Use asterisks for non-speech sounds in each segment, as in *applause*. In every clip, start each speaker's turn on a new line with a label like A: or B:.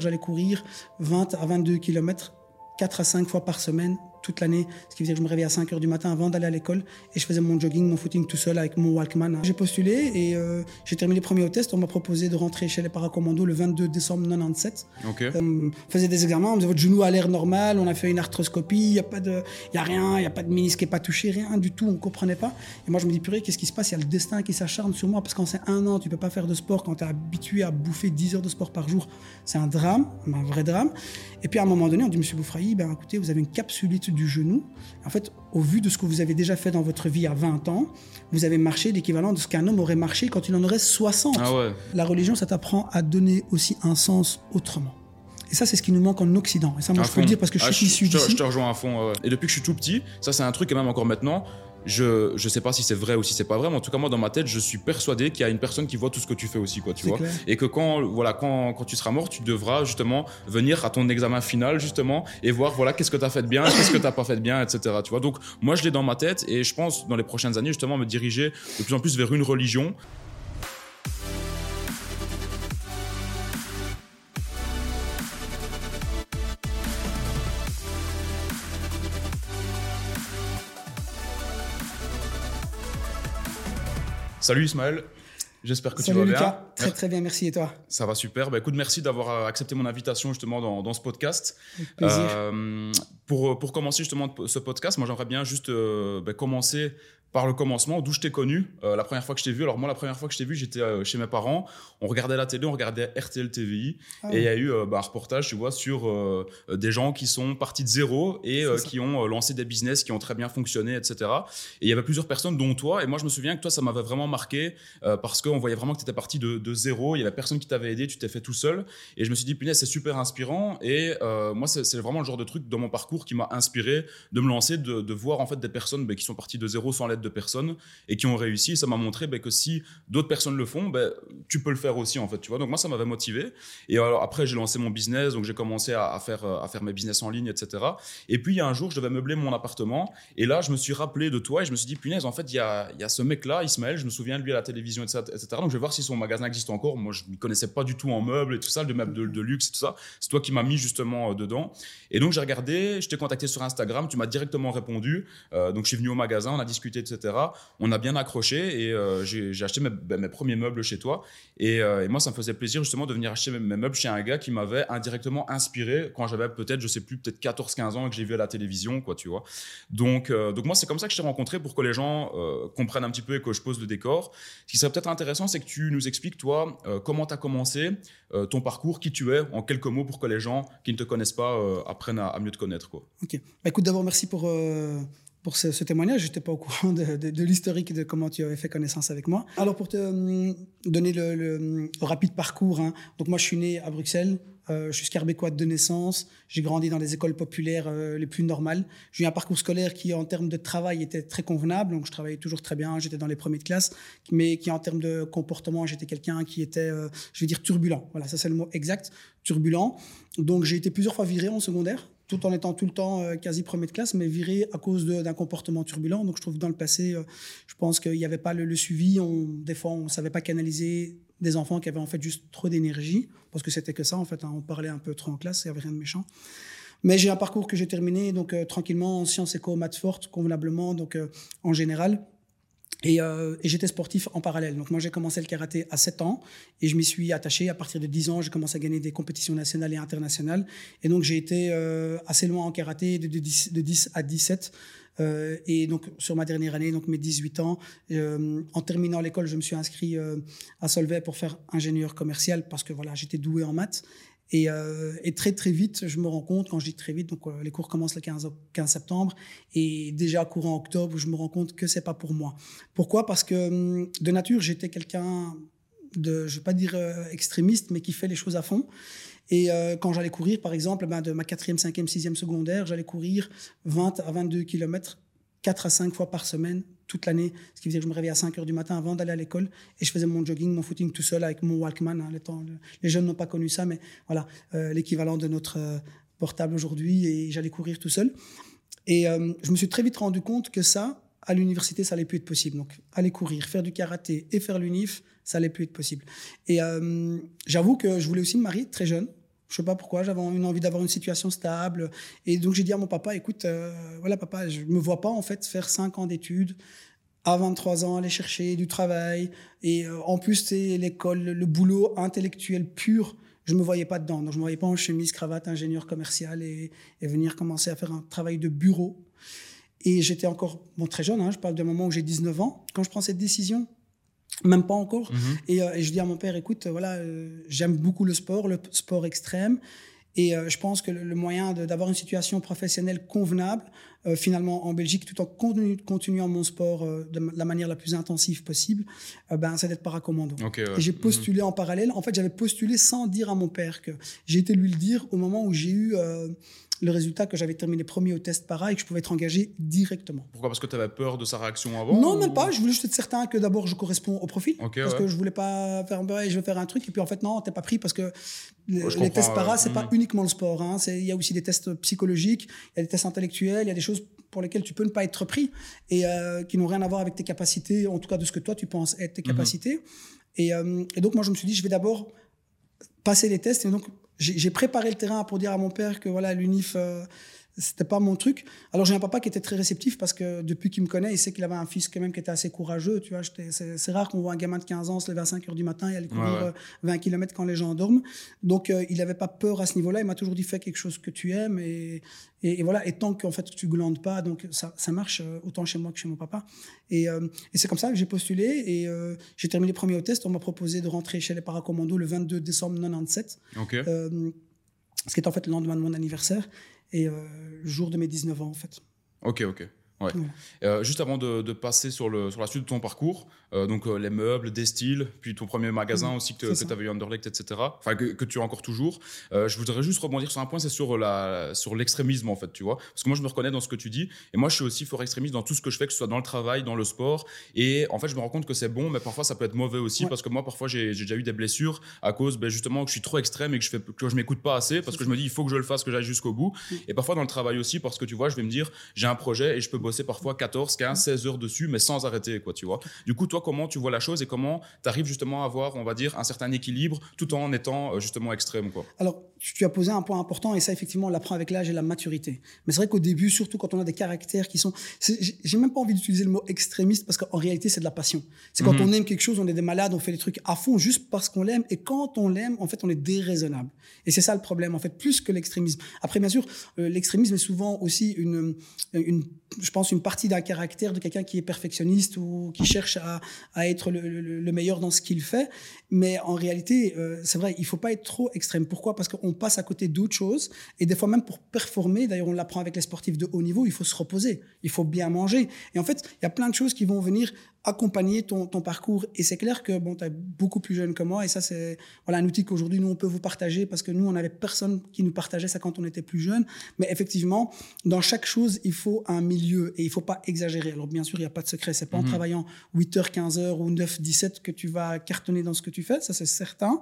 A: J'allais courir 20 à 22 km 4 à 5 fois par semaine toute l'année, ce qui faisait que je me réveillais à 5 heures du matin avant d'aller à l'école et je faisais mon jogging, mon footing tout seul avec mon Walkman. J'ai postulé et euh, j'ai terminé premier au test. On m'a proposé de rentrer chez les paracommandos le 22 décembre 97.
B: Ok.
A: on faisait des examens, on me disait votre genou a l'air normal, on a fait une arthroscopie, il n'y a pas de, il y a rien, il y a pas de ministre qui est pas touché, rien du tout, on comprenait pas. Et moi je me dis purée, qu'est-ce qui se passe? Il y a le destin qui s'acharne sur moi parce qu'en c'est un an, tu peux pas faire de sport quand tu es habitué à bouffer 10 heures de sport par jour, c'est un drame, un vrai drame. Et puis à un moment donné, on dit Monsieur Boufraï, ben écoutez, vous avez une capsulite du genou. En fait, au vu de ce que vous avez déjà fait dans votre vie à 20 ans, vous avez marché l'équivalent de ce qu'un homme aurait marché quand il en aurait 60.
B: Ah ouais.
A: La religion, ça t'apprend à donner aussi un sens autrement. Et ça, c'est ce qui nous manque en Occident. Et ça, moi,
B: À
A: je peux le dire parce que je
B: Ah,
A: suis issu
B: je, je te rejoins à fond. ouais. Et depuis que je suis tout petit, ça c'est un truc et même encore maintenant. Je je sais pas si c'est vrai ou si c'est pas vrai, mais en tout cas moi dans ma tête je suis persuadé qu'il y a une personne qui voit tout ce que tu fais aussi quoi, tu vois.
A: clair.
B: Et que quand voilà quand, quand tu seras mort, tu devras justement venir à ton examen final justement et voir voilà qu'est-ce que tu as fait de bien, qu'est-ce que tu pas fait de bien, etc. Tu vois. Donc moi je l'ai dans ma tête et je pense dans les prochaines années justement me diriger de plus en plus vers une religion Salut Ismaël, j'espère que
A: Salut
B: tu vas
A: Lucas,
B: bien.
A: très très bien, merci et toi?
B: Ça va super. Bah, écoute, merci d'avoir euh, accepté mon invitation justement dans, dans ce podcast.
A: Avec plaisir.
B: Euh, pour, pour commencer justement ce podcast, moi j'aimerais bien juste euh, bah, commencer par le commencement, d'où je t'ai connu. Euh, la première fois que je t'ai vu, alors moi la première fois que je t'ai vu, j'étais euh, chez mes parents, on regardait la télé, on regardait RTL TVI,
A: Ah
B: et il y a eu euh, bah, un reportage, tu vois, sur des gens qui sont partis de zéro et qui ont lancé des business qui ont très bien fonctionné, etc. Et il y avait plusieurs personnes, dont toi, et moi je me souviens que toi ça m'avait vraiment marqué parce qu'on voyait vraiment que tu étais parti de, de zéro, il y avait personne qui t'avait aidé, tu t'es fait tout seul, et je me suis dit, punaise, c'est super inspirant, et moi c'est vraiment le genre de truc dans mon parcours qui m'a inspiré de me lancer, de, de voir en fait des personnes ben, qui sont parties de zéro sans l'aide de personne et qui ont réussi. Ça m'a montré ben, que si d'autres personnes le font, ben, tu peux le faire aussi en fait. Tu vois. Donc moi ça m'avait motivé. Et alors après j'ai lancé mon business, donc j'ai commencé à, faire euh, à faire mes business en ligne, etc. Et puis il y a un jour je devais meubler mon appartement et là je me suis rappelé de toi et je me suis dit punaise en fait il y a, ce mec là Ismaël, je me souviens de lui à la télévision etc. etc. Donc je vais voir si son magasin existe encore. Moi je ne connaissais pas du tout en meubles et tout ça, de meubles de, de luxe et tout ça. C'est toi qui m'as mis justement euh, dedans. Et donc j'ai regardé, je t'ai contacté sur Instagram, tu m'as directement répondu. Euh, donc je suis venu au magasin, on a discuté, On a bien accroché et euh, j'ai acheté mes, ben, mes premiers meubles chez toi. Et, euh, et moi, ça me faisait plaisir justement de venir acheter mes, meubles chez un gars qui m'avait indirectement inspiré quand j'avais peut-être, je sais plus, peut-être 14-15 ans et que j'ai vu à la télévision, quoi, tu vois. Donc, euh, donc moi, c'est comme ça que je t'ai rencontré pour que les gens comprennent un petit peu et que je pose le décor. Ce qui serait peut-être intéressant, c'est que tu nous expliques, toi, comment tu as commencé, ton parcours, qui tu es, en quelques mots, pour que les gens qui ne te connaissent pas apprennent à, mieux te connaître, quoi.
A: Ok. Bah, écoute, d'abord, merci pour, pour ce, témoignage. Je n'étais pas au courant de, de- de l'historique de comment tu avais fait connaissance avec moi. Alors, pour te hum, donner le, rapide parcours, hein. donc moi, je suis né à Bruxelles. Euh, je suis scarbécois de naissance. J'ai grandi dans les écoles populaires euh, les plus normales. J'ai eu un parcours scolaire qui, en termes de travail, était très convenable. Donc, je travaillais toujours très bien. J'étais dans les premiers de classe. Mais qui, en termes de comportement, j'étais quelqu'un qui était, euh, je vais dire, turbulent. Voilà, ça, c'est le mot exact. Turbulent. Donc, j'ai été plusieurs fois viré en secondaire tout en étant tout le temps euh, quasi premier de classe, mais viré à cause d'un comportement turbulent. Donc je trouve que dans le passé, euh, je pense qu'il n'y avait pas le, suivi. On, des fois, on ne savait pas canaliser des enfants qui avaient en fait juste trop d'énergie, parce que c'était que ça en fait. hein. on parlait un peu trop en classe, il n'y avait rien de méchant. Mais j'ai un parcours que j'ai terminé donc euh, tranquillement en sciences éco, maths fortes, convenablement, donc en général. Et, euh, et j'étais sportif en parallèle. Donc moi, j'ai commencé le karaté à 7 ans et je m'y suis attaché. À partir de 10 ans, j'ai commencé à gagner des compétitions nationales et internationales. Et donc, j'ai été euh, assez loin en karaté, de, de 10, de 10 à 17. Euh, et donc, sur ma dernière année, donc mes 18 ans, euh, en terminant l'école, je me suis inscrit euh, à Solvay pour faire ingénieur commercial parce que voilà, j'étais doué en maths. Et, euh, et très très vite, je me rends compte, quand je dis très vite, donc euh, les cours commencent le 15, oc- 15 septembre, et déjà courant octobre, je me rends compte que c'est pas pour moi. Pourquoi? Parce que hum, de nature, j'étais quelqu'un de, je vais pas dire euh, extrémiste, mais qui fait les choses à fond. Et quand j'allais courir, par exemple, ben, de ma quatrième, cinquième, sixième secondaire, j'allais courir 20 à 22 kilomètres 4 à 5 fois par semaine toute l'année, ce qui faisait que je me réveillais à 5 heures du matin avant d'aller à l'école et je faisais mon jogging, mon footing tout seul avec mon Walkman. hein, les, jeunes n'ont pas connu ça, mais voilà, euh, l'équivalent de notre euh, portable aujourd'hui et j'allais courir tout seul. Et euh, je me suis très vite rendu compte que ça, à l'université, ça allait plus être possible. Donc, aller courir, faire du karaté et faire l'unif, ça allait plus être possible. Et j'avoue que je voulais aussi me marier très jeune. Je sais pas pourquoi, j'avais une envie d'avoir une situation stable. Et donc j'ai dit à mon papa, écoute, euh, voilà papa, je me vois pas en fait faire 5 ans d'études, à 23 ans aller chercher du travail. Et euh, en plus, c'est l'école, le boulot intellectuel pur. Je me voyais pas dedans. Donc je me voyais pas en chemise, cravate, ingénieur commercial et, venir commencer à faire un travail de bureau. Et j'étais encore très jeune, hein, je parle d'un moment où j'ai 19 ans, quand je prends cette décision. Même pas encore.
B: Mhm.
A: Et, euh, et je dis à mon père, écoute, voilà, euh, j'aime beaucoup le sport, le sport extrême. Et euh, je pense que le, le moyen d'avoir une situation professionnelle convenable, euh, finalement en Belgique, tout en continu- continuant mon sport euh, de la manière la plus intensive possible, euh, ben, c'est d'être paracommando.
B: Ok, ouais.
A: Et j'ai
B: Mhm.
A: postulé en parallèle. En fait, j'avais postulé sans dire à mon père que j'ai été lui le dire au moment où j'ai eu euh, le résultat que j'avais terminé premier au test para et que je pouvais être engagé directement.
B: Pourquoi? Parce que tu avais peur de sa réaction avant
A: Non,
B: ou-
A: même pas. Je voulais juste être certain que d'abord je corresponds au profil. Parce
B: ouais.
A: que je voulais pas faire, ouais, je vais faire un truc et puis en fait, non, t'es pas pris parce que les,
B: Ouais,
A: tests para,
B: ouais.
A: c'est pas
B: Mhm.
A: uniquement le sport. hein. Il y a aussi des tests psychologiques, il y a des tests intellectuels, il y a des choses pour lesquelles tu peux ne pas être pris et euh, qui n'ont rien à voir avec tes capacités, en tout cas de ce que toi tu penses être tes
B: Mhm.
A: capacités. Et, euh, et donc, moi, je me suis dit, je vais d'abord passer les tests. Et donc, j'ai préparé le terrain pour dire à mon père que voilà, l'UNIF, euh, c'était pas mon truc. Alors, j'ai un papa qui était très réceptif parce que depuis qu'il me connaît, il sait qu'il avait un fils quand même qui était assez courageux. Tu vois, c'est rare qu'on voit un gamin de 15 ans se lever à 5 heures du matin et aller courir
B: Ouais, ouais.
A: euh, 20 km quand les gens dorment. Donc, euh, il n'avait pas peur à ce niveau-là. Il m'a toujours dit fais quelque chose que tu aimes. Et, et, et voilà. Et tant qu'en fait, tu glandes pas, donc ça, ça marche euh, autant chez moi que chez mon papa. Et, euh, et c'est comme ça que j'ai postulé et euh, j'ai terminé premier au test. On m'a proposé de rentrer chez les paracommandos le 22 décembre 97,
B: Ok.
A: euh, ce qui est en fait le lendemain de mon anniversaire et euh, le jour de mes 19 ans en fait.
B: Ok, ok. Ouais. Euh, juste avant de, de passer sur, le, sur la suite de ton parcours, euh, donc euh, les meubles, des styles, puis ton premier magasin
A: Mhm,
B: aussi que, tu avais eu Underlect, etc. Enfin, que, que tu as encore toujours. Je voudrais juste rebondir sur un point, c'est sur la sur l'extrémisme en fait, tu vois. Parce que moi, je me reconnais dans ce que tu dis, et moi, je suis aussi fort extrémiste dans tout ce que je fais, que ce soit dans le travail, dans le sport. Et en fait, je me rends compte que c'est bon, mais parfois, ça peut être mauvais aussi,
A: Ouais.
B: parce que moi, parfois, j'ai déjà eu des blessures à cause, ben, justement, que je suis trop extrême et que je fais que je m'écoute pas assez, parce que je me dis, il faut que je le fasse, que j'aille jusqu'au bout. Et parfois, dans le travail aussi, parce que tu vois, je vais me dire, j'ai un projet et je peux bosser parfois 14, 15, 16 heures dessus, mais sans arrêter, quoi, tu vois. Du coup, toi, comment tu vois la chose et comment tu arrives justement à avoir, on va dire, un certain équilibre tout en étant euh, justement extrême, quoi?
A: Alors, tu as posé un point important et ça, effectivement, on l'apprend avec l'âge et la maturité. Mais c'est vrai qu'au début, surtout quand on a des caractères qui sont. j'ai- même pas envie d'utiliser le mot extrémiste parce qu'en réalité, c'est de la passion. C'est quand
B: Mhm.
A: on aime quelque chose, on est des malades, on fait des trucs à fond juste parce qu'on l'aime. Et quand on l'aime, en fait, on est déraisonnable. Et c'est ça le problème, en fait, plus que l'extrémisme. Après, bien sûr, euh, l'extrémisme est souvent aussi une, une, je pense, une partie d'un caractère de quelqu'un qui est perfectionniste ou qui cherche à, à être le, le- le meilleur dans ce qu'il fait. Mais en réalité, euh, c'est vrai, il faut pas être trop extrême. Pourquoi? Parce qu'on passe à côté d'autres choses. Et des fois, même pour performer, d'ailleurs, on l'apprend avec les sportifs de haut niveau, il faut se reposer, il faut bien manger. Et en fait, il y a plein de choses qui vont venir accompagner ton, ton parcours. Et c'est clair que bon, tu es beaucoup plus jeune que moi. Et ça, c'est voilà, un outil qu'aujourd'hui, nous, on peut vous partager parce que nous, on n'avait personne qui nous partageait ça quand on était plus jeune. Mais effectivement, dans chaque chose, il faut un milieu et il faut pas exagérer. Alors, bien sûr, il n'y a pas de secret. C'est pas en
B: Mhm.
A: travaillant 8 heures, 15 heures ou 9, 17 que tu vas cartonner dans ce que tu fais. Ça, c'est certain.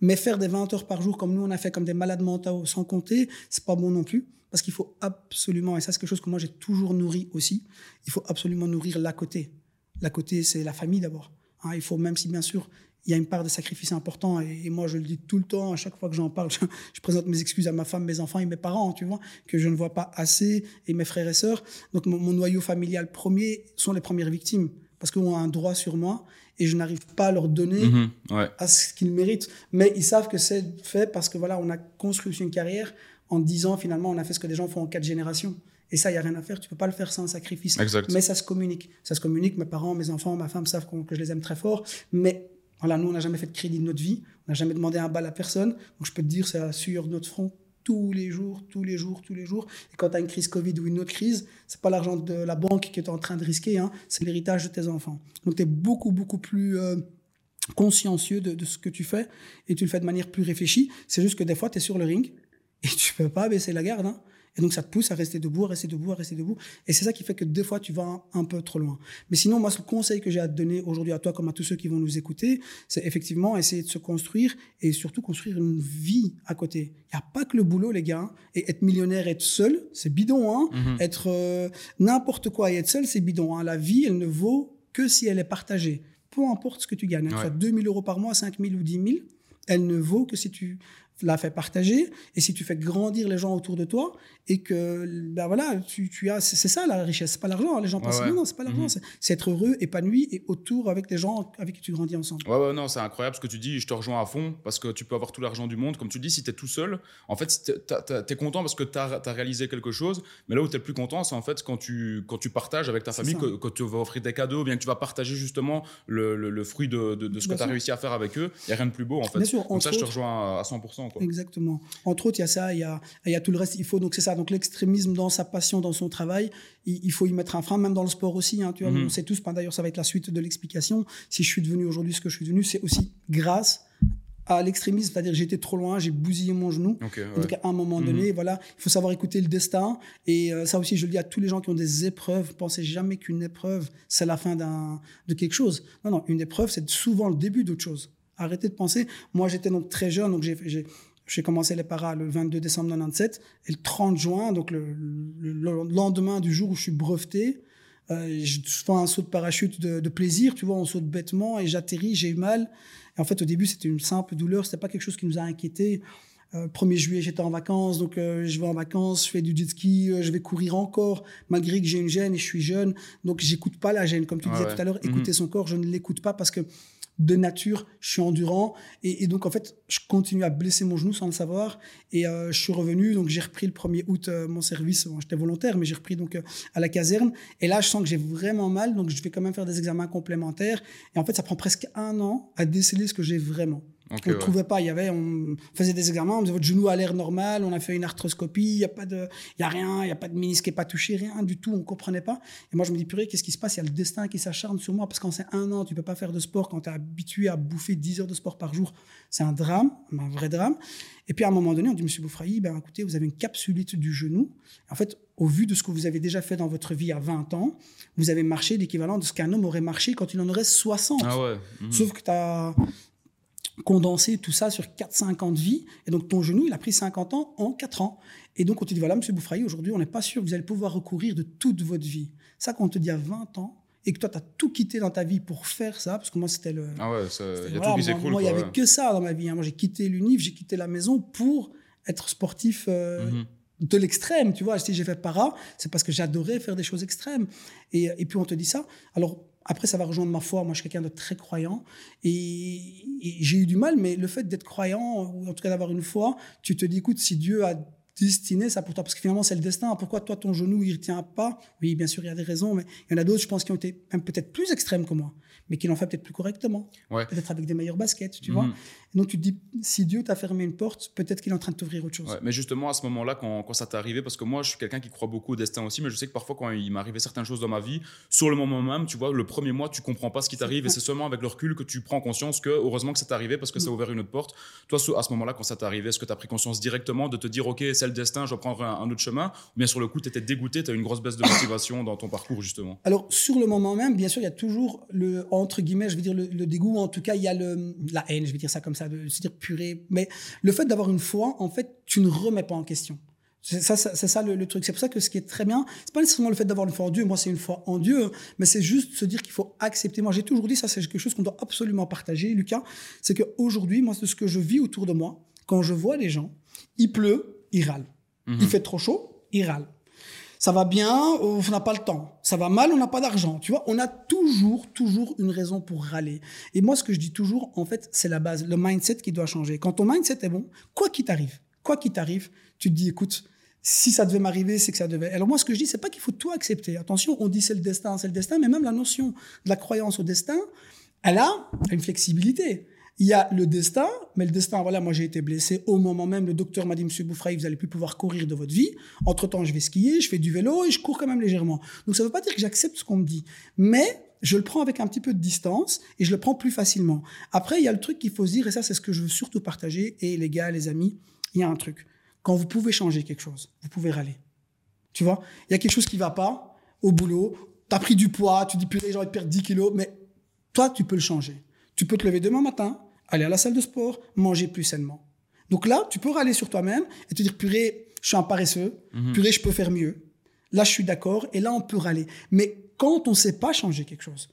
A: Mais faire des 20 heures par jour comme nous, on a fait comme des malades mentaux sans compter, c'est pas bon non plus. Parce qu'il faut absolument, et ça, c'est quelque chose que moi, j'ai toujours nourri aussi, il faut absolument nourrir l'à côté. L'à côté, c'est la famille d'abord. Hein, il faut, même si bien sûr, il y a une part de sacrifice important, et, moi je le dis tout le temps, à chaque fois que j'en parle, *laughs* je, présente mes excuses à ma femme, mes enfants et mes parents, tu vois, que je ne vois pas assez, et mes frères et sœurs. Donc mon, mon noyau familial premier sont les premières victimes, parce qu'ils ont un droit sur moi, et je n'arrive pas à leur donner
B: Mhm, ouais.
A: à ce qu'ils méritent. Mais ils savent que c'est fait parce que voilà, on a construit une carrière en 10 ans, finalement, on a fait ce que des gens font en 4 générations. Et ça, il n'y a rien à faire. Tu peux pas le faire sans sacrifice.
B: Exact.
A: Mais ça se communique. Ça se communique. Mes parents, mes enfants, ma femme savent que je les aime très fort. Mais voilà, nous, on n'a jamais fait de crédit de notre vie. On n'a jamais demandé un bal à personne. Donc, je peux te dire, c'est à sueur de notre front tous les jours, tous les jours, tous les jours. Et quand tu as une crise Covid ou une autre crise, c'est pas l'argent de la banque que tu es en train de risquer, hein, c'est l'héritage de tes enfants. Donc, tu es beaucoup, beaucoup plus euh, consciencieux de, ce que tu fais et tu le fais de manière plus réfléchie. C'est juste que des fois, tu es sur le ring et tu peux pas baisser la garde. hein. Et donc, ça te pousse à rester debout, à rester debout, à rester debout. Et c'est ça qui fait que des fois, tu vas un, un peu trop loin. Mais sinon, moi, le conseil que j'ai à te donner aujourd'hui à toi, comme à tous ceux qui vont nous écouter, c'est effectivement essayer de se construire et surtout construire une vie à côté. Il n'y a pas que le boulot, les gars. Et être millionnaire, être seul, c'est bidon. Hein
B: Mhm.
A: être euh, n'importe quoi et être seul, c'est bidon. hein. La vie, elle ne vaut que si elle est partagée. Peu importe ce que tu gagnes, hein, que ce
B: Ouais.
A: soit 2000 euros par mois, 5000 ou 10 000, elle ne vaut que si tu la fais partager. Et si tu fais grandir les gens autour de toi et que ben voilà tu, tu as c'est ça la richesse. C'est pas l'argent hein. les gens pensent non non c'est pas l'argent. Mhm. c'est être heureux épanoui et autour avec les gens avec qui tu grandis ensemble.
B: Ouais ouais non c'est incroyable ce que tu dis. Je te rejoins à fond parce que tu peux avoir tout l'argent du monde. Comme tu dis si tu es tout seul en fait tu es content parce que tu as, réalisé quelque chose. Mais là où tu es le plus content c'est en fait quand tu quand tu partages avec ta famille que, tu vas offrir des cadeaux bien que tu vas partager justement le, le, fruit de, de, ce que tu as réussi à faire avec eux. Il y a rien de plus beau en fait. donc ça je te rejoins à 100%
A: Exactement. Entre autres, il y a ça, il y a, il y a tout le reste. Il faut donc c'est ça. Donc l'extrémisme dans sa passion, dans son travail, il, faut y mettre un frein, même dans le sport aussi. Hein, tu vois, mhm. on sait tous. D'ailleurs, ça va être la suite de l'explication. Si je suis devenu aujourd'hui ce que je suis devenu, c'est aussi grâce à l'extrémisme, c'est-à-dire été trop loin, j'ai bousillé mon genou. Donc à un moment donné, mhm. voilà, il faut savoir écouter le destin. Et euh, ça aussi, je le dis à tous les gens qui ont des épreuves, pensez jamais qu'une épreuve, c'est la fin de quelque chose. Non, non, une épreuve, c'est souvent le début d'autre chose. Arrêtez de penser. Moi, j'étais donc très jeune, donc j'ai commencé les paras le 22 décembre 97 et le 30 juin, donc le, lendemain du jour où je suis breveté, euh, je fais un saut de parachute de, plaisir, tu vois, on saute bêtement et j'atterris, j'ai eu mal. Et en fait, au début, c'était une simple douleur, c'était pas quelque chose qui nous a inquiétés. 1er euh, juillet, j'étais en vacances, donc euh, je vais en vacances, je fais du jet ski, je vais courir encore, malgré que j'ai une gêne et je suis jeune. Donc, j'écoute pas la gêne. Comme tu disais tout à l'heure, écouter mhm. son corps, je ne l'écoute pas parce que de nature, je suis endurant. Et, donc, en fait, je continue à blesser mon genou sans le savoir. Et euh, je suis revenu, donc j'ai repris le 1er août euh, mon service. J'étais volontaire, mais j'ai repris donc euh, à la caserne. Et là, je sens que j'ai vraiment mal, donc je vais quand même faire des examens complémentaires. Et en fait, ça prend presque un an à déceler ce que j'ai vraiment on ne trouvait pas. Il y avait, on faisait des examens, on disait votre genou a l'air normal, on a fait une arthroscopie, il y a pas de, il y a rien, il y a pas de ménisque qui est pas touché, rien du tout, on comprenait pas. Et moi je me dis purée, qu'est-ce qui se passe? Il y a le destin qui s'acharne sur moi parce qu'en c'est un an, tu peux pas faire de sport quand tu es habitué à bouffer 10 heures de sport par jour, c'est un drame, un vrai drame. Et puis à un moment donné, on dit Monsieur Boufraï, ben écoutez, vous avez une capsulite du genou. En fait, au vu de ce que vous avez déjà fait dans votre vie à 20 ans, vous avez marché l'équivalent de ce qu'un homme aurait marché quand il en aurait 60.
B: Ah ouais.
A: Mhm. Sauf que tu as condenser tout ça sur 4-5 ans de vie. Et donc, ton genou, il a pris 50 ans en 4 ans. Et donc, on te dit, voilà, monsieur Boufraï, aujourd'hui, on n'est pas sûr que vous allez pouvoir recourir de toute votre vie. Ça, quand on te dit à 20 ans, et que toi, tu as tout quitté dans ta vie pour faire ça, parce que moi, c'était le...
B: Ah ouais, il y a tout qui s'écroule.
A: Moi, il n'y avait que ça dans ma vie. Hein. Moi, j'ai quitté l'UNIF, j'ai quitté la maison pour être sportif euh, mhm. de l'extrême, tu vois. Si j'ai fait para, c'est parce que j'adorais faire des choses extrêmes. Et, et puis, on te dit ça. Alors, après, ça va rejoindre ma foi. Moi, je suis quelqu'un de très croyant. Et, j'ai eu du mal, mais le fait d'être croyant, ou en tout cas d'avoir une foi, tu te dis, écoute, si Dieu a destiné ça pour toi, parce que finalement, c'est le destin. Pourquoi toi, ton genou, il ne tient pas? Oui, bien sûr, il y a des raisons, mais il y en a d'autres, je pense, qui ont été peut-être plus extrêmes que moi mais qui l'ont fait peut-être plus correctement. Peut-être avec des meilleurs baskets, tu vois. Mhm. donc tu te dis, si Dieu t'a fermé une porte, peut-être qu'il est en train de t'ouvrir autre chose.
B: mais justement, à ce moment-là, quand, quand ça t'est arrivé, parce que moi, je suis quelqu'un qui croit beaucoup au destin aussi, mais je sais que parfois, quand il m'arrivait certaines choses dans ma vie, sur le moment même, tu vois, le premier mois, tu comprends pas ce qui t'arrive, et c'est seulement avec le recul que tu prends conscience que, heureusement que ça t'est arrivé, parce que ça a mm. ouvert une autre porte. Toi, à ce moment-là, quand ça t'est arrivé, est-ce que tu as pris conscience directement de te dire, OK, c'est le destin, je vais prendre un, autre chemin, ou bien sur le coup, tu étais dégoûté, tu as eu une grosse baisse de motivation dans ton parcours, justement?
A: Alors, sur le moment même, bien sûr, il y a toujours le, entre guillemets, je veux dire, le, dégoût, en tout cas, il y a le, la haine, je vais dire ça comme ça, se dire purée. Mais le fait d'avoir une foi, en fait, tu ne remets pas en question. C'est ça, c'est ça le, truc. C'est pour ça que ce qui est très bien, c'est pas nécessairement le fait d'avoir une foi en Dieu. Moi, c'est une foi en Dieu, mais c'est juste se dire qu'il faut accepter. Moi, j'ai toujours dit ça, c'est quelque chose qu'on doit absolument partager, Lucas. C'est qu'aujourd'hui, moi, c'est ce que je vis autour de moi. Quand je vois les gens, il pleut, ils râlent. Mhm. Il fait trop chaud, ils râlent. Ça va bien, on n'a pas le temps? Ça va mal, on n'a pas d'argent? Tu vois, on a toujours, toujours une raison pour râler. Et moi, ce que je dis toujours, en fait, c'est la base, le mindset qui doit changer. Quand ton mindset est bon, quoi qu'il t'arrive, quoi qu'il t'arrive, tu te dis, écoute, si ça devait m'arriver, c'est que ça devait. Alors moi, ce que je dis, c'est pas qu'il faut tout accepter. Attention, on dit c'est le destin, c'est le destin, mais même la notion de la croyance au destin, elle a une flexibilité. Il y a le destin, mais le destin, voilà, moi j'ai été blessé au moment même, le docteur m'a dit, Monsieur Boufraï, vous allez plus pouvoir courir de votre vie. Entre-temps, je vais skier, je fais du vélo et je cours quand même légèrement. Donc ça ne veut pas dire que j'accepte ce qu'on me dit, mais je le prends avec un petit peu de distance et je le prends plus facilement. Après, il y a le truc qu'il faut se dire, et ça c'est ce que je veux surtout partager, et les gars, les amis, il y a un truc. Quand vous pouvez changer quelque chose, vous pouvez râler. Tu vois, il y a quelque chose qui va pas au boulot, tu as pris du poids, tu dis, purée, j'ai envie de perdre 10 kilos, mais toi, tu peux le changer. Tu peux te lever demain matin, aller à la salle de sport, manger plus sainement. Donc là, tu peux râler sur toi-même et te dire, purée, je suis un paresseux, mhm. purée, je peux faire mieux. Là, je suis d'accord et là, on peut râler. Mais quand on ne sait pas changer quelque chose,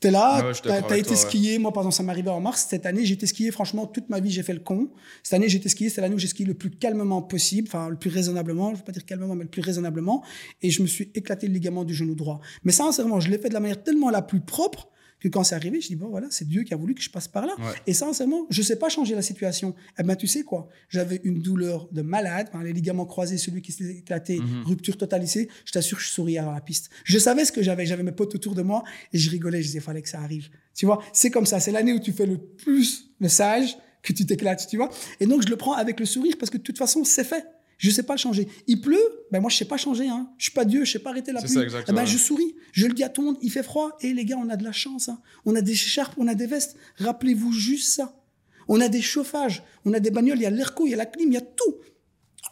A: T'es là,
B: Ouais, ouais,
A: t'as
B: avec
A: été
B: toi, ouais.
A: skié. Moi, par exemple, ça m'arrivait en mars. Cette année, j'ai été skié. Franchement, toute ma vie, j'ai fait le con. Cette année, j'ai été skié. C'est l'année où j'ai skié le plus calmement possible, enfin, le plus raisonnablement. Je ne veux pas dire calmement, mais le plus raisonnablement. Et je me suis éclaté le ligament du genou droit. Mais sincèrement, je l'ai fait de la manière tellement la plus propre que quand c'est arrivé, je dis, bon, voilà, c'est Dieu qui a voulu que je passe par là.
B: Ouais.
A: Et sincèrement, je sais pas changer la situation. Eh ben, tu sais quoi? J'avais une douleur de malade, enfin, les ligaments croisés, celui qui s'est éclaté,
B: Mhm.
A: rupture totale ici. Je t'assure, je souriais dans la piste. Je savais ce que j'avais. J'avais mes potes autour de moi et je rigolais. Je disais, fallait que ça arrive. Tu vois, c'est comme ça. C'est l'année où tu fais le plus le sage que tu t'éclates, tu vois? Et donc, je le prends avec le sourire parce que de toute façon, c'est fait. Je sais pas le changer. Il pleut, ben moi je sais pas changer. Hein. Je suis pas Dieu, je sais pas arrêter la pluie.
B: ça,
A: Eh ben, je souris. Je le dis à tout le monde. Il fait froid. Et les gars, on a de la chance. hein. On a des écharpes, on a des vestes. Rappelez-vous juste ça. On a des chauffages, on a des bagnoles. Il y a l'airco, il y a la clim, il y a tout.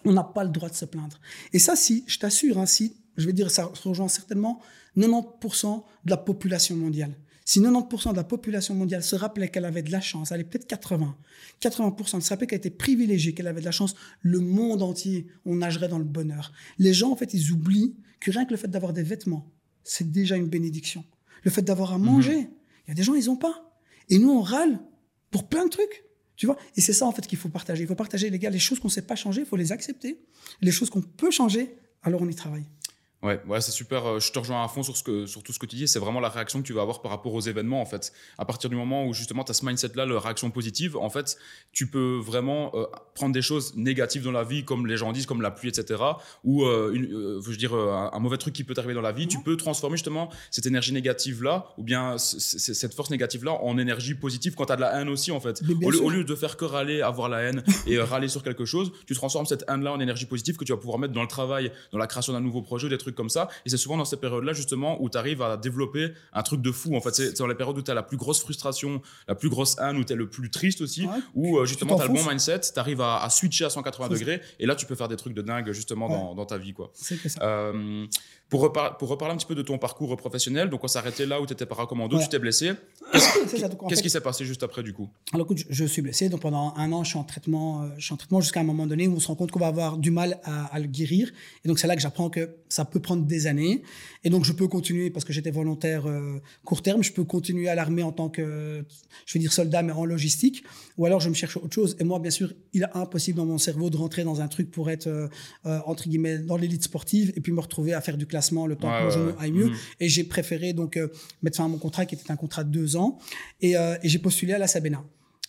A: On n'a pas le droit de se plaindre. Et ça, si, je t'assure, hein, si, je vais dire, ça rejoint certainement 90% de la population mondiale. Si 90% de la population mondiale se rappelait qu'elle avait de la chance, elle est peut-être 80, 80% se rappelait qu'elle était privilégiée, qu'elle avait de la chance, le monde entier, on nagerait dans le bonheur. Les gens, en fait, ils oublient que rien que le fait d'avoir des vêtements, c'est déjà une bénédiction. Le fait d'avoir à manger, il y a des gens, ils n'ont pas. Et nous, on râle pour plein de trucs. Tu vois Et c'est ça, en fait, qu'il faut partager. Il faut partager, les gars, les choses qu'on ne sait pas changer, il faut les accepter. Les choses qu'on peut changer, alors on y travaille.
B: Ouais, ouais, c'est super. euh, Je te rejoins à fond sur, ce que, sur tout ce que tu dis. C'est vraiment la réaction que tu vas avoir par rapport aux événements, en fait. À partir du moment où justement tu as ce mindset-là, la réaction positive, en fait, tu peux vraiment euh, prendre des choses négatives dans la vie, comme les gens disent, comme la pluie, etc. Ou, euh, une, euh, je veux dire, un, un mauvais truc qui peut t'arriver dans la vie. Tu peux transformer justement cette énergie négative-là, ou bien cette force négative-là, en énergie positive quand tu as de la haine aussi, en fait. Au au lieu de faire que râler, avoir la haine *laughs* et râler sur quelque chose, tu transformes cette haine-là en énergie positive que tu vas pouvoir mettre dans le travail, dans la création d'un nouveau projet, des trucs comme ça. Et c'est souvent dans ces périodes-là, justement, où tu arrives à développer un truc de fou. En fait, c'est dans les périodes où tu as la plus grosse frustration, la plus grosse haine, où tu es le plus triste aussi,
A: Ouais.
B: où euh, justement tu as le bon mindset, tu arrives à, à switcher à 180
A: C'est ça.
B: degrés, et là, tu peux faire des trucs de dingue, justement,
A: Ouais.
B: dans, dans ta vie, quoi.
A: C'est que ça.
B: Euh, pour, repar- pour reparler un petit peu de ton parcours professionnel, donc on arrêté là où tu étais paracommando,
A: Ouais.
B: tu t'es blessé. *coughs* Qu'est-ce qui s'est passé juste après, du coup?
A: Alors écoute, je, je suis blessé, donc pendant un an, je suis en traitement, euh, je suis en traitement jusqu'à un moment donné où on se rend compte qu'on va avoir du mal à, à le guérir. Et donc c'est là que j'apprends que ça peut prendre des années. Et donc je peux continuer parce que j'étais volontaire euh, court terme, je peux continuer à l'armée en tant que, je vais dire soldat, mais en logistique. Ou alors je me cherche autre chose. Et moi, bien sûr, il est impossible dans mon cerveau de rentrer dans un truc pour être euh, euh, entre guillemets dans l'élite sportive et puis me retrouver à faire du classement le temps
B: Ouais,
A: que genou
B: ouais.
A: aille mieux.
B: Mhm.
A: Et j'ai préféré donc euh, mettre fin à mon contrat qui était un contrat de deux ans. Et, euh, et j'ai postulé à la Sabena.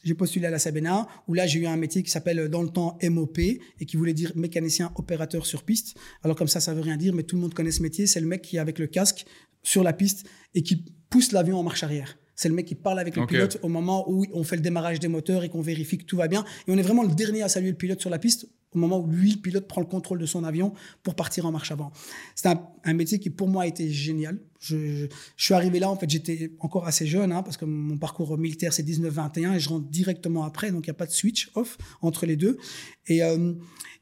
A: J'ai postulé à la Sabena, où là, j'ai eu un métier qui s'appelle euh, dans le temps MOP et qui voulait dire mécanicien opérateur sur piste. Alors, comme ça, ça veut rien dire, mais tout le monde connaît ce métier. C'est le mec qui est avec le casque sur la piste et qui pousse l'avion en marche arrière. C'est le mec qui parle avec le pilote au moment où on fait le démarrage des moteurs et qu'on vérifie que tout va bien. Et on est vraiment le dernier à saluer le pilote sur la piste au moment où lui, le pilote, prend le contrôle de son avion pour partir en marche avant. C'est un, un métier qui, pour moi, a été génial. Je, je, je suis arrivé là, en fait, j'étais encore assez jeune, hein, parce que mon parcours militaire, c'est 19-21, et je rentre directement après, donc il n'y a pas de switch off entre les deux. Et, euh,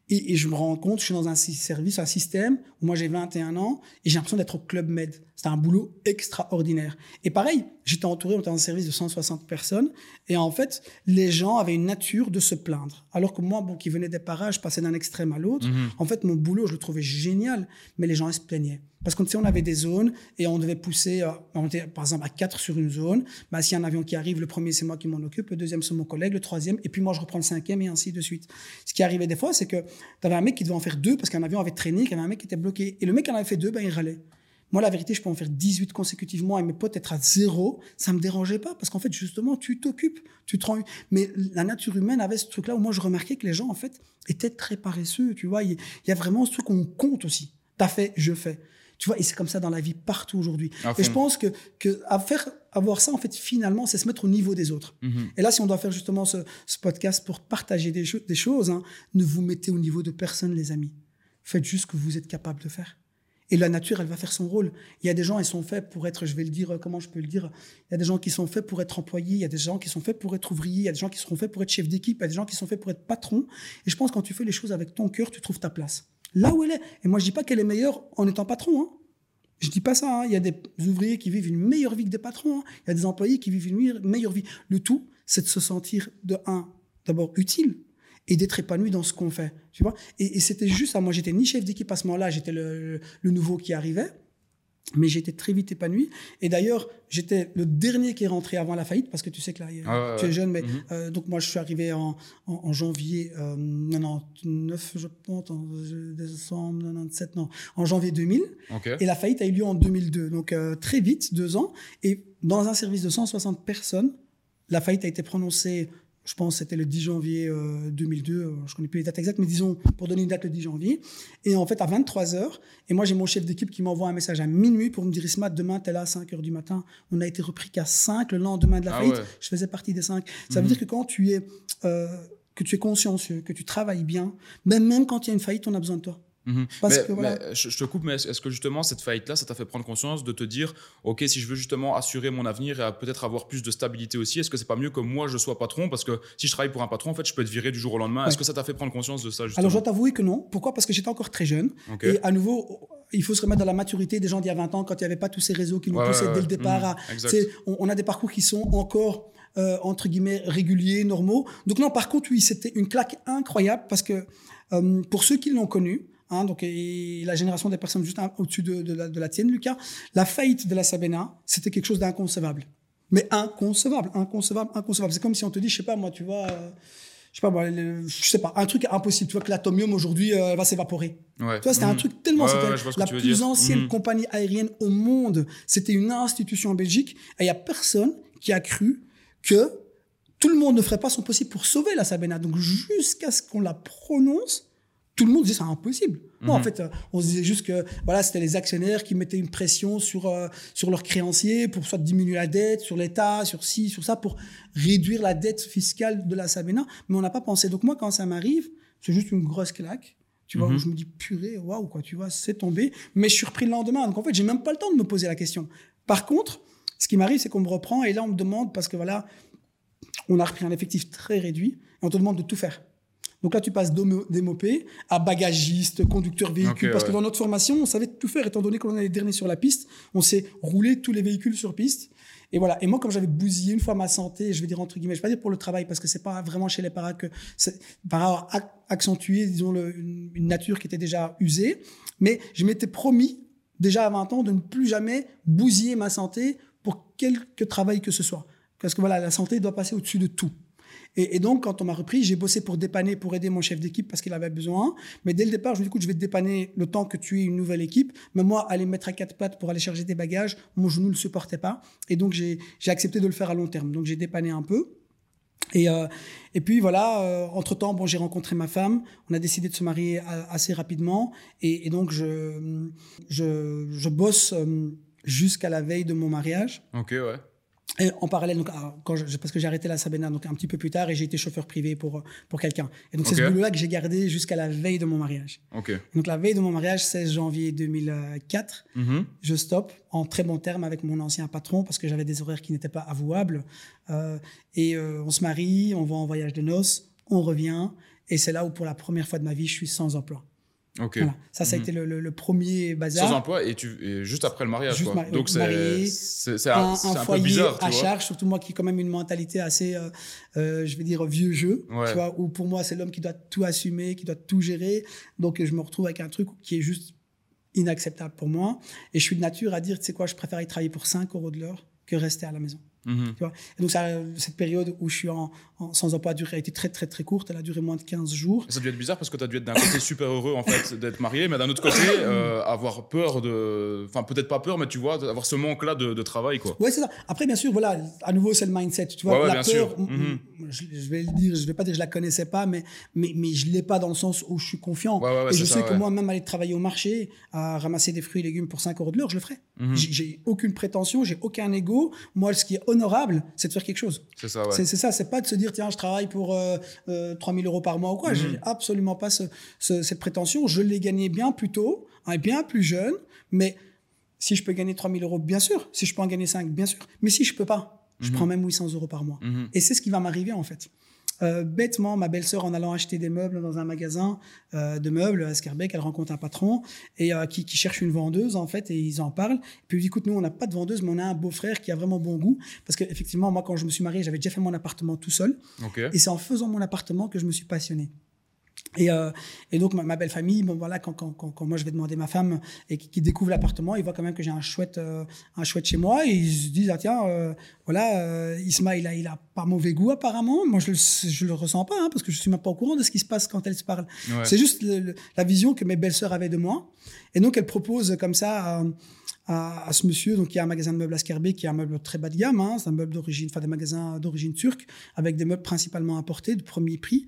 A: et, et je me rends compte, je suis dans un service, un système, où moi j'ai 21 ans, et j'ai l'impression d'être au Club Med. C'était un boulot extraordinaire. Et pareil, j'étais entouré, on était un service de 160 personnes, et en fait, les gens avaient une nature de se plaindre. Alors que moi, bon, qui venais des parages, je passais d'un extrême à l'autre,
B: Mhm.
A: en fait, mon boulot, je le trouvais génial, mais les gens, ils se plaignaient. Parce qu'on on avait des zones et on devait pousser, euh, on était par exemple à quatre sur une zone. Bah, S'il y a un avion qui arrive, le premier, c'est moi qui m'en occupe, le deuxième, c'est mon collègue, le troisième, et puis moi, je reprends le cinquième et ainsi de suite. Ce qui arrivait des fois, c'est que tu avais un mec qui devait en faire deux parce qu'un avion avait traîné, qu'il y avait un mec qui était bloqué. Et le mec qui en avait fait deux, ben, il râlait. Moi, la vérité, je peux en faire 18 consécutivement et mes potes être à zéro, ça me dérangeait pas parce qu'en fait, justement, tu t'occupes, tu te rends. Mais la nature humaine avait ce truc-là où moi, je remarquais que les gens, en fait, étaient très paresseux. Tu vois, il y a vraiment ce truc qu'on compte aussi. T'as fait, je fais. Tu vois, et c'est comme ça dans la vie partout aujourd'hui. Et je pense que, que à faire, avoir ça, en fait, finalement, c'est se mettre au niveau des autres.
B: Mhm.
A: Et là, si on doit faire justement ce, ce podcast pour partager des choses, hein, ne vous mettez au niveau de personne, les amis. Faites juste ce que vous êtes capable de faire. Et la nature, elle va faire son rôle. Il y a des gens, ils sont faits pour être, je vais le dire, euh, comment je peux le dire Il y a des gens qui sont faits pour être employés, il y a des gens qui sont faits pour être ouvriers, il y a des gens qui seront faits pour être chef d'équipe, il y a des gens qui sont faits pour être patron. Et je pense que quand tu fais les choses avec ton cœur, tu trouves ta place. Là où elle est. Et moi, je dis pas qu'elle est meilleure en étant patron. Hein. Je dis pas ça. hein. Il y a des ouvriers qui vivent une meilleure vie que des patrons. hein. Il y a des employés qui vivent une meilleure- meilleure vie. Le tout, c'est de se sentir, de un, d'abord utile et d'être épanoui dans ce qu'on fait. Tu vois et, et c'était juste ça. Moi, j'étais ni chef d'équipe à ce moment-là, j'étais le, le nouveau qui arrivait. mais j'étais très vite épanoui. Et d'ailleurs, j'étais le dernier qui est rentré avant la faïtte, parce que tu sais que là,
B: Ah
A: tu es jeune, mais
B: Mhm.
A: euh, donc moi, je suis arrivé en, en, en janvier euh, 99, je pense, en décembre 97, non, en janvier 2000.
B: Ok.
A: Et la faillite a eu lieu en 2002, donc euh, très vite, deux ans. Et dans un service de 160 personnes, la faillite a été prononcée, je pense, c'était le 10 janvier euh, 2002, euh, je connais plus les dates exactes, mais disons, pour donner une date, le 10 janvier. Et en fait, à 23 heures, et moi, j'ai mon chef d'équipe qui m'envoie un message à minuit pour me dire, Isma, demain, t'es là à 5 heures du matin. On a été repris qu'à 5 le lendemain de la
B: Ah
A: faillite.
B: ouais.
A: Je faisais partie des 5. Ça veut
B: Mhm.
A: dire que quand tu es, euh, que tu es consciencieux, que tu travailles bien, même, même quand il y a une faillite, on a besoin de toi.
B: Mhm.
A: Parce
B: mais,
A: que voilà.
B: mais je, te coupe, mais est-ce que justement cette faillite-là, ça t'a fait prendre conscience de te dire, ok, si je veux justement assurer mon avenir et peut-être avoir plus de stabilité aussi, est-ce que c'est pas mieux que moi je sois patron? Parce que si je travaille pour un patron, en fait, je peux être viré du jour au lendemain. Est-ce que ça t'a fait prendre conscience de ça justement?
A: Alors, je dois t'avouer que non. Pourquoi? Parce que j'étais encore très jeune. Et à nouveau, il faut se remettre dans la maturité des gens d'il y a 20 ans, quand il n'y avait pas tous ces réseaux qui nous
B: Ouais,
A: poussaient dès le départ.
B: Mhm.
A: à- on a des parcours qui sont encore, euh, entre guillemets, réguliers, normaux. Donc non, par contre, oui, c'était une claque incroyable parce que euh, pour ceux qui l'ont connu, hein, donc et la génération des personnes juste au-dessus de, de la, de la tienne, Lucas, la faillite de la Sabena, c'était quelque chose d'inconcevable. Mais inconcevable, inconcevable, inconcevable. C'est comme si on te dit, je sais pas, moi, tu vois... euh, je sais pas, moi, le- je sais pas, un truc impossible. Tu vois que l'atomium aujourd'hui euh, va s'évaporer.
B: Ouais.
A: Tu vois, c'était un
B: Mhm.
A: truc tellement.
B: Ouais,
A: c'était la plus
B: dire.
A: ancienne
B: Mhm.
A: compagnie aérienne au monde. C'était une institution en Belgique. Et il n'y a personne qui a cru que tout le monde ne ferait pas son possible pour sauver la Sabena. Donc, jusqu'à ce qu'on la prononce, tout le monde disait c'est impossible. Non, en
B: Mhm.
A: fait, euh, on se disait juste que voilà, c'était les actionnaires qui mettaient une pression sur, euh, sur leurs créanciers pour soit diminuer la dette, sur l'État, sur ci, sur ça, pour réduire la dette fiscale de la Sabena. Mais on n'a pas pensé. Donc, moi, quand ça m'arrive, c'est juste une grosse claque. Tu vois,
B: Mhm.
A: où je me dis, purée, waouh, quoi, tu vois, c'est tombé. Mais je suis repris le lendemain. Donc, en fait, j'ai même pas le temps de me poser la question. Par contre, ce qui m'arrive, c'est qu'on me reprend et là, on me demande, parce que voilà, on a repris un effectif très réduit, et on te demande de tout faire. Donc là, tu passes d'MOP à bagagiste, conducteur véhicule, parce que dans notre formation, on savait tout faire, étant donné qu'on est les derniers sur la piste, on sait rouler tous les véhicules sur piste. Et voilà. Et moi, comme j'avais bousillé une fois ma santé, je vais dire entre guillemets, je vais pas dire pour le travail, parce que c'est pas vraiment chez les paras que c'est para a accentué, disons, le- une, une nature qui était déjà usée. Mais je m'étais promis, déjà à 20 ans, de ne plus jamais bousiller ma santé pour quelque travail que ce soit. Parce que voilà, la santé doit passer au-dessus de tout. Et, donc, quand on m'a repris, j'ai bossé pour dépanner, pour aider mon chef d'équipe parce qu'il avait besoin. Mais dès le départ, je me dis, écoute, je vais te dépanner le temps que tu aies une nouvelle équipe. Mais moi, aller me mettre à quatre pattes pour aller charger des bagages, mon genou ne le supportait pas. Et donc, j'ai accepté de le faire à long terme. Donc, j'ai dépanné un peu. Et, euh, puis voilà, euh, entre-temps, bon, j'ai rencontré ma femme, on a décidé de se marier assez rapidement, et, donc je bosse euh, jusqu'à la veille de mon mariage.
B: Ok, ouais.
A: Et en parallèle, donc, ah, quand je- parce que j'ai arrêté la Sabena donc un petit peu plus tard et j'ai été chauffeur privé pour, pour quelqu'un. Et donc c'est ce boulot-là que j'ai gardé jusqu'à la veille de mon mariage. Donc la veille de mon mariage, 16 janvier 2004,
B: Mhm.
A: je stoppe en très bon terme avec mon ancien patron parce que j'avais des horaires qui n'étaient pas avouables. Euh, et euh, on se marie, on va en voyage de noces, on revient. Et c'est là où pour la première fois de ma vie, je suis sans emploi.
B: Ok.
A: Voilà. Ça, ça a
B: Mhm.
A: été le, le- le premier bazar.
B: Sans emploi et, tu, et juste après le mariage.
A: Juste
B: quoi.
A: mari-
B: Donc c'est
A: un,
B: un, peu
A: foyer
B: bizarre, tu
A: à
B: vois.
A: charge, surtout moi qui ai quand même une mentalité assez, euh, euh, je vais dire, vieux jeu,
B: Ouais.
A: tu vois, où pour moi c'est l'homme qui doit tout assumer, qui doit tout gérer. Donc je me retrouve avec un truc qui est juste inacceptable pour moi. Et je suis de nature à dire, tu sais quoi, je préfère y travailler pour 5 euros de l'heure que rester à la maison.
B: Mhm.
A: Tu vois et donc ça, cette période où je suis en, en- sans emploi a été très très très courte, elle a duré moins de 15 jours.
B: Et Ça a dû être bizarre parce que tu as dû être d'un côté super heureux en fait d'être marié, mais d'un autre côté *coughs* euh, avoir peur de. Enfin, peut-être pas peur, mais tu vois, d'avoir ce manque-là de, de travail quoi.
A: Ouais, c'est ça. Après, bien sûr, voilà, à nouveau, c'est le mindset. Tu vois,
B: Ouais, ouais,
A: la
B: bien
A: peur,
B: sûr. Mhm.
A: Je, je vais le dire, je vais pas dire que je la connaissais pas, mais, mais, mais je l'ai pas dans le sens où je suis confiant.
B: Ouais, ouais, ouais,
A: et je sais
B: ça,
A: que moi, même aller travailler au marché, à ramasser des fruits et légumes pour 5 euros de l'heure, je le ferai.
B: Mhm.
A: J'ai- aucune prétention, j'ai aucun ego. Moi, ce qui est honorable, c'est de faire quelque chose.
B: C'est ça.
A: C'est ça, c'est pas de se dire, tiens, je travaille pour euh, euh, 3000 euros par mois ou quoi.
B: Mhm.
A: J'ai absolument pas ce- ce- cette prétention. Je l'ai gagné bien plus tôt, hein, bien plus jeune, mais si je peux gagner 3000 euros, bien sûr. Si je peux en gagner 5, bien sûr. Mais si je peux pas, je
B: Mhm.
A: prends même 800 euros par mois.
B: Mhm.
A: Et c'est ce qui va m'arriver en fait. Euh, bêtement, ma belle-sœur, en allant acheter des meubles dans un magasin euh, de meubles à Scarbeck, elle rencontre un patron et euh, qui, qui cherche une vendeuse en fait et ils en parlent. Puis il dit écoute, nous on n'a pas de vendeuse, mais on a un beau-frère qui a vraiment bon goût parce qu'effectivement, moi quand je me suis marié, j'avais déjà fait mon appartement tout seul et c'est en faisant mon appartement que je me suis passionné. Et, euh, et, donc ma, belle famille, bon voilà, quand, quand, quand, moi je vais demander ma femme et qui, découvre l'appartement, ils voient quand même que j'ai un chouette, euh, un chouette chez moi et ils se disent ah tiens euh, voilà euh, Isma il a il a pas mauvais goût apparemment. Moi je le je le ressens pas hein, parce que je suis même pas au courant de ce qui se passe quand elles se parlent. C'est juste la vision que mes belles-sœurs avaient de moi et donc elles proposent comme ça. À, à, ce monsieur, donc qui a un magasin de meubles à qui est un meuble très bas de gamme, hein, c'est un meuble d'origine, enfin des magasins d'origine turque, avec des meubles principalement importés de premier prix.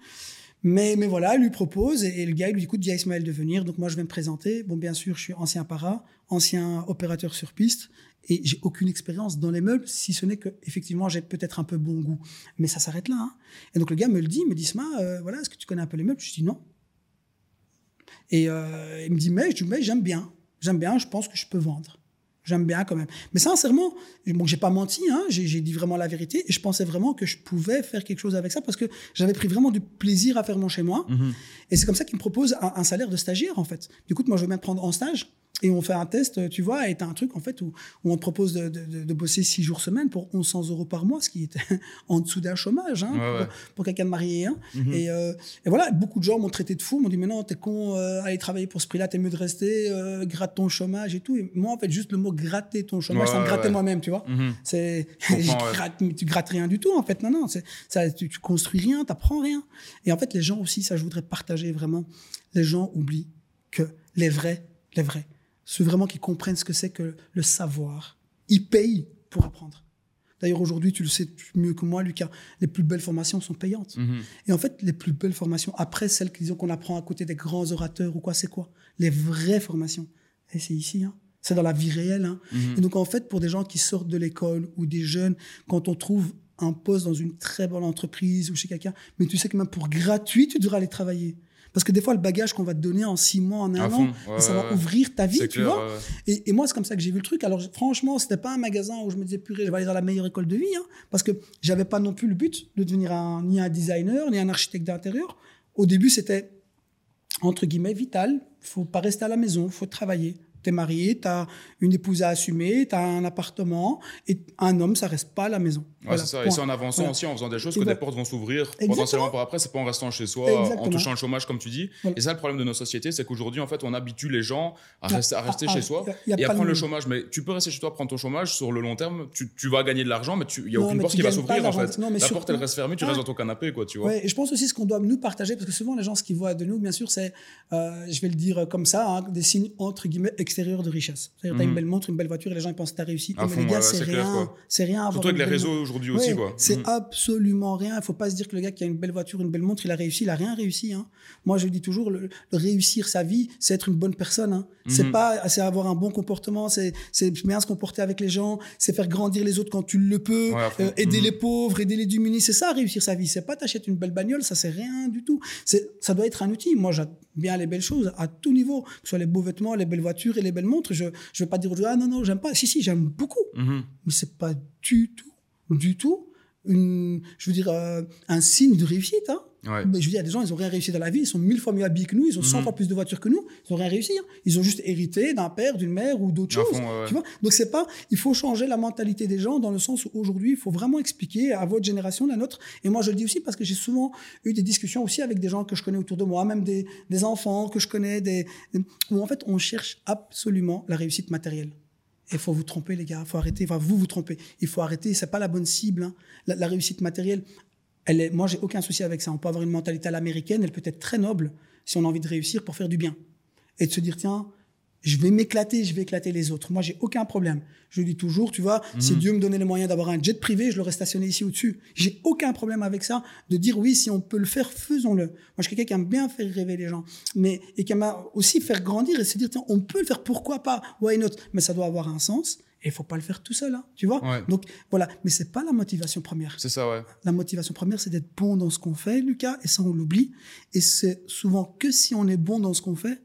A: Mais, mais voilà, elle lui propose et, le gars il lui dit écoute, dis à Ismaël de venir. Donc moi je vais me présenter. Bon, bien sûr, je suis ancien para, ancien opérateur sur piste et j'ai aucune expérience dans les meubles, si ce n'est que effectivement j'ai peut-être un peu bon goût. Mais ça s'arrête là. Hein. Et donc le gars me le dit, me dit Isma, euh, voilà, est-ce que tu connais un peu les meubles? Je dis non. Et euh, il me dit mais, je dis mais j'aime bien, j'aime bien, je pense que je peux vendre. J'aime bien quand même. Mais sincèrement, bon, j'ai pas menti, hein, j'ai dit vraiment la vérité et je pensais vraiment que je pouvais faire quelque chose avec ça parce que j'avais pris vraiment du plaisir à faire mon chez moi. Mhm. Et c'est comme ça qu'il me propose un, un, salaire de stagiaire en fait. Du coup, moi je veux bien te prendre en stage et on fait un test, tu vois, et t'as un truc en fait où, où on te propose de, de, de, bosser six jours semaine pour 1100 euros par mois, ce qui était *laughs* en dessous d'un chômage hein, pour, quelqu'un de marié. Hein. Mhm. et, euh, et, voilà, beaucoup de gens m'ont traité de fou, m'ont dit mais non, t'es con, euh, aller travailler pour ce prix-là, t'es mieux de rester, euh, gratte ton chômage et tout. Et moi en fait, juste le mot gratter ton chômage, ça me grattait moi-même, tu vois. Mhm. C'est, *laughs* tu grattes rien du tout en fait. Non, non, ça, tu, tu construis rien, t'apprends rien. Et en fait, les gens aussi, ça je voudrais partager vraiment. Les gens oublient que les vrais, les vrais ceux vraiment qui comprennent ce que c'est que le savoir. Ils payent pour apprendre. D'ailleurs, aujourd'hui, tu le sais mieux que moi, Lucas, les plus belles formations sont payantes. Mhm. Et en fait, les plus belles formations, après celles qu'on apprend à côté des grands orateurs ou quoi, c'est quoi? Les vraies formations. Et c'est ici, hein. C'est dans la vie réelle. Hein. Mhm. Et donc, en fait, pour des gens qui sortent de l'école ou des jeunes, quand on trouve un poste dans une très bonne entreprise ou chez quelqu'un, mais tu sais que même pour gratuit, tu devras aller travailler. Parce que des fois, le bagage qu'on va te donner en six mois, en un an, ça va ouvrir ta vie, tu vois. Et, moi, c'est comme ça que j'ai vu le truc. Alors, franchement, c'était pas un magasin où je me disais, purée, je vais aller dans la meilleure école de vie, hein, parce que j'avais pas non plus le but de devenir un, ni un designer, ni un architecte d'intérieur. Au début, c'était, entre guillemets, vital. Faut pas rester à la maison, faut travailler tu es marié, tu as une épouse à assumer, tu as un appartement, et un homme, ça reste pas à la maison.
B: Ouais, c'est ça. Et c'est en avançant aussi, en faisant des choses, que des portes vont s'ouvrir potentiellement pour après. C'est pas en restant chez soi, en touchant le chômage, comme tu dis. Et ça, le problème de nos sociétés, c'est qu'aujourd'hui, en fait, on habitue les gens à rester, à rester chez soi et à prendre le chômage. Mais tu peux rester chez toi, prendre ton chômage sur le long terme. Tu, tu vas gagner de l'argent, mais il n'y a aucune porte qui va s'ouvrir, en fait. La porte, elle reste fermée, tu restes dans ton canapé, quoi, tu vois.
A: et je pense aussi ce qu'on doit nous partager, parce que souvent, les gens, ce qu'ils voient de nous, bien sûr, c'est, euh, je vais le dire comme ça, hein, des signes entre guillemets extérieurs de richesse. C'est-à-dire, tu as une mhm. belle montre, une belle voiture, et les gens ils pensent que tu as réussi. mais les gars, c'est rien. C'est rien.
B: Surtout avec les réseaux aujourd'hui aussi, quoi.
A: C'est mhm. absolument rien. Il faut pas se dire que le gars qui a une belle voiture, une belle montre, il a réussi. Il a rien réussi. Hein. Moi, je dis toujours, le, réussir sa vie, c'est être une bonne personne. Hein. C'est mhm. pas, c'est avoir un bon comportement, c'est bien se comporter avec les gens, c'est faire grandir les autres quand tu le peux, euh, aider les pauvres, aider les démunis. C'est ça, réussir sa vie. C'est pas t'achètes une belle bagnole, ça c'est rien du tout. Ça doit être un outil. Moi, j'aime bien les belles choses à tout niveau, que ce soit les beaux vêtements, les belles voitures et les belles montres. Je, je vais pas dire ah non, non, j'aime pas. Si, si, j'aime beaucoup. Mhm. Mais c'est pas du tout, du tout, une, je veux dire, euh, un signe de réussite. Hein. Je veux dire, il y a des gens, ils ont rien réussi dans la vie, ils sont mille fois mieux habillés que nous, ils ont 100 mhm. fois plus de voitures que nous, ils ont rien réussi. Hein. Ils ont juste hérité d'un père, d'une mère ou d'autres choses. Tu vois Donc c'est pas, il faut changer la mentalité des gens dans le sens où aujourd'hui, il faut vraiment expliquer à votre génération, la nôtre. Et moi, je le dis aussi parce que j'ai souvent eu des discussions aussi avec des gens que je connais autour de moi, même des, des enfants que je connais, des, où en fait, on cherche absolument la réussite matérielle. Il faut vous tromper, les gars. Il faut arrêter. Enfin, vous vous trompez. Il faut arrêter. C'est pas la bonne cible. Hein. La, réussite matérielle, elle est, moi, j'ai aucun souci avec ça. On peut avoir une mentalité à l'américaine. Elle peut être très noble si on a envie de réussir pour faire du bien. Et de se dire, tiens, je vais m'éclater, je vais éclater les autres. Moi, j'ai aucun problème. Je dis toujours, tu vois, si mhm. Dieu me donnait les moyens d'avoir un jet privé, je l'aurais stationné ici au-dessus. J'ai aucun problème avec ça, de dire oui, si on peut le faire, faisons-le. Moi, je suis quelqu'un qui aime bien faire rêver les gens, mais et qui aime aussi faire grandir et se dire, tiens, on peut le faire, pourquoi pas? Why not? Mais ça doit avoir un sens. Et il faut pas le faire tout seul, hein, tu vois. Donc voilà, mais c'est pas la motivation première.
B: C'est ça, ouais.
A: La motivation première, c'est d'être bon dans ce qu'on fait, Lucas, et ça on l'oublie. Et c'est souvent que si on est bon dans ce qu'on fait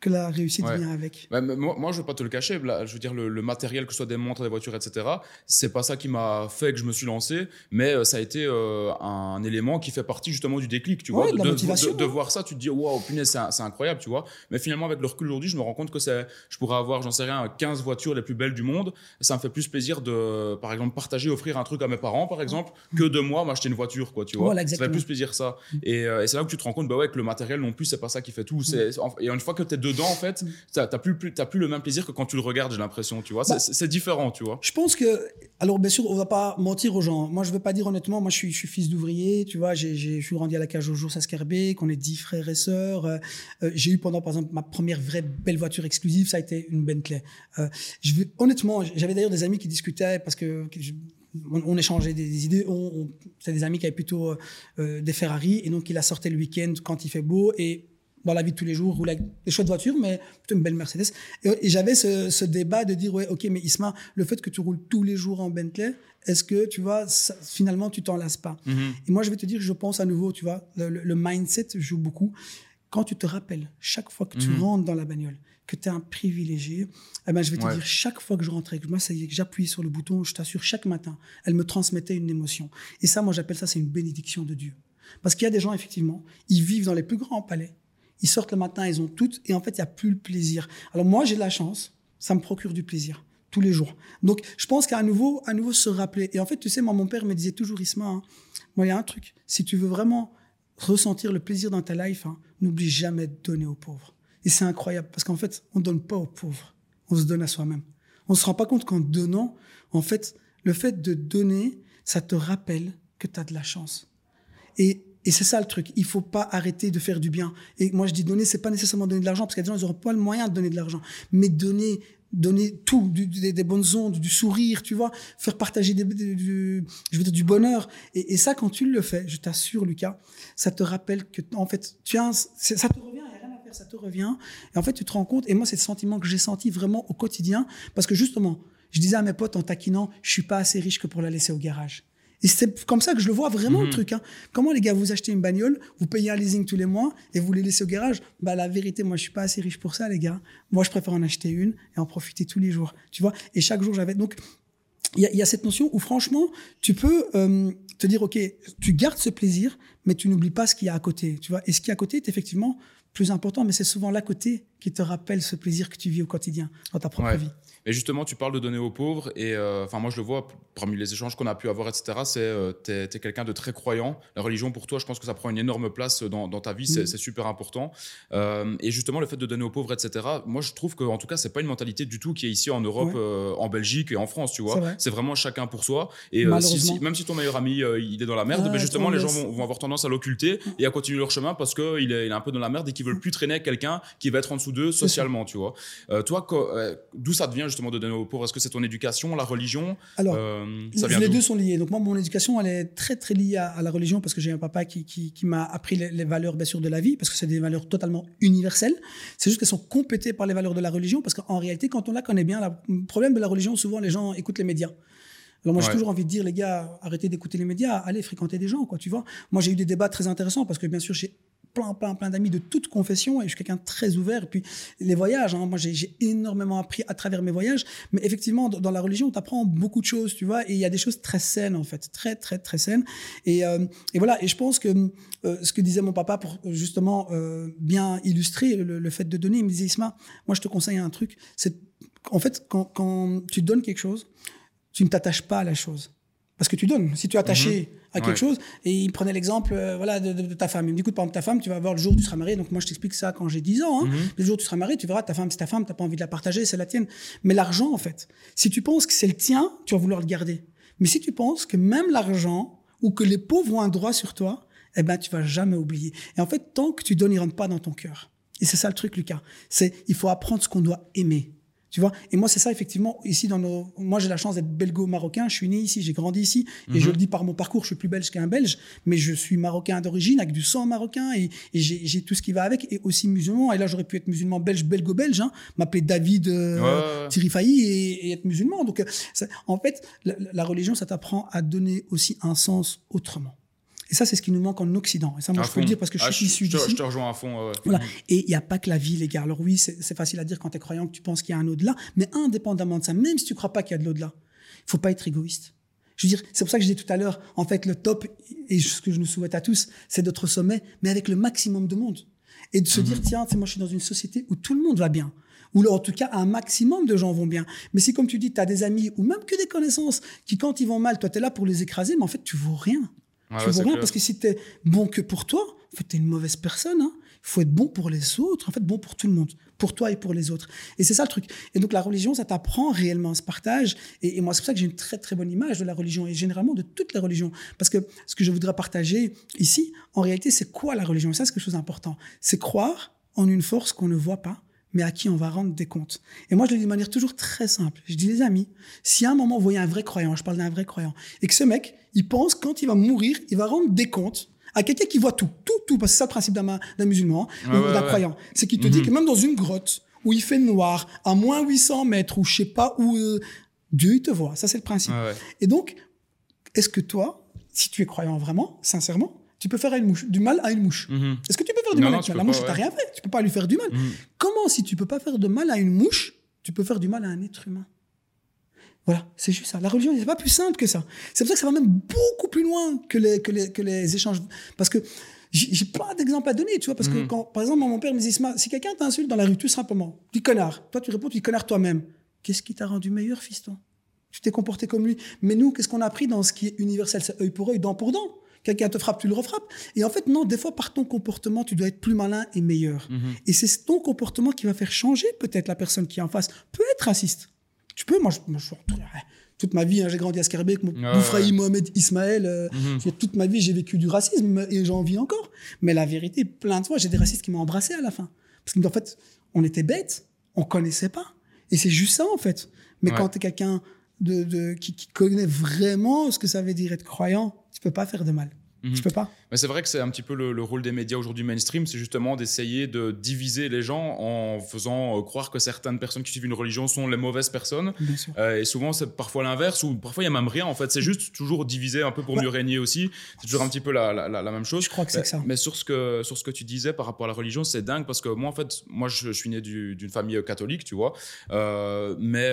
A: que la réussite vient avec.
B: moi, moi, je veux pas te le cacher. je veux dire, le, matériel, que ce soit des montres, des voitures, etc., c'est pas ça qui m'a fait que je me suis lancé, mais euh, ça a été euh, un élément qui fait partie justement du déclic, tu vois.
A: De,
B: de, voir ça, tu te dis, waouh, punaise, c'est incroyable, tu vois. Mais finalement, avec le recul aujourd'hui, je me rends compte que je pourrais avoir, j'en sais rien, 15 voitures les plus belles du monde. Ça me fait plus plaisir de, par exemple, partager, offrir un truc à mes parents, par exemple, que de moi m'acheter une voiture, quoi, tu vois. ça fait plus plaisir ça. Et, euh, et c'est là où tu te rends compte, bah ouais, que le matériel non plus, c'est pas ça qui fait tout. Mm. Et une fois que tu es dedans, en fait, tu n'as plus, plus, plus le même plaisir que quand tu le regardes, j'ai l'impression, tu vois. Bah, c'est différent, tu vois.
A: Je pense que, alors bien sûr, on va pas mentir aux gens. Moi, je veux pas dire honnêtement, moi, je suis, je suis fils d'ouvrier, tu vois. Je suis grandi à la cage au jour Saskerbé, qu'on est dix frères et sœurs. Euh, euh, j'ai eu pendant, par exemple, ma première vraie belle voiture exclusive, ça a été une Bentley. Euh, je veux, honnêtement, j'avais d'ailleurs des amis qui discutaient parce que, on, échangeait des, idées. On, c'est des amis qui avaient plutôt des Ferrari et donc il a sorti le week-end quand il fait beau et dans la vie de tous les jours, rouler avec des chouettes voitures, mais plutôt une belle Mercedes. Et, j'avais ce, débat de dire, ouais, ok, mais Isma, le fait que tu roules tous les jours en Bentley, est-ce que, tu vois, finalement, tu t'en lasses pas? Mhm. Et moi, je vais te dire, je pense à nouveau, tu vois, le, mindset joue beaucoup. Quand tu te rappelles, chaque fois que tu mhm. rentres dans la bagnole, que tu es un privilégié, eh ben, je vais te dire, chaque fois que je rentrais, que moi, ça y est, que j'appuie sur le bouton, je t'assure, chaque matin, elle me transmettait une émotion. Et ça, moi, j'appelle ça, c'est une bénédiction de Dieu. Parce qu'il y a des gens, effectivement, ils vivent dans les plus grands palais, ils sortent le matin, ils ont toutes, et en fait, il n'y a plus le plaisir. Alors moi, j'ai de la chance, ça me procure du plaisir tous les jours. Donc, je pense qu'à nouveau, à nouveau se rappeler. Et en fait, tu sais, moi, mon père me disait toujours, Isma, hein, moi, il y a un truc. Si tu veux vraiment ressentir le plaisir dans ta life, hein, n'oublie jamais de donner aux pauvres. Et c'est incroyable, parce qu'en fait, on ne donne pas aux pauvres, on se donne à soi-même. On ne se rend pas compte qu'en donnant, en fait, le fait de donner, ça te rappelle que tu as de la chance. Et et c'est ça le truc. Il faut pas arrêter de faire du bien. Et moi, je dis donner, c'est pas nécessairement donner de l'argent, parce qu'il y a des gens, ils n'auront pas le moyen de donner de l'argent. Mais donner, donner tout, des, bonnes ondes, du sourire, tu vois, faire partager des, du, je veux dire, du bonheur. Et, ça, quand tu le fais, je t'assure, Lucas, ça te rappelle que, en fait, tu as ça te revient, ça te revient. Et en fait, tu te rends compte, et moi, c'est le sentiment que j'ai senti vraiment au quotidien, parce que justement, je disais à mes potes en taquinant, je suis pas assez riche que pour la laisser au garage. Et c'est comme ça que je le vois vraiment le mhm. truc. Hein. Comment les gars, vous achetez une bagnole, vous payez un leasing tous les mois et vous les laissez au garage? Bah la vérité, moi je suis pas assez riche pour ça, les gars. Moi je préfère en acheter une et en profiter tous les jours. Tu vois? Et chaque jour j'avais donc il y, a cette notion où franchement tu peux euh, te dire ok, tu gardes ce plaisir, mais tu n'oublies pas ce qu'il y a à côté. Tu vois? Et ce qui est à côté est effectivement plus important, mais c'est souvent l'à côté qui te rappelle ce plaisir que tu vis au quotidien dans ta propre vie.
B: Et justement, tu parles de donner aux pauvres. Et euh, enfin, moi, je le vois parmi les échanges qu'on a pu avoir, etc. C'est euh, tu es, quelqu'un de très croyant. La religion, pour toi, je pense que ça prend une énorme place dans, ta vie. C'est mm. super important. Euh, et justement, le fait de donner aux pauvres, etc. Moi, je trouve qu'en tout cas, c'est pas une mentalité du tout qui est ici en Europe, en Belgique et en France. Tu vois, c'est vraiment chacun pour soi. Et même si ton meilleur ami il est dans la merde, mais justement, les gens vont, avoir tendance à l'occulter mm. et à continuer leur chemin parce qu'il est, il est un peu dans la merde et qu'ils veulent plus traîner avec quelqu'un qui va être en dessous d'eux socialement. Tu vois. toi, d'où ça devient justement de donner aux pauvres Est-ce que c'est ton éducation, la religion?
A: Alors, euh, les deux sont liés. Donc moi, mon éducation, elle est très très liée à, la religion parce que j'ai un papa qui, qui, m'a appris les, valeurs bien sûr de la vie parce que c'est des valeurs totalement universelles. C'est juste qu'elles sont complétées par les valeurs de la religion parce qu'en réalité, quand on la connaît bien, le problème de la religion, souvent les gens écoutent les médias. Alors moi, j'ai toujours envie de dire, les gars, arrêtez d'écouter les médias, allez fréquenter des gens, quoi, tu vois. Moi, j'ai eu des débats très intéressants parce que bien sûr, j'ai plein, plein, plein d'amis de toutes confessions et je suis quelqu'un très ouvert. Et puis, les voyages, hein, moi, j'ai énormément appris à travers mes voyages. Mais effectivement, dans, la religion, tu apprends beaucoup de choses, tu vois, et il y a des choses très saines, en fait, très, très, très saines. Et, euh, et voilà, et je pense que euh, ce que disait mon papa pour justement euh, bien illustrer le, fait de donner, il me disait, Isma, moi, je te conseille un truc, c'est en fait, quand tu donnes quelque chose, tu ne t'attaches pas à la chose. Parce que tu donnes. Si tu es attaché mhm. à quelque chose, et il prenait l'exemple euh, voilà, de, ta femme. Il me dit écoute, par exemple, ta femme, tu vas voir le jour où tu seras marié. Donc moi, je t'explique ça quand j'ai 10 ans. Hein. Mhm. Le jour où tu seras marié, tu verras, ta femme, c'est ta femme, tu n'as pas envie de la partager, c'est la tienne. Mais l'argent, en fait, si tu penses que c'est le tien, tu vas vouloir le garder. Mais si tu penses que même l'argent, ou que les pauvres ont un droit sur toi, eh ben, tu vas jamais oublier. Et en fait, tant que tu donnes, il rentre pas dans ton cœur. Et c'est ça le truc, Lucas. C'est, il faut apprendre ce qu'on doit aimer. Tu vois? Et moi, c'est ça, effectivement, ici, dans nos... moi, j'ai la chance d'être belgo-marocain. Je suis né ici, j'ai grandi ici. Et je mhm. le dis par mon parcours, je suis plus belge qu'un belge. Mais je suis marocain d'origine, avec du sang marocain. Et, j'ai tout ce qui va avec. Et aussi musulman. Et là, j'aurais pu être musulman belge, belgo-belge. Hein, M'appeler David euh, et, être musulman. Donc, en fait, la, religion, ça t'apprend à donner aussi un sens autrement. Et ça, c'est ce qui nous manque en Occident. Et ça, moi,
B: À
A: je peux le dire parce que je
B: Ah,
A: suis issu
B: je, je te rejoins à fond. ouais.
A: Voilà. Et il n'y a pas que la vie, les gars. Alors oui, c'est facile à dire quand tu es croyant que tu penses qu'il y a un au-delà, mais indépendamment de ça, même si tu crois pas qu'il y a de l'au-delà, il faut pas être égoïste. Je veux dire, c'est pour ça que je disais tout à l'heure, en fait, le top, et ce que je nous souhaite à tous, c'est d'être au sommet, mais avec le maximum de monde. Et de se dire, tiens, moi, je suis dans une société où tout le monde va bien. Ou en tout cas, un maximum de gens vont bien. Mais si, comme tu dis, tu as des amis ou même que des connaissances qui, quand ils vont mal, toi, tu es là pour les écraser, mais en fait, tu vaux rien.
B: Ouais,
A: tu
B: ouais, c'est
A: rien
B: clair.
A: parce que si tu es bon que pour toi, en fait, tu es une mauvaise personne. hein. Il faut être bon pour les autres, en fait, bon pour tout le monde, pour toi et pour les autres. Et c'est ça le truc. Et donc, la religion, ça t'apprend réellement ce partage. Et, et moi, c'est pour ça que j'ai une très, très bonne image de la religion et généralement de toutes les religions. Parce que ce que je voudrais partager ici, en réalité, c'est quoi la religion? Et ça, c'est quelque chose d'important. C'est croire en une force qu'on ne voit pas, mais à qui on va rendre des comptes. Et moi, je le dis de manière toujours très simple. Je dis, les amis, si à un moment vous voyez un vrai croyant, je parle d'un vrai croyant, et que ce mec, il pense quand il va mourir, il va rendre des comptes à quelqu'un qui voit tout, tout, tout, parce que c'est ça le principe d'un ma- d'un musulman,
B: Ouais,
A: ou
B: ouais,
A: d'un
B: ouais.
A: croyant. C'est qu'il te dit que même dans une grotte où il fait noir, à moins 800 mètres, ou je sais pas où, euh, Dieu, il te voit. Ça, c'est le principe. Et donc, est-ce que toi, si tu es croyant vraiment, sincèrement, tu peux faire une mouche, du mal à une mouche
B: Mhm.
A: Est-ce que tu peux faire du
B: Non,
A: mal à une
B: tu
A: mouche La mouche,
B: pas,
A: t'as rien fait. Tu peux pas lui faire du mal.
B: Mhm.
A: Comment, si tu peux pas faire de mal à une mouche, tu peux faire du mal à un être humain? Voilà, c'est juste ça. La religion, c'est pas plus simple que ça. C'est pour ça que ça va même beaucoup plus loin que les, que les, que les échanges. Parce que j'ai pas d'exemple à donner, tu vois. Parce que
B: Mhm.
A: quand, par exemple, mon père me dit, Isma, si quelqu'un t'insulte dans la rue, tout simplement, tu connard. Toi, tu réponds, tu connard toi-même. Qu'est-ce qui t'a rendu meilleur, fiston? Tu t'es comporté comme lui. Mais nous, qu'est-ce qu'on a appris dans ce qui est universel? C'est œil pour œil, dent pour dent. Quelqu'un te frappe, tu le refrappes. Et en fait, non, des fois, par ton comportement, tu dois être plus malin et meilleur.
B: Mhm.
A: Et c'est ton comportement qui va faire changer peut-être la personne qui est en face. Peut être raciste. Tu peux, moi, je, moi, je toute ma vie, hein, j'ai grandi à Scarbeck,
B: Ouais,
A: Boufraï,
B: ouais.
A: Mohamed, Ismaël. euh,
B: Mhm.
A: toute ma vie, j'ai vécu du racisme et j'en vis encore. Mais la vérité, plein de fois, j'ai des racistes qui m'ont embrassé à la fin. Parce qu'en fait, on était bêtes, on connaissait pas. Et c'est juste ça, en fait. Mais
B: Ouais.
A: quand tu es quelqu'un de, de- qui, qui connaît vraiment ce que ça veut dire être croyant, tu peux pas faire de mal.
B: Mhm.
A: Tu peux pas.
B: Mais c'est vrai que c'est un petit peu le, le rôle des médias aujourd'hui mainstream, c'est justement d'essayer de diviser les gens en faisant euh, croire que certaines personnes qui suivent une religion sont les mauvaises personnes. Euh, et souvent, c'est parfois l'inverse, ou parfois il n'y a même rien. En fait, c'est juste toujours diviser un peu pour
A: Ouais.
B: mieux régner aussi. C'est toujours un petit peu la, la, la- la même chose.
A: Je crois que c'est ça.
B: Mais sur ce que, sur ce que tu disais par rapport à la religion, c'est dingue parce que moi, en fait, moi, je, je suis né du- d'une famille euh, catholique, tu vois. Euh, mais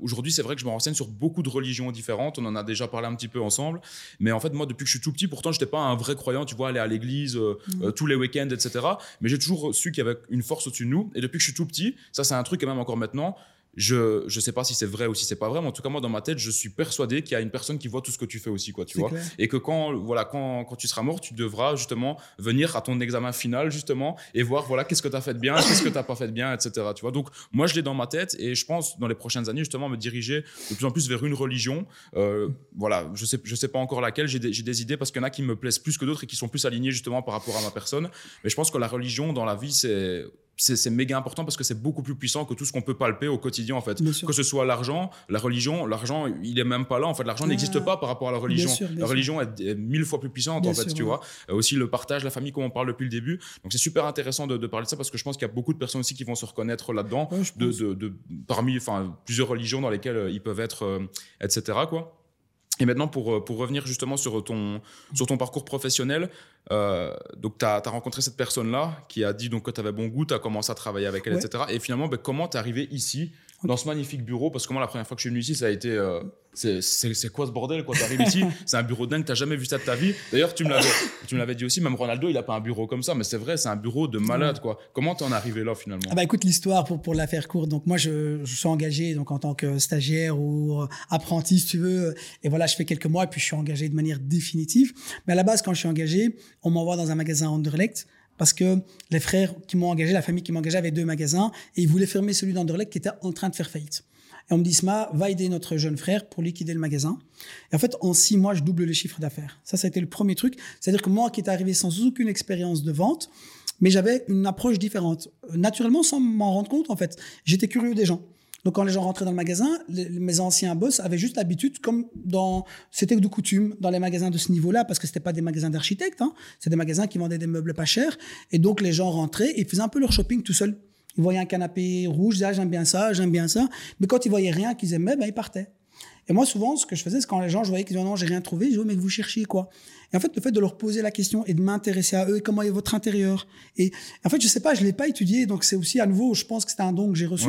B: aujourd'hui, c'est vrai que je me renseigne sur beaucoup de religions différentes. On en a déjà parlé un petit peu ensemble. Mais en fait, moi, depuis que je suis tout petit, pourtant, je n'étais pas un vrai croyant, tu vois, aller à l'église euh,
A: Mhm.
B: euh, tous les week-ends, etc. Mais j'ai toujours su qu'il y avait une force au-dessus de nous. Et depuis que je suis tout petit, ça, c'est un truc, et même encore maintenant, je je sais pas si c'est vrai ou si c'est pas vrai, mais en tout cas, moi, dans ma tête, je suis persuadé qu'il y a une personne qui voit tout ce que tu fais aussi, quoi, tu vois.
A: clair.
B: Et que quand, voilà, quand, quand tu seras mort, tu devras justement venir à ton examen final, justement, et voir, voilà, qu'est-ce que tu as fait de bien, qu'est-ce que tu n'as pas fait de bien, etc. Tu vois. Donc, moi, je l'ai dans ma tête et je pense, dans les prochaines années, justement, me diriger de plus en plus vers une religion. Euh, voilà, je sais, je sais pas encore laquelle, j'ai des, des idées parce qu'il y en a qui me plaisent plus que d'autres et qui sont plus alignés, justement, par rapport à ma personne. Mais je pense que la religion, dans la vie, c'est. C'est méga important parce que c'est beaucoup plus puissant que tout ce qu'on peut palper au quotidien en fait. Que ce soit l'argent, la religion, l'argent il est même pas là en fait. L'argent
A: Ah.
B: n'existe pas par rapport à la religion.
A: sûr, bien
B: la religion est, est mille fois plus puissante
A: Bien
B: en fait,
A: sûr,
B: tu vois. Euh, aussi le partage, la famille, comme on parle depuis le début. Donc c'est super intéressant de, de parler de ça parce que je pense qu'il y a beaucoup de personnes aussi qui vont se reconnaître là-dedans,
A: Ouais,
B: de, de, de- parmi enfin plusieurs religions dans lesquelles euh, ils peuvent être, euh, etc. quoi. Et maintenant, pour, euh, pour revenir justement sur ton, sur ton parcours professionnel, euh, donc tu as, rencontré cette personne-là qui a dit donc, que tu avais bon goût, tu as commencé à travailler avec elle,
A: Ouais.
B: etc. Et finalement, ben, comment tu es arrivé ici, dans ce magnifique bureau Parce que moi, la première fois que je suis venu ici, ça a été. euh, c'est- quoi ce bordel quoi? T'arrives ici, *laughs* c'est un bureau dingue, t'as jamais vu ça de ta vie. D'ailleurs, tu me l'avais, tu me l'avais dit aussi, même Ronaldo, il a pas un bureau comme ça, mais c'est vrai, c'est un bureau de malade quoi. Comment t'en es arrivé là finalement?
A: Ah bah écoute l'histoire pour, pour la faire courte. Donc moi je, je suis engagé donc en tant que stagiaire ou euh, apprenti si tu veux. Et voilà je fais quelques mois et puis je suis engagé de manière définitive. Mais à la base quand je suis engagé, on m'envoie dans un magasin Anderlecht parce que les frères qui m'ont engagé, la famille qui m'a engagé avait deux magasins et ils voulaient fermer celui d'Anderlecht qui était en train de faire faillite. Et on me dit, Sma, va aider notre jeune frère pour liquider le magasin. Et en fait, en six mois, je double le chiffre d'affaires. Ça, ça a été le premier truc. C'est-à-dire que moi qui étais arrivé sans aucune expérience de vente, mais j'avais une approche différente. Euh, Naturellement, sans m'en rendre compte, en fait, j'étais curieux des gens. Donc, quand les gens rentraient dans le magasin, mes anciens boss avaient juste l'habitude, comme dans, c'était de coutume dans les magasins de ce niveau-là, parce que c'était pas des magasins d'architectes, hein, c'est des magasins qui vendaient des meubles pas chers. Et donc, les gens rentraient et faisaient un peu leur shopping tout seuls. Ils voyaient un canapé rouge, ils disaient, ah, j'aime bien ça, j'aime bien ça. Mais quand ils voyaient rien qu'ils aimaient, ben, ils partaient. Et moi, souvent, ce que je faisais, c'est quand les gens, je voyais qu'ils disaient non, j'ai rien trouvé, je disais, oh, mais vous cherchez quoi? Et en fait, le fait de leur poser la question et de m'intéresser à eux, comment est votre intérieur? Et en fait, je sais pas, je l'ai pas étudié, donc c'est aussi à nouveau, je pense que c'était un don que j'ai reçu.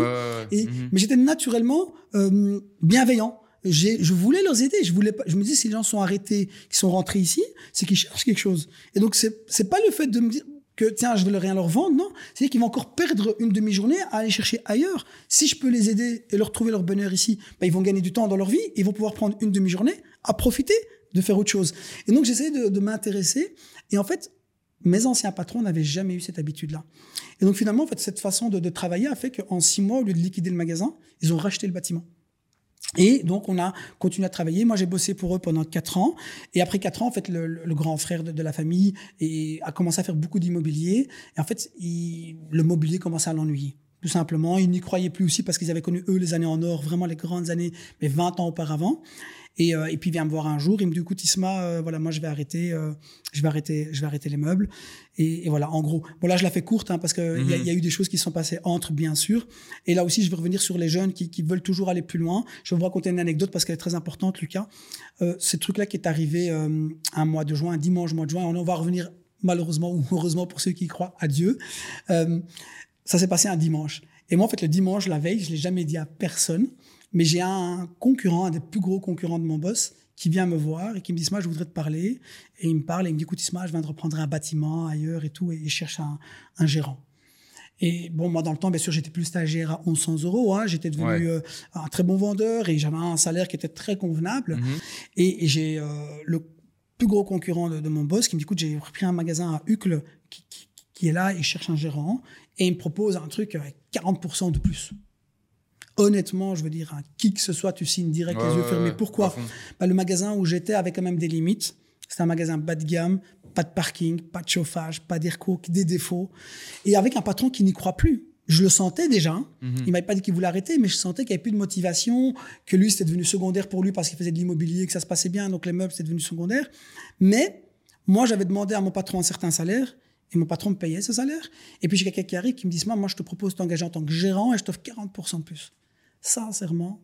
A: et, mhm. Mais j'étais naturellement euh, bienveillant. Je voulais leur aider. Je voulais pas, je me disais, si les gens sont arrêtés, qui sont rentrés ici, c'est qu'ils cherchent quelque chose. Et donc, c'est, c'est pas le fait de me dire, que tiens, je vais rien leur vendre, non. C'est-à-dire qu'ils vont encore perdre une demi-journée à aller chercher ailleurs. Si je peux les aider et leur trouver leur bonheur ici, ben, ils vont gagner du temps dans leur vie, ils vont pouvoir prendre une demi-journée à profiter de faire autre chose. Et donc j'essaie de, de m'intéresser. Et en fait, mes anciens patrons n'avaient jamais eu cette habitude-là. Et donc finalement, en fait, cette façon de, de travailler a fait qu'en six mois, au lieu de liquider le magasin, ils ont racheté le bâtiment. Et donc, on a continué à travailler. Moi, j'ai bossé pour eux pendant quatre ans. Et après quatre ans, en fait, le, grand frère de, la famille et, a commencé à faire beaucoup d'immobilier. Et en fait, le mobilier commençait à l'ennuyer. Tout simplement. Ils n'y croyaient plus aussi parce qu'ils avaient connu, eux, les années en or, vraiment les grandes années, mais 20 ans auparavant. Et, euh, et, puis il vient me voir un jour, il me dit écoute Isma, euh, voilà moi je vais arrêter, euh, je vais arrêter, je vais arrêter les meubles. Et, et voilà, en gros. Bon là je la fais courte hein, parce que il y, a, mhm. y, a eu des choses qui sont passées entre bien sûr. Et là aussi je vais revenir sur les jeunes qui, qui veulent toujours aller plus loin. Je vais vous raconter une anecdote parce qu'elle est très importante, Lucas. ce truc là qui est arrivé un mois de juin, un dimanche mois de juin, on va revenir malheureusement ou heureusement pour ceux qui croient à Dieu. Ça s'est passé un dimanche. Et moi, en fait, le dimanche, la veille, je l'ai jamais dit à personne. Mais j'ai un concurrent, un des plus gros concurrents de mon boss, qui vient me voir et qui me dit Isma, je voudrais te parler. Et il me parle et il me dit écoute, Isma, je viens de reprendre un bâtiment ailleurs et tout, et je cherche un, un gérant. Et bon, moi, dans le temps, bien sûr, j'étais plus stagiaire à 1100 euros. Hein. J'étais devenu euh, un très bon vendeur et j'avais un salaire qui était très convenable. Mhm. Et, j'ai euh, le plus gros concurrent de, mon boss qui me dit écoute, j'ai repris un magasin à Uccle qui, qui, est là et cherche un gérant. Et il me propose un truc avec 40% de plus honnêtement, je veux dire, qui que ce soit, tu signes direct les yeux fermés. Pourquoi bah, Le magasin où j'étais avait quand même des limites. C'était un magasin bas de gamme, pas de parking, pas de chauffage, pas d'air des défauts. Et avec un patron qui n'y croit plus. Je le sentais déjà. Hein. Mhm. Il m'avait pas dit qu'il voulait arrêter, mais je sentais qu'il n'y avait plus de motivation, que lui, c'était devenu secondaire pour lui parce qu'il faisait de l'immobilier, que ça se passait bien, donc les meubles, c'était devenu secondaire. Mais moi, j'avais demandé à mon patron un certain salaire et mon patron me payait ce salaire. Et puis j'ai quelqu'un qui arrive qui me dit Moi, je te propose d'engager en tant que gérant et je t'offre 40% de plus sincèrement,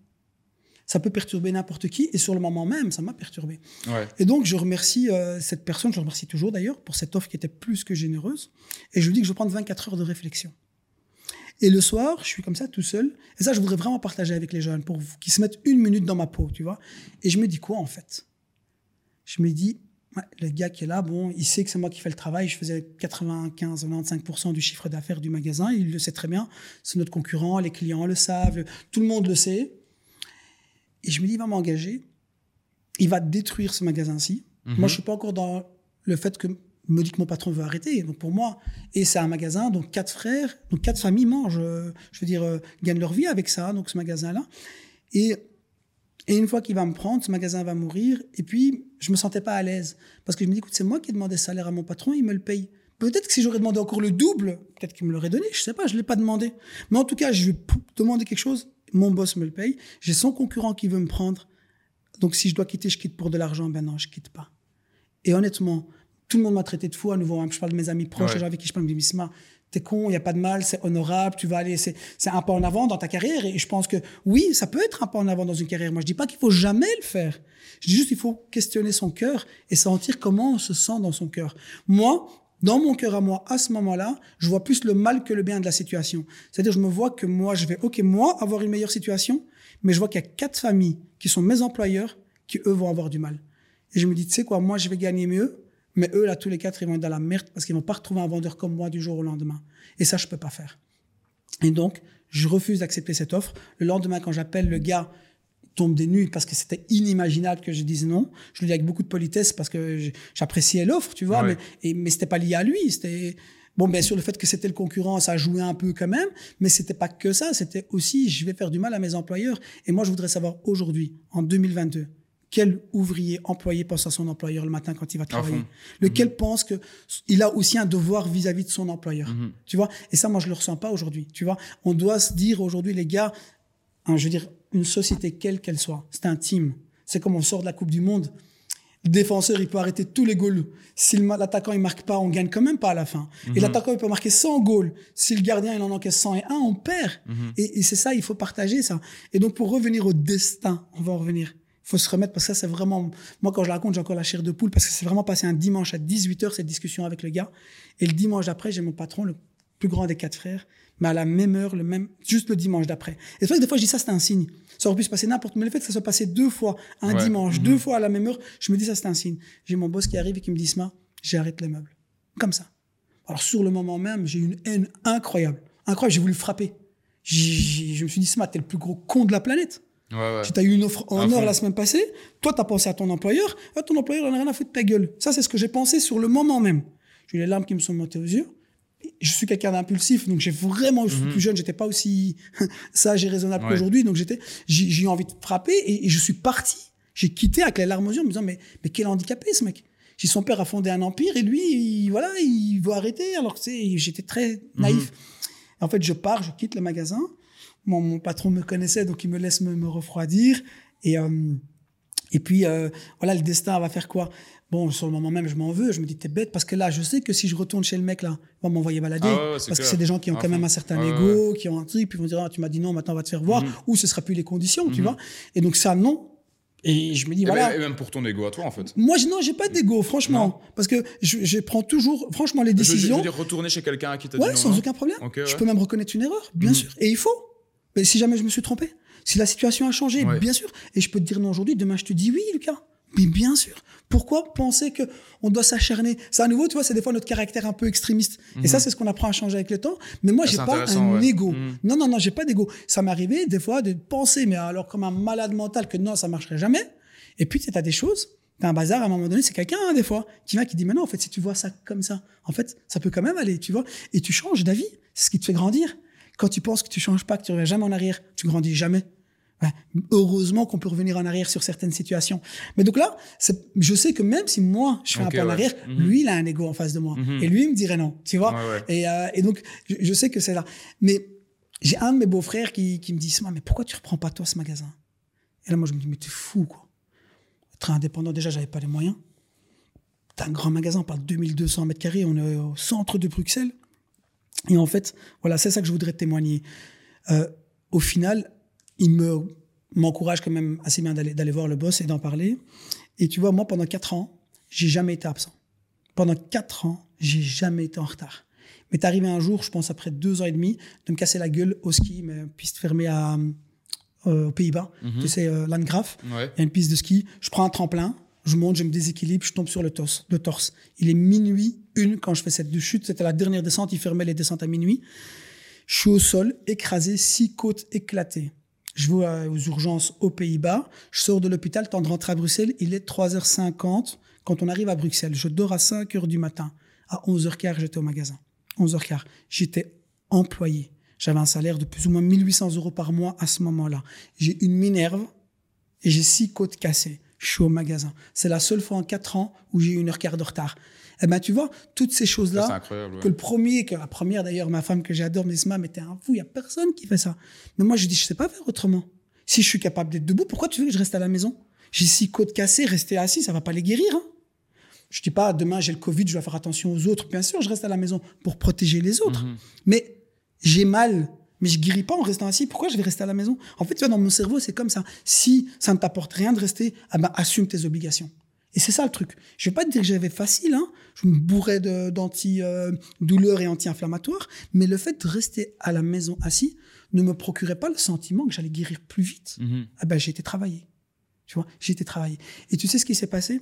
A: ça peut perturber n'importe qui. Et sur le moment même, ça m'a perturbé. Et donc, je remercie euh, cette personne, je remercie toujours d'ailleurs, pour cette offre qui était plus que généreuse. Et je lui dis que je vais prendre 24 heures de réflexion. Et le soir, je suis comme ça, tout seul. Et ça, je voudrais vraiment partager avec les jeunes pour qu'ils se mettent une minute dans ma peau, tu vois. Et je me dis quoi, en fait? Je me dis, le gars qui est là, bon, il sait que c'est moi qui fais le travail. Je faisais 95-95% du chiffre d'affaires du magasin. Il le sait très bien. C'est notre concurrent, les clients le savent, tout le monde le sait. Et je me dis, il va m'engager. Il va détruire ce magasin-ci. Moi, je suis pas encore dans le fait que me dit que mon patron veut arrêter. Donc pour moi, et c'est un magasin, donc quatre frères, donc quatre familles mangent, je veux dire, euh, gagnent leur vie avec ça, donc ce magasin-là. Et et une fois qu'il va me prendre, ce magasin va mourir. Et puis, je me sentais pas à l'aise. Parce que je me dis, écoute, c'est moi qui ai demandé salaire à mon patron, il me le paye. Peut-être que si j'aurais demandé encore le double, peut-être qu'il me l'aurait donné, je sais pas, je l'ai pas demandé. Mais en tout cas, je vais demander quelque chose, mon boss me le paye. J'ai son concurrent qui veut me prendre. Donc si je dois quitter, je quitte pour de l'argent. Ben non, je quitte pas. Et honnêtement, tout le monde m'a traité de fou à nouveau. Hein. Je parle de mes amis proches, ouais. avec qui je parle, me dis, t'es con, il n'y a pas de mal, c'est honorable, tu vas aller, c'est un pas en avant dans ta carrière. Et je pense que oui, ça peut être un pas en avant dans une carrière. Moi, je dis pas qu'il faut jamais le faire. Je dis juste qu'il faut questionner son cœur et sentir comment on se sent dans son cœur. Moi, dans mon cœur à moi, à ce moment-là, je vois plus le mal que le bien de la situation. C'est-à-dire, je me vois que moi, je vais, ok, moi, avoir une meilleure situation, mais je vois qu'il y a quatre familles qui sont mes employeurs qui, eux, vont avoir du mal. Et je me dis, tu sais quoi, moi, je vais gagner mieux, mais eux, là, tous les quatre, ils vont être dans la merde parce qu'ils vont pas retrouver un vendeur comme moi du jour au lendemain. Et ça, je peux pas faire. Et donc, je refuse d'accepter cette offre. Le lendemain, quand j'appelle le gars, tombe des nues parce que c'était inimaginable que je dise non. Je le dis avec beaucoup de politesse parce que j'appréciais l'offre, tu vois, mais, et, mais c'était pas lié à lui. C'était, bon, bien sûr, le fait que c'était le concurrent, ça a joué un peu quand même, mais c'était pas que ça. C'était aussi, je vais faire du mal à mes employeurs. Et moi, je voudrais savoir aujourd'hui, en 2022, quel ouvrier employé pense à son employeur le matin quand il va travailler Lequel mhm. pense que il a aussi un devoir vis-à-vis de son employeur mhm. Tu vois Et ça, moi, je le ressens pas aujourd'hui. Tu vois On doit se dire aujourd'hui, les gars, je veux dire, une société quelle qu'elle soit, c'est un team. C'est comme on sort de la Coupe du Monde. Le défenseur, il peut arrêter tous les goals. Si l'attaquant, il marque pas, on gagne quand même pas à la fin.
B: Mhm.
A: Et l'attaquant, il peut marquer 100 goals. Si le gardien, il en encaisse 101, on perd.
B: Mhm.
A: Et, et c'est ça, il faut partager ça. Et donc, pour revenir au destin, on va en revenir. Il faut se remettre parce que ça, c'est vraiment. Moi, quand je la raconte, j'ai encore la chair de poule parce que c'est vraiment passé un dimanche à 18h, cette discussion avec le gars. Et le dimanche d'après, j'ai mon patron, le plus grand des quatre frères, mais à la même heure, le même, juste le dimanche d'après. Et c'est vrai que des fois, je dis ça, c'est un signe. Ça aurait pu se passer n'importe Mais le fait que ça soit passé deux fois, un
B: Ouais.
A: dimanche,
B: Mhm.
A: deux fois à la même heure, je me dis ça, c'est un signe. J'ai mon boss qui arrive et qui me dit, Sma, j'arrête les meubles. Comme ça. Alors, sur le moment même, j'ai une haine incroyable. Incroyable, j'ai voulu frapper. Je me suis dit, Sma, t'es le plus gros con de la planète.
B: Ouais, ouais.
A: Tu as eu une offre en or
B: fond.
A: la semaine passée. Toi, tu as pensé à ton employeur. Ah, ton employeur, il en a rien à foutre de ta gueule. Ça, c'est ce que j'ai pensé sur le moment même. J'ai eu les larmes qui me sont montées aux yeux. Je suis quelqu'un d'impulsif, donc j'ai vraiment, je suis
B: Mhm.
A: plus jeune, j'étais pas aussi *laughs* sage et raisonnable
B: Ouais.
A: qu'aujourd'hui, donc j'étais, j'ai eu envie de frapper et, et je suis parti. J'ai quitté avec les larmes aux yeux en me disant, mais, mais quel handicapé ce mec. J'ai son père a fondé un empire et lui, il, voilà, il veut arrêter alors que j'étais très naïf. En fait, je pars, je quitte le magasin. Mon, mon patron me connaissait, donc il me laisse me, me refroidir. Et, euh, et puis, euh, voilà, le destin va faire quoi? Bon, sur le moment même, je m'en veux. Je me dis, t'es bête, parce que là, je sais que si je retourne chez le mec, là, il va m'envoyer balader.
B: Ah ouais, ouais, c'est
A: parce que c'est des gens qui ont
B: À
A: quand même un certain
B: Ouais,
A: ego, qui ont un truc, puis ils vont dire, ah, tu m'as dit non, maintenant on va te faire voir.
B: Mhm.
A: Ou ce sera plus les conditions, tu
B: Mhm.
A: vois. Et donc, ça, non. Et je me dis,
B: Et,
A: voilà.
B: ben- et même pour ton ego à toi, en fait.
A: Moi, je, non, j'ai pas d'ego, franchement. Parce que je, je prends toujours, franchement, les
B: Je, je- je
A: décisions.
B: veux dire, retourner chez quelqu'un qui t'a
A: Ouais,
B: dit
A: sans
B: non.
A: aucun problème. Je peux même reconnaître une erreur, bien
B: Mhm.
A: sûr. Et il faut. Mais si jamais je me suis trompé, si la situation a changé,
B: Ouais.
A: bien sûr. Et je peux te dire non aujourd'hui, demain je te dis oui, Lucas. Mais bien sûr. Pourquoi penser que on doit s'acharner? C'est à nouveau, tu vois, c'est des fois notre caractère un peu extrémiste. Et ça, c'est ce qu'on apprend à changer avec le temps. Mais moi,
B: Ah,
A: j'ai pas un
B: ouais.
A: ego.
B: Mhm.
A: Non, non, non, j'ai pas d'ego. Ça m'est arrivé des fois de penser, mais alors comme un malade mental, que non, ça marcherait jamais. Et puis, tu as des choses. T'as un bazar à un moment donné, c'est quelqu'un hein, des fois qui vient qui dit mais non en fait si tu vois ça comme ça, en fait ça peut quand même aller, tu vois, et tu changes d'avis, c'est ce qui te fait grandir. Quand tu penses que tu changes pas, que tu reviens jamais en arrière, tu grandis jamais. Ouais. Heureusement qu'on peut revenir en arrière sur certaines situations. Mais donc là, je sais que même si moi je fais un pas en arrière,
B: Mhm.
A: lui il a un ego en face de moi,
B: Mhm.
A: et lui il me dirait non, tu vois.
B: Ouais, ouais.
A: Et, euh, et donc je, je sais que c'est là. Mais j'ai un de mes beaux-frères qui, qui me dit mais pourquoi tu reprends pas toi ce magasin? Et là moi je me dis mais t'es fou quoi. Être indépendant déjà j'avais pas les moyens. T'as un grand magasin, on parle de 2200 mètres carrés, on est au centre de Bruxelles. Et en fait, voilà, c'est ça que je voudrais témoigner. Euh, au final, il me m'encourage quand même assez bien d'aller d'aller voir le boss et d'en parler. Et tu vois, moi, pendant quatre ans, j'ai jamais été absent. Pendant quatre ans, j'ai jamais été en retard. Mais t'es arrivé un jour, je pense après deux ans et demi, de me casser la gueule au ski, mais piste fermée à, euh, aux Pays-Bas.
B: Mhm.
A: Tu sais, euh, Landgraf.
B: Ouais.
A: Il y a une piste de ski. Je prends un tremplin, je monte, je me déséquilibre, je tombe sur le torse. Le torse. Il est minuit une quand je fais cette chute. C'était la dernière descente. Il fermait les descentes à minuit. Je suis au sol, écrasé, six côtes éclatées. Je vais aux urgences aux Pays-Bas. Je sors de l'hôpital, temps de rentrer à Bruxelles. Il est 3h50 quand on arrive à Bruxelles. Je dors à 5h du matin. À 11h15, j'étais au magasin. 11h15. J'étais employé. J'avais un salaire de plus ou moins 1800 euros par mois à ce moment-là. J'ai une minerve et j'ai six côtes cassées. Je suis au magasin. C'est la seule fois en quatre ans où j'ai eu une heure quart de retard. Eh ben, tu vois, toutes ces choses-là,
B: ouais.
A: que le premier, que la première d'ailleurs, ma femme que j'adore, me dit, Sma, mais t'es un fou, il y a personne qui fait ça. Mais moi, je dis, je sais pas faire autrement. Si je suis capable d'être debout, pourquoi tu veux que je reste à la maison? J'ai six côtes cassées, rester assis, ça va pas les guérir. Hein je dis pas, demain j'ai le Covid, je dois faire attention aux autres. Bien sûr, je reste à la maison pour protéger les autres.
B: Mhm.
A: Mais j'ai mal, mais je guéris pas en restant assis. Pourquoi je vais rester à la maison? En fait, tu vois, dans mon cerveau, c'est comme ça. Si ça ne t'apporte rien de rester, ah ben, assume tes obligations. Et c'est ça le truc. Je vais pas te dire que j'avais facile, hein. Je me bourrais de- d'anti-douleurs et anti-inflammatoires, mais le fait de rester à la maison assis ne me procurait pas le sentiment que j'allais guérir plus vite.
B: Mhm.
A: Ah ben, j'ai été travailler. Tu vois, j'ai été travailler. Et tu sais ce qui s'est passé?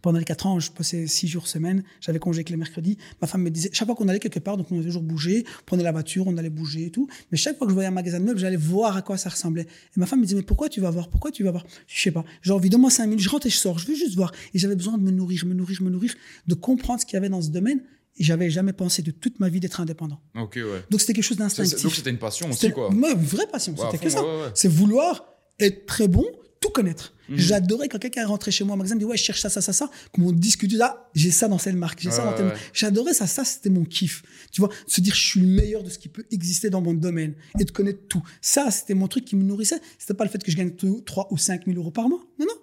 A: Pendant les quatre ans, je passais six jours semaine, j'avais congé que les mercredis. Ma femme me disait, chaque fois qu'on allait quelque part, donc on a toujours bougé, on prenait la voiture, on allait bouger et tout. Mais chaque fois que je voyais un magasin de meubles, j'allais voir à quoi ça ressemblait. Et ma femme me disait, mais pourquoi tu vas voir? Pourquoi tu vas voir? Je sais pas. J'ai envie, donne-moi cinq minutes, je rentre et je sors, je veux juste voir. Et j'avais besoin de me nourrir, me nourrir, me nourrir, de comprendre ce qu'il y avait dans ce domaine. Et j'avais jamais pensé de toute ma vie d'être indépendant.
B: Ok, ouais.
A: Donc c'était quelque chose d'instinctif.
B: Donc c'était une passion aussi, quoi.
A: une vraie passion,
B: Ouais,
A: c'était que ça.
B: ouais, ouais.
A: C'est vouloir être très bon, tout connaître.
B: Mhm.
A: J'adorais quand quelqu'un rentrait chez moi au magasin, me dit ouais, je cherche ça, ça, ça, ça, qu'on discute, ah, j'ai ça dans telle marque, j'ai ça dans telle
B: ouais,
A: marque. J'adorais ça, ça c'était mon kiff. Tu vois, se dire je suis le meilleur de ce qui peut exister dans mon domaine et de connaître tout. Ça, c'était mon truc qui me nourrissait. C'était pas le fait que je gagne 3 ou 5 000 euros par mois. Non, non.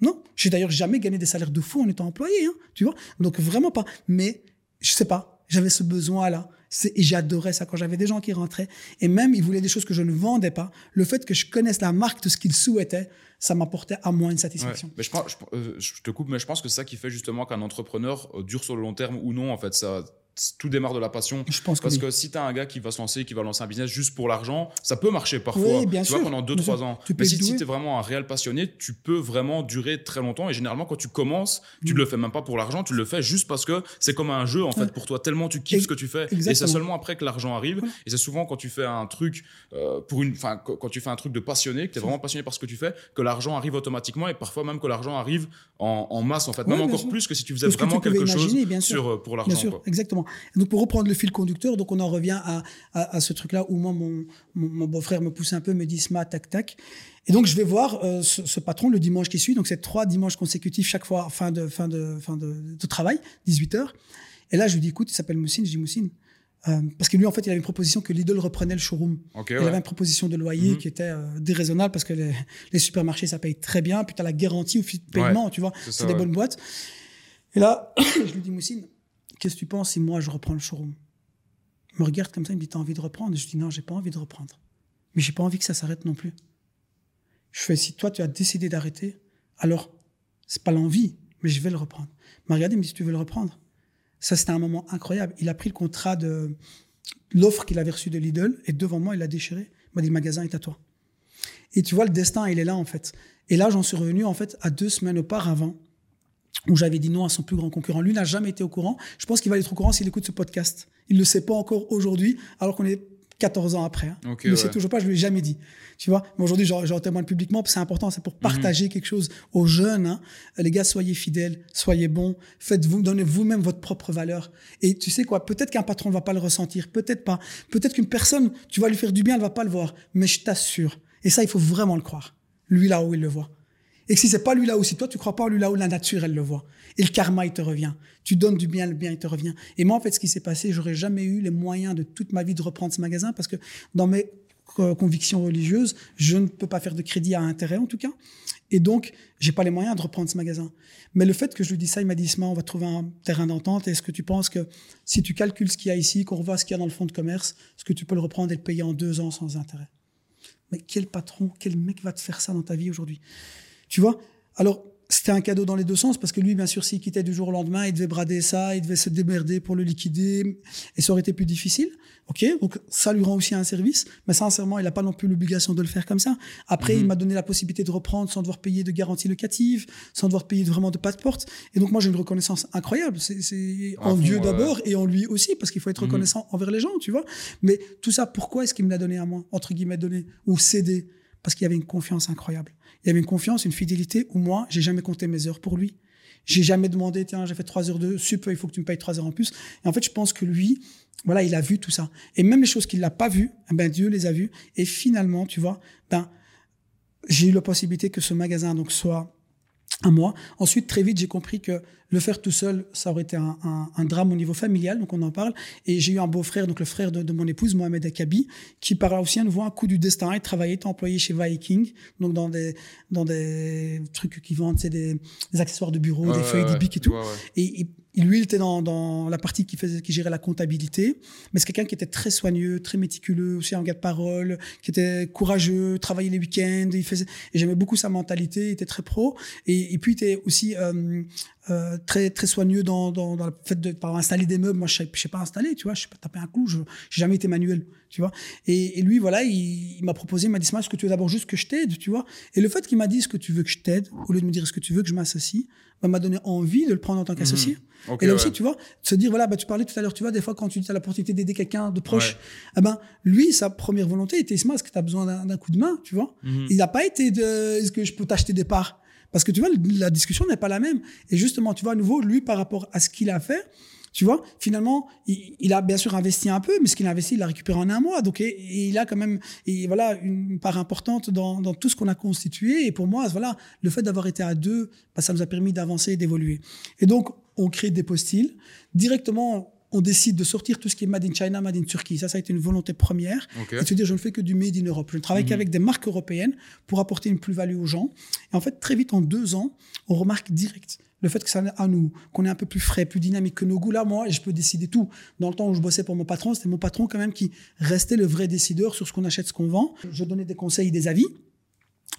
A: Non. J'ai d'ailleurs jamais gagné des salaires de fou en étant employé, hein, tu vois. Donc vraiment pas. Mais je sais pas, j'avais ce besoin-là. Et j'adorais ça quand j'avais des gens qui rentraient. Et même, ils voulaient des choses que je ne vendais pas. Le fait que je connaisse la marque de ce qu'ils souhaitaient, ça m'apportait à moi une satisfaction.
B: Mais je, euh, je, te coupe, mais je pense que c'est ça qui fait justement qu'un entrepreneur euh, dure sur le long terme ou non. En fait, ça, tout démarre de la passion.
A: Je pense
B: Parce
A: que,
B: si tu as un gars qui va se lancer, qui va lancer un business juste pour l'argent, ça peut marcher parfois.
A: Oui, bien
B: tu
A: sûr.
B: vois, pendant 2-3 ans.
A: Tu
B: Mais si tu es vraiment un réel passionné, tu peux vraiment durer très longtemps. Et généralement, quand tu commences, tu ne le fais même pas pour l'argent, tu le fais juste parce que c'est comme un jeu, en fait, pour toi, tellement tu kiffes ce que tu fais.
A: Exactement.
B: Et c'est seulement après que l'argent arrive. Et c'est souvent quand tu fais un truc, euh, pour une, enfin, quand tu fais un truc de passionné, que tu es vraiment passionné par ce que tu fais, que l'argent arrive automatiquement et parfois même que l'argent arrive en, en, masse, en fait. même encore
A: sûr.
B: plus que si tu faisais vraiment quelque chose sur, euh, pour l'argent.
A: Sûr, exactement. Donc, pour reprendre le fil conducteur. Donc, on en revient à, à, à ce truc-là où moi, mon, mon, mon beau-frère me pousse un peu, me dit Sma, tac, tac. Et donc, je vais voir euh, ce, ce, patron le dimanche qui suit. Donc, c'est trois dimanches consécutifs, chaque fois, fin de, fin de, fin de, de travail, 18 heures. Et là, je lui dis Écoute, il s'appelle Moussine. Je dis Moussine. Euh, parce que lui, en fait, il avait une proposition que Lidl reprenait le showroom.
B: Okay,
A: il
B: ouais.
A: avait une proposition de loyer
B: Mhm.
A: qui était euh, déraisonnable parce que les, les supermarchés, ça paye très bien. Puis tu as la garantie au fil de paiement, tu vois.
B: c'est
A: des
B: ouais.
A: bonnes boîtes. Et là, *coughs* je lui dis, Moussine, qu'est-ce que tu penses si moi, je reprends le showroom? Il me regarde comme ça, il me dit, t'as envie de reprendre? Je dis, non, j'ai pas envie de reprendre. Mais j'ai pas envie que ça s'arrête non plus. Je fais, si toi, tu as décidé d'arrêter, alors, c'est pas l'envie, mais je vais le reprendre. Il m'a regardé, il me dit, tu veux le reprendre Ça, c'était un moment incroyable. Il a pris le contrat de l'offre qu'il avait reçue de Lidl et devant moi, il l'a déchiré. Il m'a dit, le magasin est à toi. Et tu vois, le destin, il est là, en fait. Et là, j'en suis revenu, en fait, à deux semaines auparavant, où j'avais dit non à son plus grand concurrent. Lui n'a jamais été au courant. Je pense qu'il va être au courant s'il écoute ce podcast. Il ne le sait pas encore aujourd'hui, alors qu'on est 14 ans après. Hein. Il ne le
B: ouais.
A: sait toujours pas, je ne lui ai jamais dit. Tu vois, mais aujourd'hui, j'en témoigne publiquement, parce que c'est important, c'est
B: Mhm.
A: pour partager quelque chose aux jeunes. hein. Les gars, soyez fidèles, soyez bons, faites-vous, donnez vous-même votre propre valeur. Et tu sais quoi, peut-être qu'un patron ne va pas le ressentir, peut-être pas. Peut-être qu'une personne, tu vas lui faire du bien, elle ne va pas le voir. Mais je t'assure, et ça, il faut vraiment le croire, lui là où il le voit. Et que si c'est pas lui là où, si toi tu crois pas en lui là où la nature elle le voit. Et le karma il te revient. Tu donnes du bien, le bien il te revient. Et moi en fait ce qui s'est passé, j'aurais jamais eu les moyens de toute ma vie de reprendre ce magasin parce que dans mes euh, convictions religieuses, je ne peux pas faire de crédit à intérêt en tout cas. Et donc j'ai pas les moyens de reprendre ce magasin. Mais le fait que je lui dis ça, il m'a dit on va trouver un terrain d'entente. Est-ce que tu penses que si tu calcules ce qu'il y a ici, qu'on revoit ce qu'il y a dans le fonds de commerce, est-ce que tu peux le reprendre et le payer en deux ans sans intérêt? Mais quel patron, quel mec va te faire ça dans ta vie aujourd'hui? Tu vois? Alors, c'était un cadeau dans les deux sens, parce que lui, bien sûr, s'il quittait du jour au lendemain, il devait brader ça, il devait se démerder pour le liquider, et ça aurait été plus difficile. OK Donc, ça lui rend aussi un service, mais sincèrement, il n'a pas non plus l'obligation de le faire comme ça. Après,
B: Mhm.
A: il m'a donné la possibilité de reprendre sans devoir payer de garantie locative, sans devoir payer vraiment de passe-porte. Et donc, moi, j'ai une reconnaissance incroyable. C'est en
B: fond,
A: Dieu d'abord et en lui aussi, parce qu'il faut être
B: Mhm.
A: reconnaissant envers les gens, tu vois. Mais tout ça, pourquoi est-ce qu'il me l'a donné à moi Entre guillemets, donné ou cédé? Parce qu'il y avait une confiance incroyable. Il y avait une confiance, une fidélité où moi, j'ai jamais compté mes heures pour lui. J'ai jamais demandé, tiens, j'ai fait trois heures de sup, il faut que tu me payes trois heures en plus. Et en fait, je pense que lui, voilà, il a vu tout ça. Et même les choses qu'il n'a pas vues, eh ben, Dieu les a vues. Et finalement, tu vois, ben, j'ai eu la possibilité que ce magasin donc soit à moi. Ensuite, très vite, j'ai compris que le faire tout seul, ça aurait été un, un- un drame au niveau familial, donc on en parle. Et j'ai eu un beau-frère, donc le frère de, de mon épouse, Mohamed Akabi, qui par là aussi un voit un coup du destin. Il travaillait, était employé chez Viking, donc dans des, dans des trucs qui vendent, c'est des, des accessoires de bureau, des feuilles
B: ouais,
A: d'Ibic et tout.
B: ouais, ouais.
A: Et, et- et lui, il était dans, dans la partie qui, faisait, qui gérait la comptabilité. Mais c'est quelqu'un qui était très soigneux, très méticuleux, aussi un gars de parole, qui était courageux, travaillait les week-ends. Il faisait, et j'aimais beaucoup sa mentalité, il était très pro. Et, et puis, il était aussi euh, euh, très, très soigneux dans, dans, dans le fait de par installer des meubles. Moi, je ne sais, je sais pas installer, tu vois, je sais pas taper un clou, je n'ai jamais été manuel, tu vois. Et, et lui, voilà, il, il m'a proposé, il m'a dit, est-ce que tu veux d'abord juste que je t'aide, tu vois Et le fait qu'il m'a dit, est-ce que tu veux que je t'aide, au lieu de me dire, est-ce que tu veux que je m'associe, bah, m'a donné envie de le prendre en tant qu'associé.
B: Ok,
A: Et là
B: ouais.
A: aussi, tu vois, de se dire, voilà, bah, tu parlais tout à l'heure, tu vois, des fois, quand tu as l'opportunité d'aider quelqu'un de proche,
B: Ouais.
A: eh ben, lui, sa première volonté était, Isma, est-ce que tu as besoin d'un d'un coup de main, tu vois
B: Mhm.
A: Il n'a pas été de, est-ce que je peux t'acheter des parts Parce que tu vois, la discussion n'est pas la même. Et justement, tu vois, à nouveau, lui, par rapport à ce qu'il a fait, tu vois, finalement, il, a bien sûr investi un peu, mais ce qu'il a investi, il l'a récupéré en un mois. Donc, et, il a quand même, voilà, une part importante dans, dans tout ce qu'on a constitué. Et pour moi, voilà, le fait d'avoir été à deux, bah, ça nous a permis d'avancer et d'évoluer. Et donc, on crée des postiles. Directement, on décide de sortir tout ce qui est Made in China, Made in Turquie. Ça, ça a été une volonté première.
B: Ok.
A: Et de se dire, je ne fais que du Made in Europe. Je ne travaille
B: Mhm.
A: qu'avec des marques européennes pour apporter une plus-value aux gens. Et en fait, très vite, en deux ans, on remarque direct le fait que ça à nous, qu'on est un peu plus frais, plus dynamique que nos goûts. Là, moi, je peux décider tout. Dans le temps où je bossais pour mon patron, c'était mon patron quand même qui restait le vrai décideur sur ce qu'on achète, ce qu'on vend. Je donnais des conseils, des avis.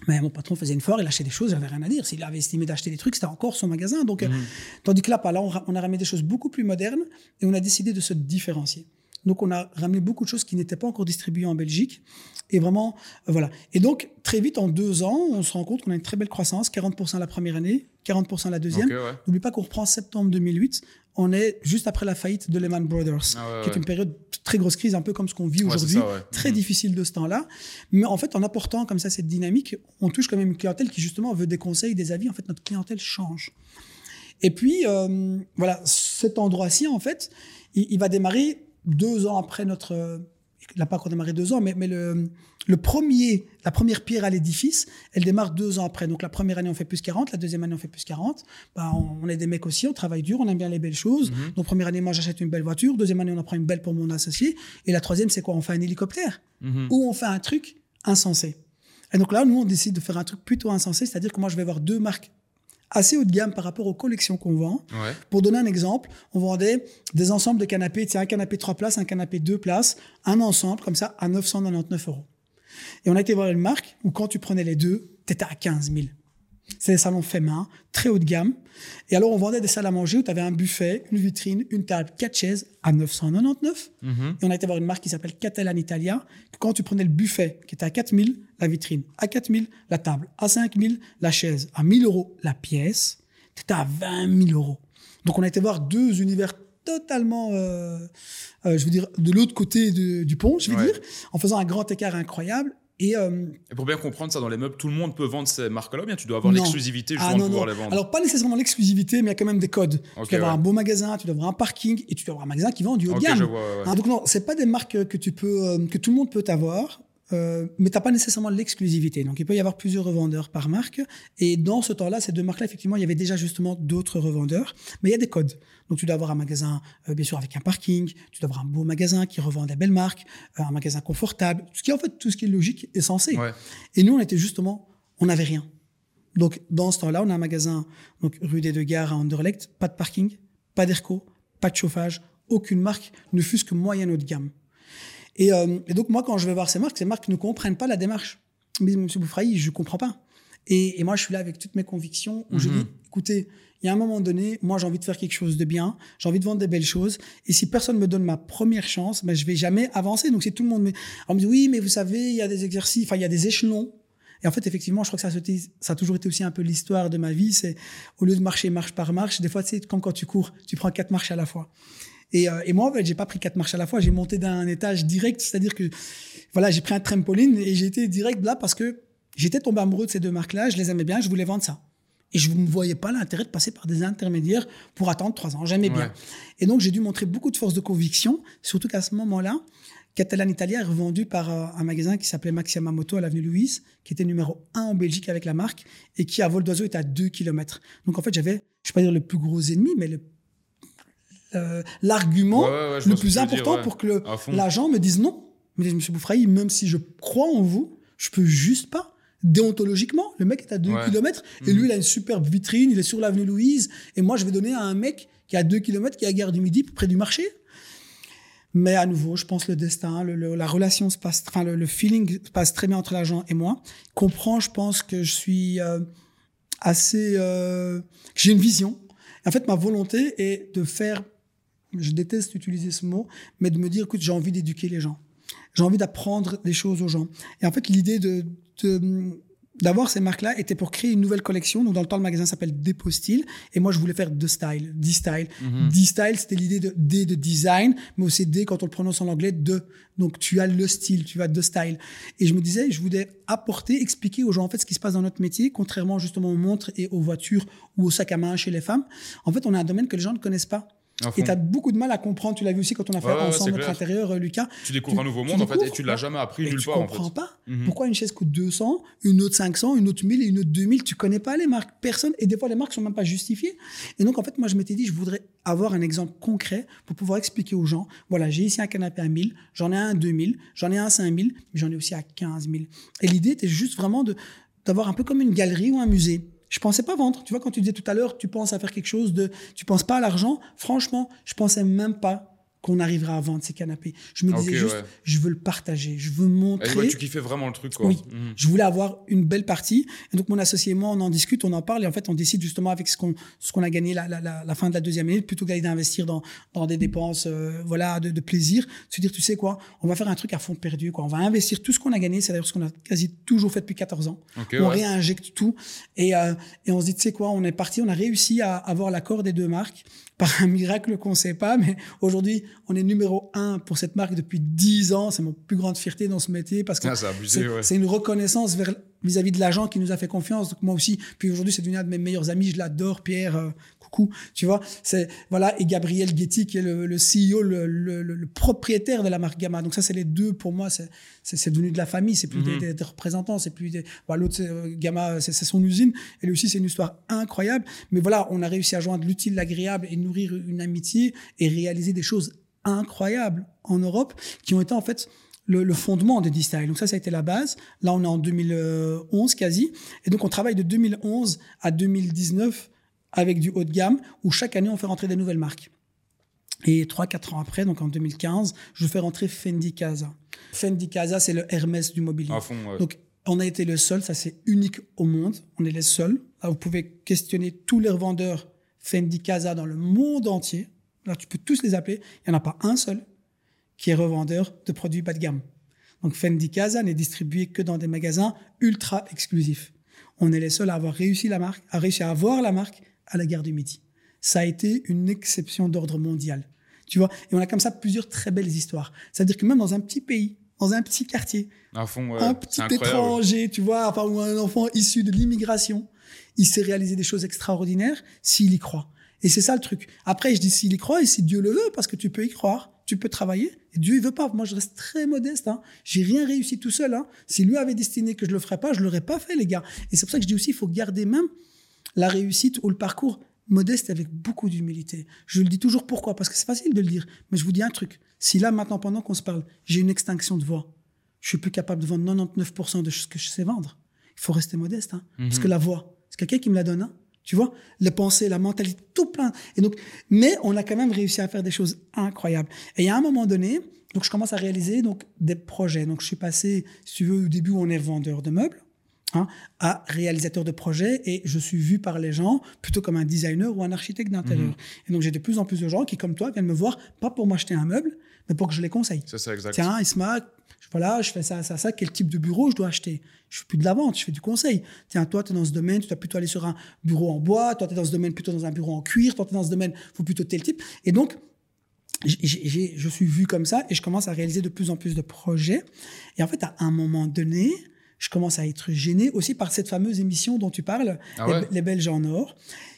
A: Mais mon patron faisait une foire, il achetait des choses, j'avais rien à dire. S'il avait estimé d'acheter des trucs, c'était encore son magasin. Donc, euh, tandis que là, là, on, a ramené des choses beaucoup plus modernes et on a décidé de se différencier. Donc, on a ramené beaucoup de choses qui n'étaient pas encore distribuées en Belgique. Et vraiment, euh, voilà. Et donc, très vite, en deux ans, on se rend compte qu'on a une très belle croissance 40% la première année, 40% la deuxième.
B: Ouais.
A: N'oublie pas qu'on reprend septembre 2008. On est juste après la faillite de Lehman Brothers,
B: Ah ouais,
A: qui est
B: ouais.
A: une période de très grosse crise, un peu comme ce qu'on vit
B: Ouais,
A: aujourd'hui très
B: Mhm.
A: difficile de ce temps-là. Mais en fait, en apportant comme ça cette dynamique, on touche quand même une clientèle qui justement veut des conseils, des avis. En fait, notre clientèle change. Et puis, euh, voilà, cet endroit-ci, en fait, il, il va démarrer deux ans après notre... Il n'a pas encore démarré deux ans, mais, mais le, le premier, la première pierre à l'édifice, elle démarre deux ans après. Donc la première année, on fait plus 40, la deuxième année, on fait plus 40. Ben, on, on est des mecs aussi, on travaille dur, on aime bien les belles choses.
B: Mhm.
A: Donc première année, moi, j'achète une belle voiture. Deuxième année, on en prend une belle pour mon associé. Et la troisième, c'est quoi? On fait un hélicoptère
B: Mhm.
A: ou on fait un truc insensé. Et donc là, nous, on décide de faire un truc plutôt insensé, c'est-à-dire que moi, je vais avoir deux marques assez haut de gamme par rapport aux collections qu'on vend.
B: Ouais.
A: Pour donner un exemple, on vendait des ensembles de canapés, c'est un canapé 3 places, un canapé 2 places, un ensemble comme ça à 999 euros. Et on a été voir une marque où quand tu prenais les deux, tu étais à 15 000. C'est des salons faits main, très haut de gamme. Et alors, on vendait des salles à manger où tu avais un buffet, une vitrine, une table, quatre chaises à 999.
B: Mhm.
A: Et on a été voir une marque qui s'appelle Catalan Italia. que Quand tu prenais le buffet qui était à 4000, la vitrine à 4000, la table à 5000, la chaise à 1000 euros la pièce, tu étais à 20 000 euros. Donc on a été voir deux univers totalement, euh, euh, je veux dire, de l'autre côté de- du pont, je veux
B: Ouais.
A: dire, en faisant un grand écart incroyable. Et euh,
B: Et pour bien comprendre ça dans les meubles, tout le monde peut vendre ces marques-là, bien tu dois avoir l'exclusivité justement
A: Ah
B: de pouvoir
A: non.
B: les vendre.
A: Alors, pas nécessairement l'exclusivité, mais il y a quand même des codes. Tu dois avoir
B: ouais.
A: un beau magasin, tu dois avoir un parking et tu dois avoir un magasin qui vend du haut de gamme. Hein, donc non, c'est pas des marques que tu peux, euh, que tout le monde peut avoir. Euh, mais tu n'as pas nécessairement l'exclusivité. Donc, il peut y avoir plusieurs revendeurs par marque. Et dans ce temps-là, ces deux marques-là, effectivement, il y avait déjà justement d'autres revendeurs. Mais il y a des codes. Donc, tu dois avoir un magasin, euh, bien sûr, avec un parking. Tu dois avoir un beau magasin qui revend des belles marques. euh, un magasin confortable. Ce qui est en fait tout ce qui est logique et censé.
B: Ouais.
A: Et nous, on était justement, on n'avait rien. Donc, dans ce temps-là, on a un magasin, donc rue des Deux Gares à Anderlecht, pas de parking, pas d'airco, pas de chauffage, aucune marque, ne fût-ce que moyenne haut de gamme. Et, euh, et donc, moi, quand je vais voir ces marques, ces marques ne comprennent pas la démarche. Mais Monsieur Boufraï, je comprends pas. Et, et moi, je suis là avec toutes mes convictions où je
B: Mhm.
A: dis, écoutez, il y a un moment donné, moi, j'ai envie de faire quelque chose de bien, j'ai envie de vendre des belles choses. Et si personne me donne ma première chance, ben, je vais jamais avancer. Donc, si tout le monde me, on me dit, oui, mais vous savez, il y a des exercices, enfin, il y a des échelons. Et en fait, effectivement, je crois que ça, ça a toujours été aussi un peu l'histoire de ma vie. C'est au lieu de marcher marche par marche, des fois, tu sais, comme quand tu cours, tu prends quatre marches à la fois. Et, euh, et moi, en fait, j'ai pas pris quatre marches à la fois. J'ai monté d'un étage direct, c'est-à-dire que voilà, j'ai pris un trampoline et j'ai été direct là parce que j'étais tombé amoureux de ces deux marques-là. Je les aimais bien, je voulais vendre ça. Et je ne voyais pas l'intérêt de passer par des intermédiaires pour attendre trois ans. J'aimais bien. Et donc, j'ai dû montrer beaucoup de force de conviction, surtout qu'à ce moment-là, Catalan Italia est revendu par euh, un magasin qui s'appelait Maxima Moto à l'avenue Louise, qui était numéro un en Belgique avec la marque et qui, à vol d'oiseau, était à 2 km. Donc, en fait, j'avais, je ne vais pas dire le plus gros ennemi, mais le- euh, l'argument
B: Ouais, ouais, ouais, je
A: le plus
B: dire,
A: important pour que l'agent me dise non. Mais monsieur Boufraï, même si je crois en vous, je peux juste pas. Déontologiquement, le mec est à 2
B: Ouais.
A: km et
B: Mhm.
A: lui, il a une superbe vitrine, il est sur l'avenue Louise. Et moi, je vais donner à un mec qui est à 2 km, qui est à Gare du Midi, près du marché. Mais à nouveau, je pense le destin, le- le- la relation se passe, enfin, le, le feeling se passe très bien entre l'agent et moi. Comprend, je pense que je suis euh, assez, euh, que j'ai une vision. En fait, ma volonté est de faire, je déteste utiliser ce mot, mais de me dire, écoute, j'ai envie d'éduquer les gens. J'ai envie d'apprendre des choses aux gens. Et en fait, l'idée de, de- d'avoir ces marques-là était pour créer une nouvelle collection. Donc, dans le temps, le magasin s'appelle Dépôt Style. Et moi, je voulais faire deux styles, D style.
B: Mhm.
A: D style, c'était l'idée de D de design, mais aussi D quand on le prononce en anglais, de. Donc, tu as le style, tu as deux styles. Et je me disais, je voulais apporter, expliquer aux gens, en fait, ce qui se passe dans notre métier, contrairement justement aux montres et aux voitures ou aux sacs à main chez les femmes. En fait, on a un domaine que les gens ne connaissent pas. Et tu as beaucoup de mal à comprendre. Tu l'as vu aussi quand on a fait ensemble notre intérieur, euh, Lucas.
B: Tu découvres un nouveau monde, en fait, et tu l'as jamais appris nulle part.
A: Tu comprends pas mhm. pourquoi une chaise coûte 200, une autre 500, une autre 1000 et une autre 2000. Tu connais pas les marques. Personne. Et des fois, les marques sont même pas justifiées. Et donc, en fait, moi, je m'étais dit, je voudrais avoir un exemple concret pour pouvoir expliquer aux gens. Voilà, j'ai ici un canapé à 1000, j'en ai un à 2000, j'en ai un à 5000, mais j'en ai aussi à 15 000. Et l'idée était juste vraiment de d'avoir un peu comme une galerie ou un musée. Je pensais pas vendre. Tu vois, quand tu disais tout à l'heure, tu penses à faire quelque chose de, tu penses pas à l'argent. Franchement, je pensais même pas qu'on arrivera à vendre ces canapés. Je me disais juste, je veux le partager, je veux montrer.
B: Et tu kiffais vraiment le truc, quoi.
A: Oui, mhm. je voulais avoir une belle partie. Et donc, mon associé et moi, on en discute, on en parle, et en fait, on décide justement avec ce qu'on ce qu'on a gagné la, la, la, fin de la deuxième année, plutôt que d'aller investir dans, dans des dépenses euh, voilà, de, de, plaisir, se dire, tu sais quoi, on va faire un truc à fond perdu, quoi. On va investir tout ce qu'on a gagné, c'est d'ailleurs ce qu'on a quasi toujours fait depuis 14 ans. on réinjecte tout, et, euh, et on se dit, tu sais quoi, on est parti, on a réussi à avoir l'accord des deux marques par un miracle qu'on ne sait pas, mais aujourd'hui, on est numéro un pour cette marque depuis dix ans. C'est mon plus grande fierté dans ce métier parce que ah, c'est une reconnaissance vis-à-vis de l'agent qui nous a fait confiance. Donc moi aussi, puis aujourd'hui, c'est devenu un de mes meilleurs amis. Je l'adore, Pierre. Euh, coucou, tu vois. C'est voilà et Gabriel Getty qui est le, le CEO, le, le, le, propriétaire de la marque Gamma. Donc ça, c'est les deux pour moi. C'est c'est devenu de la famille. C'est plus des, mhm. représentants. C'est plus des. L'autre euh, Gamma, c'est son usine. Et lui aussi, c'est une histoire incroyable. Mais voilà, on a réussi à joindre l'utile, l'agréable et nourrir une amitié et réaliser des choses incroyables en Europe qui ont été en fait le, le fondement de D-Style. Donc ça, ça a été la base. Là, on est en 2011 quasi. Et donc, on travaille de 2011 à 2019 avec du haut de gamme, où chaque année, on fait rentrer des nouvelles marques. Et 3-4 ans après, donc en 2015, je fais rentrer Fendi Casa. Fendi Casa, c'est le Hermès du mobilier. Donc, on a été le seul, ça c'est unique au monde, on est les seuls. Là, vous pouvez questionner tous les revendeurs Fendi Casa dans le monde entier. Là, tu peux tous les appeler. Il n'y en a pas un seul qui est revendeur de produits bas de gamme. Donc Fendi Casa n'est distribué que dans des magasins ultra exclusifs. On est les seuls à avoir réussi la marque, à réussir à avoir la marque à la guerre du Midi. Ça a été une exception d'ordre mondial. Tu vois? Et on a comme ça plusieurs très belles histoires. C'est-à-dire que même dans un petit pays, dans un petit quartier, un petit étranger, tu vois, enfin, ou un enfant issu de l'immigration, il sait réaliser des choses extraordinaires s'il y croit. Et c'est ça le truc. Après, je dis s'il y croit et si Dieu le veut, parce que tu peux y croire, tu peux travailler. Et Dieu, il veut pas. Moi, je reste très modeste. Hein. J'ai rien réussi tout seul. Hein. Si lui avait destiné que je le ferais pas, je l'aurais pas fait, les gars. Et c'est pour ça que je dis aussi, il faut garder même la réussite ou le parcours modeste avec beaucoup d'humilité. Je le dis toujours pourquoi? Parce que c'est facile de le dire. Mais je vous dis un truc. Si là, maintenant, pendant qu'on se parle, j'ai une extinction de voix, je suis plus capable de vendre 99% de ce que je sais vendre. Il faut rester modeste. Hein. Parce que la voix, c'est quelqu'un qui me la donne. Hein. Tu vois Les pensées, la mentalité, tout plein. Et donc, mais on a quand même réussi à faire des choses incroyables. Et a un moment donné, donc je commence à réaliser donc des projets. Donc je suis passé, si tu veux, au début, on est vendeur de meubles. Hein, à réalisateur de projet et je suis vu par les gens plutôt comme un designer ou un architecte d'intérieur. Mhm. Et donc j'ai de plus en plus de gens qui, comme toi, viennent me voir, pas pour m'acheter un meuble, mais pour que je les conseille.
B: C'est ça, exact.
A: Tiens, Isma, voilà, je fais ça, ça, ça, quel type de bureau je dois acheter? Je fais plus de la vente, je fais du conseil. Tiens, toi, tu es dans ce domaine, tu dois plutôt aller sur un bureau en bois, toi, tu es dans ce domaine plutôt dans un bureau en cuir, toi, tu es dans ce domaine, faut plutôt tel type. Et donc, je suis vu comme ça et je commence à réaliser de plus en plus de projets. Et en fait, à un moment donné, je commence à être gêné aussi par cette fameuse émission dont tu parles, ah les, Belges en or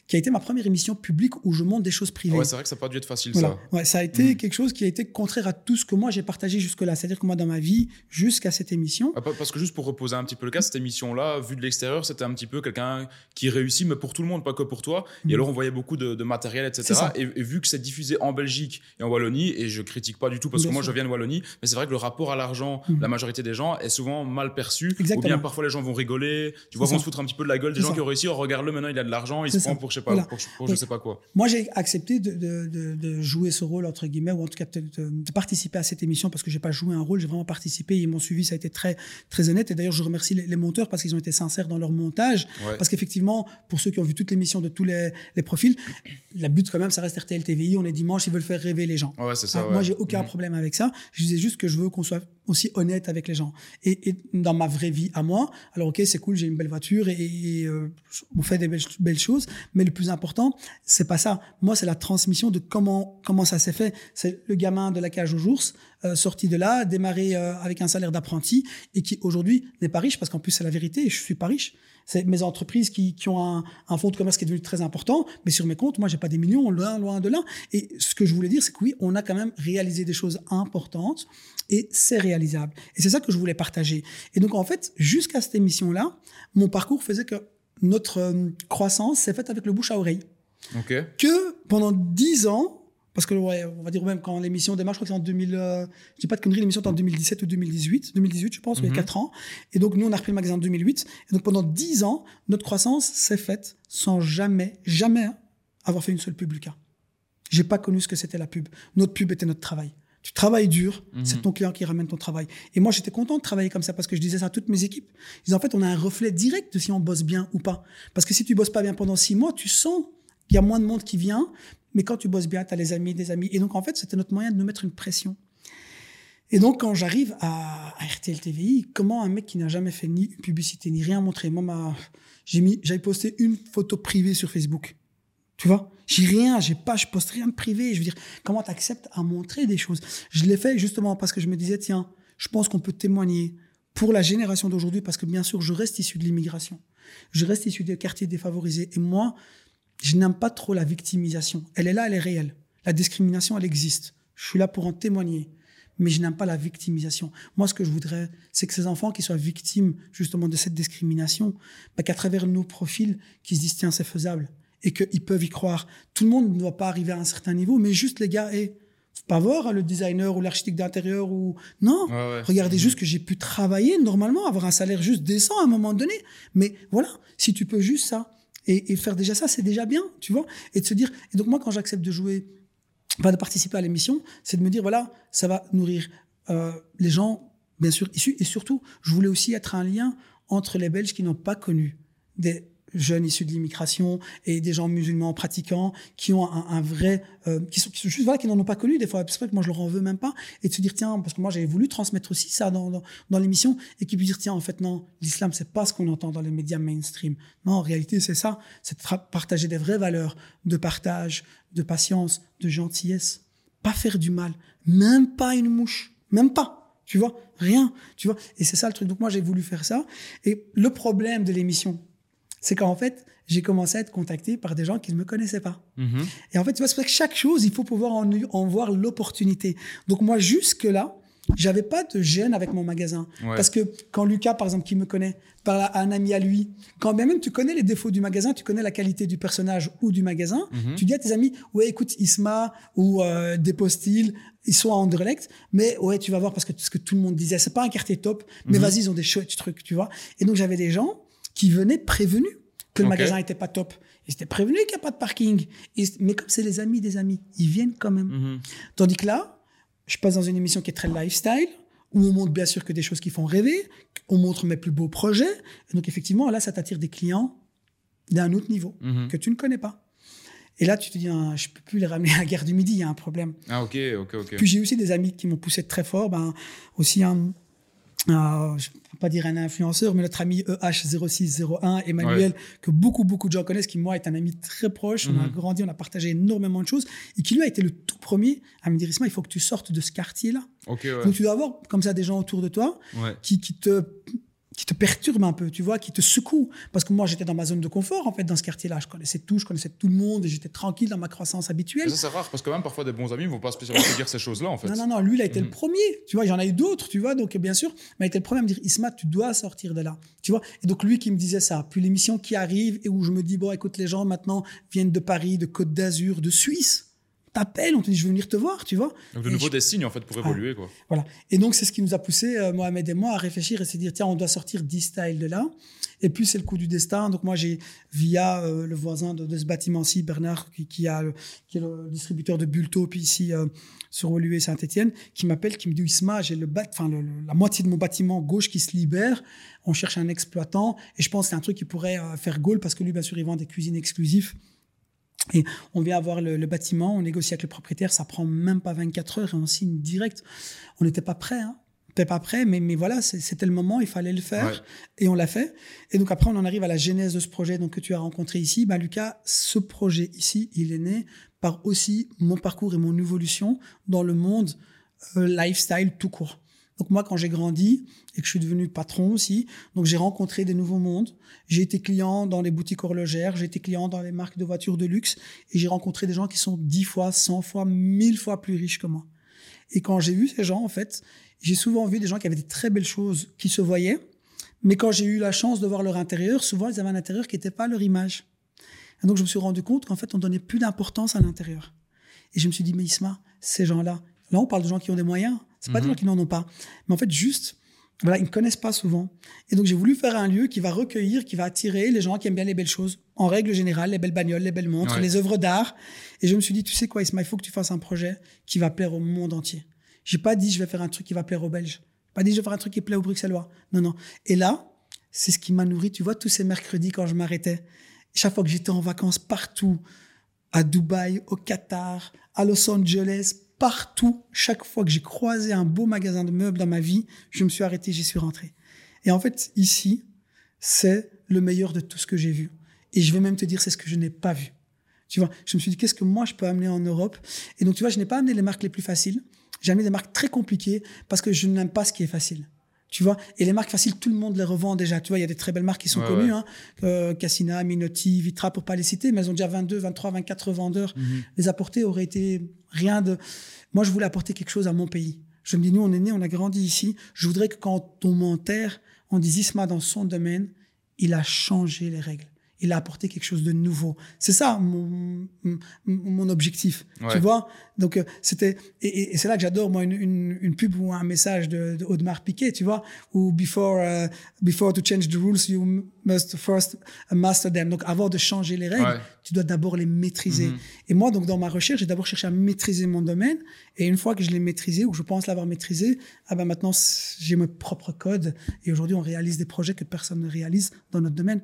A: qui a été ma première émission publique où je montre des choses privées.
B: ouais, c'est vrai que ça n'a pas dû être facile, ça.
A: Ouais, ça a été mm. quelque chose qui a été contraire à tout ce que moi j'ai partagé jusque-là. C'est-à-dire que moi, dans ma vie, jusqu'à cette émission.
B: Ah, parce que juste pour reposer un petit peu le cas, cette émission-là, vue de l'extérieur, c'était un petit peu quelqu'un qui réussit, mais pour tout le monde, pas que pour toi. Et mm. alors, on voyait beaucoup de, matériel, etc. Et, vu que c'est diffusé en Belgique et en Wallonie, et je critique pas du tout parce que moi, je viens de Wallonie, mais c'est vrai que le rapport à l'argent, mm. la majorité des gens, est souvent mal perçu. Exactement. Ou bien parfois les gens vont rigoler, tu vois, vont se foutre un petit peu de la gueule des gens qui ont réussi. Oh, regarde-le maintenant, il a de l'argent, il se prend pour, sais pas, pour, sais pas quoi.
A: Moi, j'ai accepté de, jouer ce rôle, entre guillemets, ou en tout cas de, participer à cette émission parce que j'ai pas joué un rôle, j'ai vraiment participé. Ils m'ont suivi, ça a été très, très honnête. Et d'ailleurs, je remercie les, monteurs parce qu'ils ont été sincères dans leur montage. Parce qu'effectivement, pour ceux qui ont vu toute l'émission de tous les, profils, la but quand même, ça reste RTL TVI. On est dimanche, ils veulent faire rêver les gens.
B: Ouais, ça,
A: Moi, j'ai aucun mhm. problème avec ça. Je disais juste que je veux qu'on soit aussi honnête avec les gens. Et, dans ma vraie vie à moi, alors ok, c'est cool, j'ai une belle voiture et, euh, on fait des belles, belles choses, mais le plus important, c'est pas ça. Moi, c'est la transmission de comment comment ça s'est fait. C'est le gamin de la cage aux ours euh, sorti de là, démarré euh, avec un salaire d'apprenti et qui aujourd'hui n'est pas riche parce qu'en plus c'est la vérité. Je suis pas riche. C'est mes entreprises qui, qui ont un, un, fonds de commerce qui est devenu très important, mais sur mes comptes, moi j'ai pas des millions, loin loin de là. Et ce que je voulais dire, c'est que oui, on a quand même réalisé des choses importantes et c'est réalisable. Et c'est ça que je voulais partager. Et donc en fait, jusqu'à cette émission là, mon parcours faisait que notre euh, croissance s'est faite avec le bouche à oreille. Que pendant dix ans, parce que ouais, on va dire même quand l'émission démarre, je crois que c'est en 2000, euh, je dis pas de conneries, l'émission est en 2017 ou 2018, 2018 je pense, il y a 4 ans. Et donc nous on a repris le magasin en 2008. Et donc pendant 10 ans, notre croissance s'est faite sans jamais, jamais avoir fait une seule pub Lucas. J'ai pas connu ce que c'était la pub. Notre pub était notre travail. Tu travailles dur, mhm. c'est ton client qui ramène ton travail. Et moi, j'étais content de travailler comme ça parce que je disais ça à toutes mes équipes. Je disais, en fait, on a un reflet direct de si on bosse bien ou pas. Parce que si tu bosses pas bien pendant six mois, tu sens qu'il y a moins de monde qui vient. Mais quand tu bosses bien, tu as les amis, des amis. Et donc, en fait, c'était notre moyen de nous mettre une pression. Et donc, quand j'arrive à, RTL TVI, comment un mec qui n'a jamais fait ni publicité, ni rien montré, moi, j'ai mis, j'avais posté une photo privée sur Facebook. Tu vois? J'ai rien, j'ai pas, je poste rien de privé. Je veux dire, comment tu acceptes à montrer des choses? Je l'ai fait justement parce que je me disais, tiens, je pense qu'on peut témoigner pour la génération d'aujourd'hui, parce que bien sûr, je reste issu de l'immigration. Je reste issu des quartiers défavorisés. Et moi, je n'aime pas trop la victimisation. Elle est là, elle est réelle. La discrimination, elle existe. Je suis là pour en témoigner. Mais je n'aime pas la victimisation. Moi, ce que je voudrais, c'est que ces enfants qui soient victimes justement de cette discrimination, bah, qu'à travers nos profils, qu'ils se disent, tiens, c'est faisable et qu'ils peuvent y croire. Tout le monde ne doit pas arriver à un certain niveau, mais juste les gars, et faut pas voir hein, le designer ou l'architecte d'intérieur ou non. Regardez mhm. juste que j'ai pu travailler normalement, avoir un salaire juste décent à un moment donné. Mais voilà, si tu peux juste ça et, faire déjà ça, c'est déjà bien, tu vois. Et de se dire. Et donc moi, quand j'accepte de jouer, de participer à l'émission, c'est de me dire voilà, ça va nourrir euh, les gens, bien sûr issus, et surtout, je voulais aussi être un lien entre les Belges qui n'ont pas connu des jeunes issus de l'immigration et des gens musulmans pratiquants qui ont un, vrai euh, qui, sont, juste voilà qui n'en ont pas connu des fois. C'est vrai que moi je leur en veux même pas. Et de se dire tiens parce que moi j'avais voulu transmettre aussi ça dans, dans, dans l'émission et qui puissent dire tiens en fait non l'islam c'est pas ce qu'on entend dans les médias mainstream. Non en réalité c'est ça. C'est de partager des vraies valeurs de partage de patience de gentillesse. Pas faire du mal. Même pas une mouche. Même pas. Tu vois? Rien. Tu vois? Et c'est ça le truc. Donc moi j'ai voulu faire ça. Et le problème de l'émission c'est qu'en fait, j'ai commencé à être contacté par des gens qui ne me connaissaient pas. Mhm. Et en fait, tu vois, c'est que chaque chose, il faut pouvoir en, voir l'opportunité. Donc moi, jusque-là, j'avais pas de gêne avec mon magasin. Parce que quand Lucas, par exemple, qui me connaît, parle à un ami à lui, quand bien même tu connais les défauts du magasin, tu connais la qualité du personnage ou du magasin, mhm. tu dis à tes amis, ouais, écoute, Isma ou euh, Dépostyle, ils sont à Anderlecht, mais ouais, tu vas voir parce que ce que tout le monde disait, c'est pas un quartier top, mais mhm. vas-y, ils ont des chouettes trucs, tu vois. Et donc j'avais des gens qui venaient prévenus que le magasin était pas top. Ils étaient prévenus qu'il n'y a pas de parking. mais comme c'est les amis des amis, ils viennent quand même. Mhm. Tandis que là, je passe dans une émission qui est très lifestyle, où on montre bien sûr que des choses qui font rêver, on montre mes plus beaux projets. Et donc effectivement, là, ça t'attire des clients d'un autre niveau mhm. que tu ne connais pas. Et là, tu te dis, ah, je peux plus les ramener à la guerre du Midi, il y a un problème.
B: Ah, ok, ok, ok.
A: Puis j'ai aussi des amis qui m'ont poussé très fort. Ben, aussi un, euh, ne peux pas dire un influenceur, mais notre ami EH0601, Emmanuel, que beaucoup, beaucoup de gens connaissent, qui, moi, est un ami très proche. On a mhm. grandi, on a partagé énormément de choses, et qui, lui, a été le tout premier à me dire, Isma, il faut que tu sortes de ce quartier-là. Donc, tu dois avoir comme ça des gens autour de toi qui, qui te qui te perturbe un peu, tu vois, qui te secoue. Parce que moi, j'étais dans ma zone de confort, en fait, dans ce quartier-là. Je connaissais tout, je connaissais tout le monde et j'étais tranquille dans ma croissance habituelle.
B: ça, c'est rare parce que même parfois, des bons amis ne vont pas spécialement te dire ces choses-là, en fait.
A: Non, non, non, lui, il a été le mhm. premier. Tu vois, j'en ai eu d'autres, tu vois. Donc, bien sûr, mais il a été le premier à me dire, Isma, tu dois sortir de là. Tu vois. Et donc, lui qui me disait ça. Puis l'émission qui arrive et où je me dis, bon, écoute, les gens maintenant viennent de Paris, de Côte d'Azur, de Suisse t'appelle, on te dit je veux venir te voir, tu vois.
B: Donc de nouveau des signes en fait pour évoluer quoi.
A: Voilà. Et donc c'est ce qui nous a poussé euh, Mohamed et moi à réfléchir et se dire tiens on doit sortir d'e-style de là. Et puis c'est le coup du destin. Donc moi j'ai via euh, le voisin de, ce bâtiment-ci Bernard qui, a qui est le distributeur de Bulto puis ici euh, sur Olué Saint-Étienne qui m'appelle qui me dit Isma j'ai le enfin la moitié de mon bâtiment gauche qui se libère. On cherche un exploitant et je pense que c'est un truc qui pourrait faire goal parce que lui bien sûr il vend des cuisines exclusives. Et on vient avoir le, bâtiment, on négocie avec le propriétaire, ça prend même pas 24 heures et on signe direct. On n'était pas prêt, hein pas prêt, mais, mais voilà, c'était le moment, il fallait le faire. Et on l'a fait. Et donc après, on en arrive à la genèse de ce projet donc, que tu as rencontré ici. Bah, Lucas, ce projet ici, il est né par aussi mon parcours et mon évolution dans le monde euh, lifestyle tout court. Donc moi, quand j'ai grandi et que je suis devenu patron aussi, donc j'ai rencontré des nouveaux mondes. J'ai été client dans les boutiques horlogères, j'ai été client dans les marques de voitures de luxe et j'ai rencontré des gens qui sont dix fois, cent fois, mille fois plus riches que moi. Et quand j'ai vu ces gens, en fait, j'ai souvent vu des gens qui avaient des très belles choses qui se voyaient, mais quand j'ai eu la chance de voir leur intérieur, souvent ils avaient un intérieur qui n'était pas leur image. Et donc je me suis rendu compte qu'en fait on donnait plus d'importance à l'intérieur. Et je me suis dit, mais Isma, ces gens-là, là on parle de gens qui ont des moyens, c'est pas des mhm. gens qui n'en ont pas. Mais en fait juste, voilà, ils ne connaissent pas souvent. Et donc j'ai voulu faire un lieu qui va recueillir, qui va attirer les gens qui aiment bien les belles choses. En règle générale, les belles bagnoles, les belles montres, les œuvres d'art. Et je me suis dit, tu sais quoi Isma, il faut que tu fasses un projet qui va plaire au monde entier. J'ai pas dit je vais faire un truc qui va plaire aux Belges. Pas dit je vais faire un truc qui plaît aux Bruxellois. Non, non. Et là, c'est ce qui m'a nourri. Tu vois, tous ces mercredis quand je m'arrêtais, chaque fois que j'étais en vacances partout, à Dubaï, au Qatar, à Los Angeles, partout, chaque fois que j'ai croisé un beau magasin de meubles dans ma vie, je me suis arrêté, j'y suis rentré. Et en fait, ici, c'est le meilleur de tout ce que j'ai vu. Et je vais même te dire, c'est ce que je n'ai pas vu. Tu vois, je me suis dit, qu'est-ce que moi je peux amener en Europe? Et donc, tu vois, je n'ai pas amené les marques les plus faciles. J'ai amené des marques très compliquées parce que je n'aime pas ce qui est facile. Tu vois Et les marques faciles, tout le monde les revend déjà. Tu vois, il y a des très belles marques qui sont connues. Hein. Euh, Cassina, Minotti, Vitra, pour pas les citer, mais elles ont déjà 22, 23, 24 vendeurs. Mhm. Les apporter aurait été rien de... Moi, je voulais apporter quelque chose à mon pays. Je me dis, nous, on est né, on a grandi ici. Je voudrais que quand on m'enterre, on dise Isma, dans son domaine, il a changé les règles il a apporté quelque chose de nouveau. C'est ça mon, mon objectif, tu vois? Donc euh, c'était et, c'est là que j'adore moi une, une, pub ou un message de, de Audemars Piguet, tu vois, ou before uh, before to change the rules you must first master them. Donc avant de changer les règles, tu dois d'abord les maîtriser. Mhm. Et moi donc dans ma recherche, j'ai d'abord cherché à maîtriser mon domaine et une fois que je l'ai maîtrisé ou je pense l'avoir maîtrisé, ah ben maintenant j'ai mes propres codes et aujourd'hui on réalise des projets que personne ne réalise dans notre domaine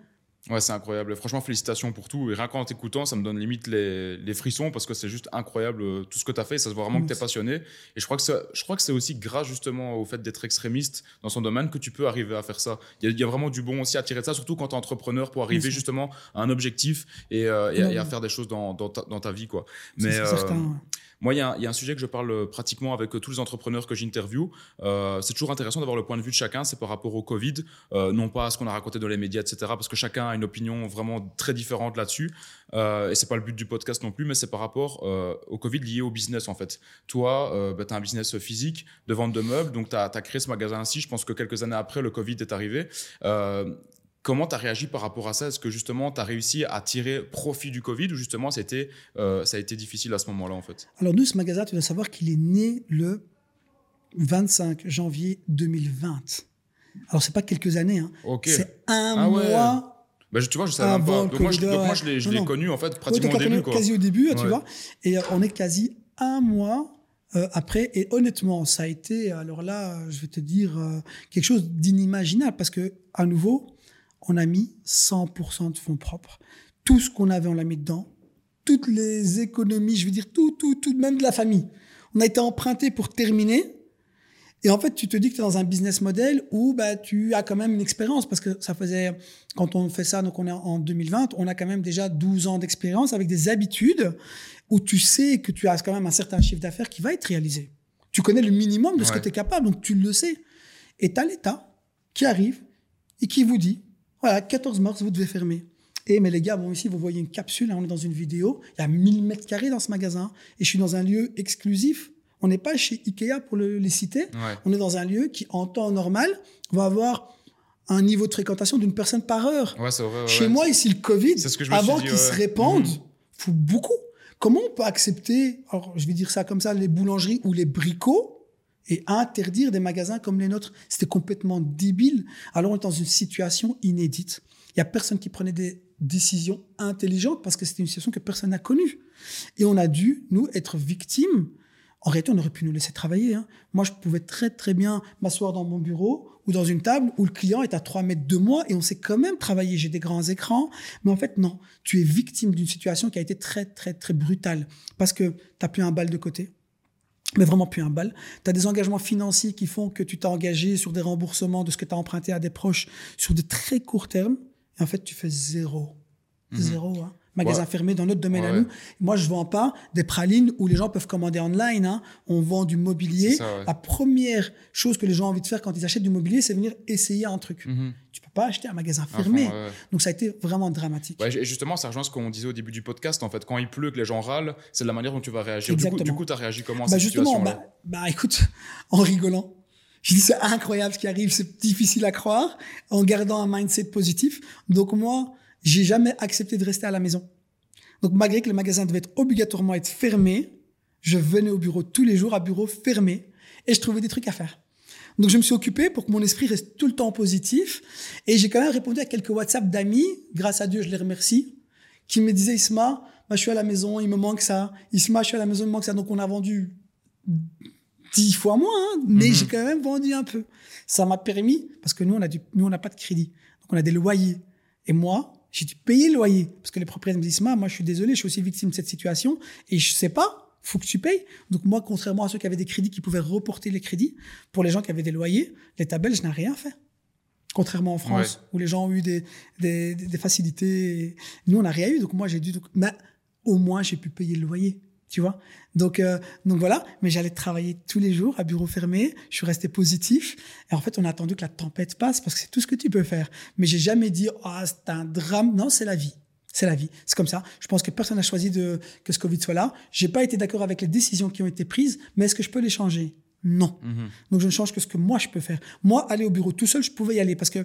B: Ouais, c'est incroyable. Franchement, félicitations pour tout. Et rien qu'en t'écoutant, ça me donne limite les, les frissons parce que c'est juste incroyable euh, tout ce que tu as fait. Ça se voit vraiment que tu es passionné. Et je crois que, je crois que c'est aussi grâce justement au fait d'être extrémiste dans son domaine que tu peux arriver à faire ça. Il y, a, vraiment du bon aussi à tirer de ça, surtout quand tu es entrepreneur pour arriver justement à un objectif et, euh, et, à, faire des choses dans, dans, ta, dans ta, vie. Quoi. Mais, euh, certain, moi, il y, a un sujet que je parle euh, pratiquement avec euh, tous les entrepreneurs que j'interview. Euh, c'est toujours intéressant d'avoir le point de vue de chacun. C'est par rapport au Covid, non pas à ce qu'on a raconté dans les médias, etc. Parce que chacun a une opinion vraiment très différente là-dessus. Euh, et c'est pas le but du podcast non plus, mais c'est par rapport au Covid lié au business en fait. Toi, bah, tu as un business physique de vente de meubles, donc tu as, as, créé ce magasin ainsi. Je pense que quelques années après, le Covid est arrivé. Comment tu as réagi par rapport à ça? Est-ce que justement tu as réussi à tirer profit du Covid ou justement c'était, euh, ça a été difficile à ce moment-là en fait?
A: Alors nous, ce magasin, tu dois savoir qu'il est né le 25 janvier 2020. Alors c'est pas quelques années, hein. c'est un ah mois.
B: Bah, tu vois, je savais pas. Donc moi, je, l'ai, connu en fait pratiquement au début. Quoi.
A: Quasi au début, tu vois. Et euh, on est quasi un mois euh, après. Et honnêtement, ça a été, alors là, je vais te dire, quelque chose d'inimaginable parce que, à nouveau, on a mis 100% de fonds propres. Tout ce qu'on avait, on l'a mis dedans. Toutes les économies, je veux dire, tout, tout, tout, même de la famille. On a été emprunté pour terminer. Et en fait, tu te dis que tu es dans un business model où bah, tu as quand même une expérience parce que ça faisait, quand on fait ça, donc on est en 2020, on a quand même déjà 12 ans d'expérience avec des habitudes où tu sais que tu as quand même un certain chiffre d'affaires qui va être réalisé. Tu connais le minimum de ce que tu es capable, donc tu le sais. Et tu as l'État qui arrive et qui vous dit, voilà, 14 mars, vous devez fermer. Et mais les gars, bon, ici, vous voyez une capsule, hein, on est dans une vidéo. Il y a 1000 mètres carrés dans ce magasin. Et je suis dans un lieu exclusif. On n'est pas chez Ikea pour le, les citer. On est dans un lieu qui, en temps normal, va avoir un niveau de fréquentation d'une personne par heure.
B: Ouais, vrai,
A: chez moi, ici, le Covid, avant qu'il se répande, il mhm. faut beaucoup. Comment on peut accepter, alors je vais dire ça comme ça, les boulangeries ou les bricots et interdire des magasins comme les nôtres. C'était complètement débile. Alors on est dans une situation inédite. Il y a personne qui prenait des décisions intelligentes parce que c'était une situation que personne n'a connue. Et on a dû, nous, être victimes. En réalité, on aurait pu nous laisser travailler. Hein. Moi, je pouvais très, très bien m'asseoir dans mon bureau ou dans une table où le client est à 3 mètres de moi et on sait quand même travailler. J'ai des grands écrans. Mais en fait, non. Tu es victime d'une situation qui a été très, très, très brutale parce que tu n'as plus un bal de côté mais vraiment plus un bal. Tu as des engagements financiers qui font que tu t'es engagé sur des remboursements de ce que tu as emprunté à des proches sur de très courts termes. Et en fait, tu fais zéro.
B: Mhm.
A: Zéro. Hein. Magasin
B: Ouais.
A: fermé dans notre domaine à nous. Moi, je vends pas des pralines où les gens peuvent commander online. hein. On vend du mobilier.
B: C'est ça, ouais.
A: La première chose que les gens ont envie de faire quand ils achètent du mobilier, c'est venir essayer un truc.
B: Mhm.
A: Tu peux pas acheter un magasin
B: fond,
A: fermé. Donc, ça a été vraiment dramatique.
B: Et justement, ça rejoint ce qu'on disait au début du podcast. En fait, quand il pleut, que les gens râlent, c'est de la manière dont tu vas réagir.
A: Exactement.
B: du coup, tu as réagi comment à
A: Bah
B: cette
A: justement,
B: situation-là
A: bah, bah, écoute, *laughs* en rigolant. Je dis c'est incroyable ce qui arrive, c'est difficile à croire, en gardant un mindset positif. Donc moi, j'ai jamais accepté de rester à la maison. Donc malgré que le magasin devait être obligatoirement être fermé, je venais au bureau tous les jours à bureau fermé et je trouvais des trucs à faire. Donc je me suis occupé pour que mon esprit reste tout le temps positif et j'ai quand même répondu à quelques WhatsApp d'amis, grâce à Dieu je les remercie, qui me disaient Isma, bah, je suis à la maison, il me manque ça. Isma, je suis à la maison, il me manque ça. Donc on a vendu dix fois moins, hein, mais
B: Mhm.
A: j'ai quand même vendu un peu. Ça m'a permis, parce que nous, on a du, nous, on n'a pas de crédit. Donc, on a des loyers. Et moi, j'ai dû payer le loyer. Parce que les propriétaires me disent, moi, je suis désolé, je suis aussi victime de cette situation. Et je sais pas, faut que tu payes. Donc, moi, contrairement à ceux qui avaient des crédits, qui pouvaient reporter les crédits, pour les gens qui avaient des loyers, l'État belge n'a rien fait. Contrairement en France, où les gens ont eu des, des, des- des facilités. Nous, on n'a rien eu. Donc, moi, j'ai dû. donc- mais au moins, j'ai pu payer le loyer. Tu vois donc, euh, donc voilà, mais j'allais travailler tous les jours à bureau fermé. Je suis resté positif. Et en fait, on a attendu que la tempête passe parce que c'est tout ce que tu peux faire. Mais j'ai jamais dit, ah, c'est un drame. Non, c'est la vie. C'est la vie. C'est comme ça. Je pense que personne n'a choisi de, que ce Covid soit là. J'ai pas été d'accord avec les décisions qui ont été prises, mais est-ce que je peux les changer? Non.
B: Mhm.
A: Donc je ne change que ce que moi je peux faire. Moi, aller au bureau tout seul, je pouvais y aller parce que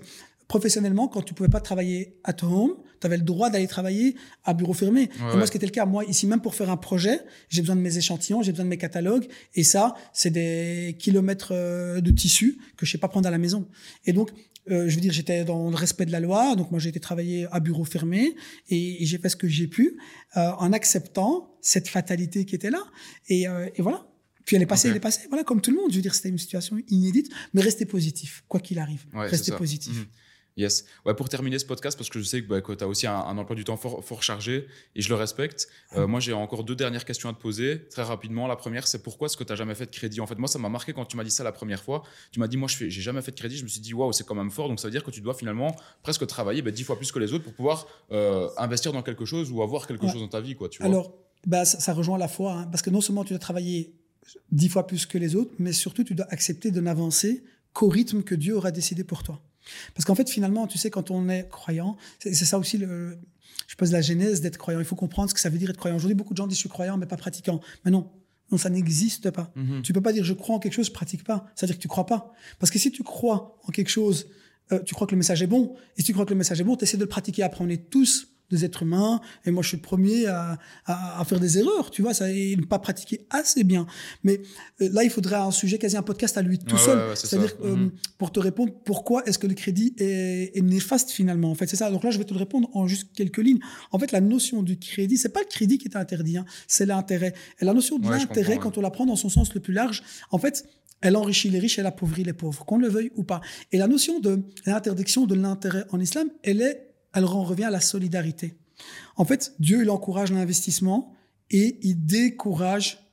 A: professionnellement, quand tu pouvais pas travailler at home, tu avais le droit d'aller travailler à bureau fermé. Et
B: ouais.
A: moi, ce qui était le cas, moi, ici, même pour faire un projet, j'ai besoin de mes échantillons, j'ai besoin de mes catalogues. Et ça, c'est des kilomètres euh, de tissu que je sais pas prendre à la maison. Et donc, euh, je veux dire, j'étais dans le respect de la loi. Donc, moi, j'ai été travailler à bureau fermé et, et j'ai fait ce que j'ai pu euh, en acceptant cette fatalité qui était là. Et, euh, et voilà. Puis elle est passée, elle est passée. Voilà, comme tout le monde. Je veux dire, c'était une situation inédite, mais restez positif, quoi qu'il arrive.
B: Ouais,
A: restez positif.
B: Mhm. Yes. Ouais, pour terminer ce podcast, parce que je sais que, bah, tu as aussi un, un emploi du temps fort, fort chargé et je le respecte. Euh, moi, j'ai encore deux dernières questions à te poser très rapidement. La première, c'est pourquoi est-ce que tu n'as jamais fait de crédit? En fait, moi, ça m'a marqué quand tu m'as dit ça la première fois. Tu m'as dit, moi, je n'ai jamais fait de crédit. Je me suis dit, waouh, c'est quand même fort. Donc, ça veut dire que tu dois finalement presque travailler bah, dix fois plus que les autres pour pouvoir euh, investir dans quelque chose ou avoir quelque
A: Ouais.
B: chose dans ta vie. Quoi, tu vois.
A: Alors, bah, ça, ça rejoint la fois, hein, parce que non seulement tu dois travailler dix fois plus que les autres, mais surtout tu dois accepter de n'avancer qu'au rythme que Dieu aura décidé pour toi. Parce qu'en fait, finalement, tu sais, quand on est croyant, c'est ça aussi le, je pose la genèse d'être croyant. Il faut comprendre ce que ça veut dire être croyant. Aujourd'hui, beaucoup de gens disent je suis croyant, mais pas pratiquant. Mais non, non, ça n'existe pas.
B: Mhm.
A: Tu peux pas dire je crois en quelque chose, je pratique pas. C'est-à-dire que tu crois pas. Parce que si tu crois en quelque chose, euh, tu crois que le message est bon. Et si tu crois que le message est bon, tu essaies de le pratiquer. Après, on est tous des êtres humains. Et moi, je suis le premier à, à, à faire des erreurs, tu vois, ça, et ne pas pratiquer assez bien. Mais euh, là, il faudrait un sujet, quasi un podcast à lui tout
B: Ouais,
A: seul.
B: ouais, ouais, c'est
A: C'est-à-dire euh,
B: Mhm.
A: pour te répondre, pourquoi est-ce que le crédit est, est néfaste finalement En fait, c'est ça. Donc là, je vais te le répondre en juste quelques lignes. En fait, la notion du crédit, c'est pas le crédit qui est interdit, hein, c'est l'intérêt. Et la notion de l'intérêt, quand on la prend dans son sens le plus large, en fait, elle enrichit les riches, elle appauvrit les pauvres, qu'on le veuille ou pas. Et la notion de l'interdiction de l'intérêt en islam, elle est, elle en revient à la solidarité. En fait, Dieu, il encourage l'investissement et il décourage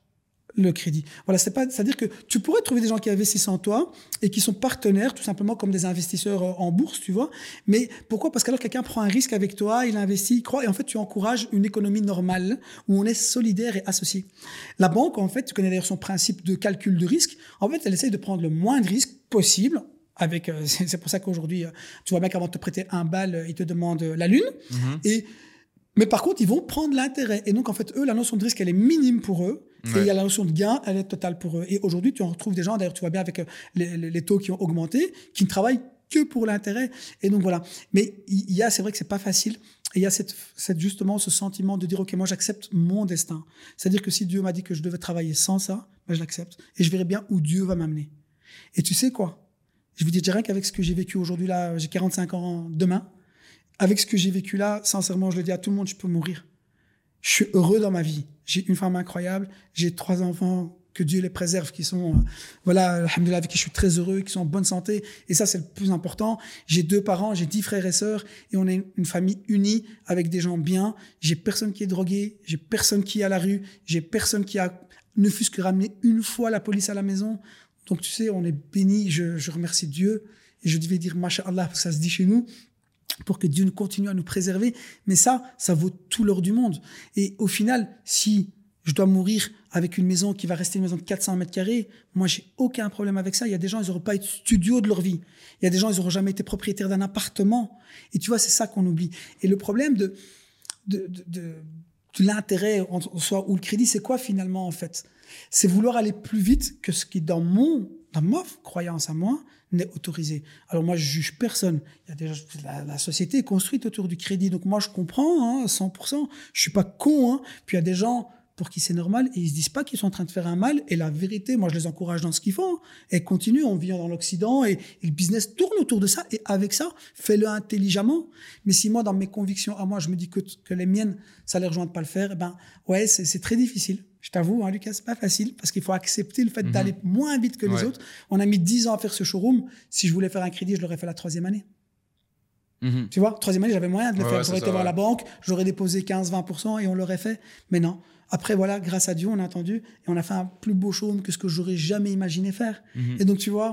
A: le crédit. Voilà, c'est pas, c'est-à-dire que tu pourrais trouver des gens qui investissent en toi et qui sont partenaires, tout simplement comme des investisseurs en bourse, tu vois. Mais pourquoi? Parce qu'alors quelqu'un prend un risque avec toi, il investit, il croit, et en fait tu encourages une économie normale où on est solidaire et associé. La banque, en fait, tu connais d'ailleurs son principe de calcul de risque. En fait, elle essaye de prendre le moins de risques possible. Avec, euh, *laughs* c'est pour ça qu'aujourd'hui, euh, tu vois bien qu'avant de te prêter un bal, euh, ils te demandent la lune.
B: Mhm.
A: Et, mais par contre, ils vont prendre l'intérêt. Et donc, en fait, eux, la notion de risque, elle est minime pour eux. Et il y a la notion de gain, elle est totale pour eux. Et aujourd'hui, tu en retrouves des gens, d'ailleurs, tu vois bien avec les taux qui ont augmenté, qui ne travaillent que pour l'intérêt. Et donc, voilà. Mais il y a, c'est vrai que c'est pas facile. Et il y a cette, cette, justement ce sentiment de dire, OK, moi, j'accepte mon destin. C'est-à-dire que si Dieu m'a dit que je devais travailler sans ça, ben, je l'accepte. Et je verrai bien où Dieu va m'amener. Et tu sais quoi? Je vous dis rien qu'avec ce que j'ai vécu aujourd'hui, là, j'ai 45 ans demain. Avec ce que j'ai vécu là, sincèrement, je le dis à tout le monde, je peux mourir. Je suis heureux dans ma vie. J'ai une femme incroyable, j'ai trois enfants, que Dieu les préserve, qui sont, euh, voilà, alhamdoulilah, avec qui je suis très heureux, qui sont en bonne santé. Et ça, c'est le plus important. J'ai deux parents, j'ai dix frères et sœurs, et on est une famille unie avec des gens bien. J'ai personne qui est drogué, j'ai personne qui est à la rue, j'ai personne qui a ne fût-ce que ramener une fois la police à la maison. Donc, tu sais, on est béni. Je, remercie Dieu. Et je devais dire Masha'Allah, ça se dit chez nous, pour que Dieu continue à nous préserver. Mais ça, ça vaut tout l'or du monde. Et au final, si je dois mourir avec une maison qui va rester une maison de 400 mètres carrés, moi, j'ai aucun problème avec ça. Il y a des gens, ils n'auront pas été studio de leur vie. Il y a des gens, ils n'auront jamais été propriétaires d'un appartement. Et tu vois, c'est ça qu'on oublie. Et le problème de, de l'intérêt en soi ou le crédit, c'est quoi finalement, en fait? C'est vouloir aller plus vite que ce qui, dans mon, dans ma croyance à moi, n'est autorisé. Alors moi, je juge personne. Il y a déjà, la, société est construite autour du crédit. Donc moi, je comprends, hein, 100%. Je suis pas con. Hein. Puis il y a des gens pour qui c'est normal et ils se disent pas qu'ils sont en train de faire un mal. Et la vérité, moi, je les encourage dans ce qu'ils font. Et continue, on vit dans l'Occident et, et, le business tourne autour de ça. Et avec ça, fais-le intelligemment. Mais si moi, dans mes convictions à moi, je me dis que, que les miennes, ça les rejoint de pas le faire, eh ben, ouais, c'est très difficile. Je t'avoue, hein, Lucas, c'est pas facile parce qu'il faut accepter le fait mm -hmm. d'aller moins vite que les ouais. autres. On a mis 10 ans à faire ce showroom. Si je voulais faire un crédit, je l'aurais fait la troisième année. Mm -hmm. Tu vois, troisième année, j'avais moyen de le ouais, faire. J'aurais été voir la banque, j'aurais déposé 15-20% et on l'aurait fait. Mais non. Après, voilà, grâce à Dieu, on a entendu et on a fait un plus beau showroom que ce que j'aurais jamais imaginé faire. Mm -hmm. Et donc, tu vois,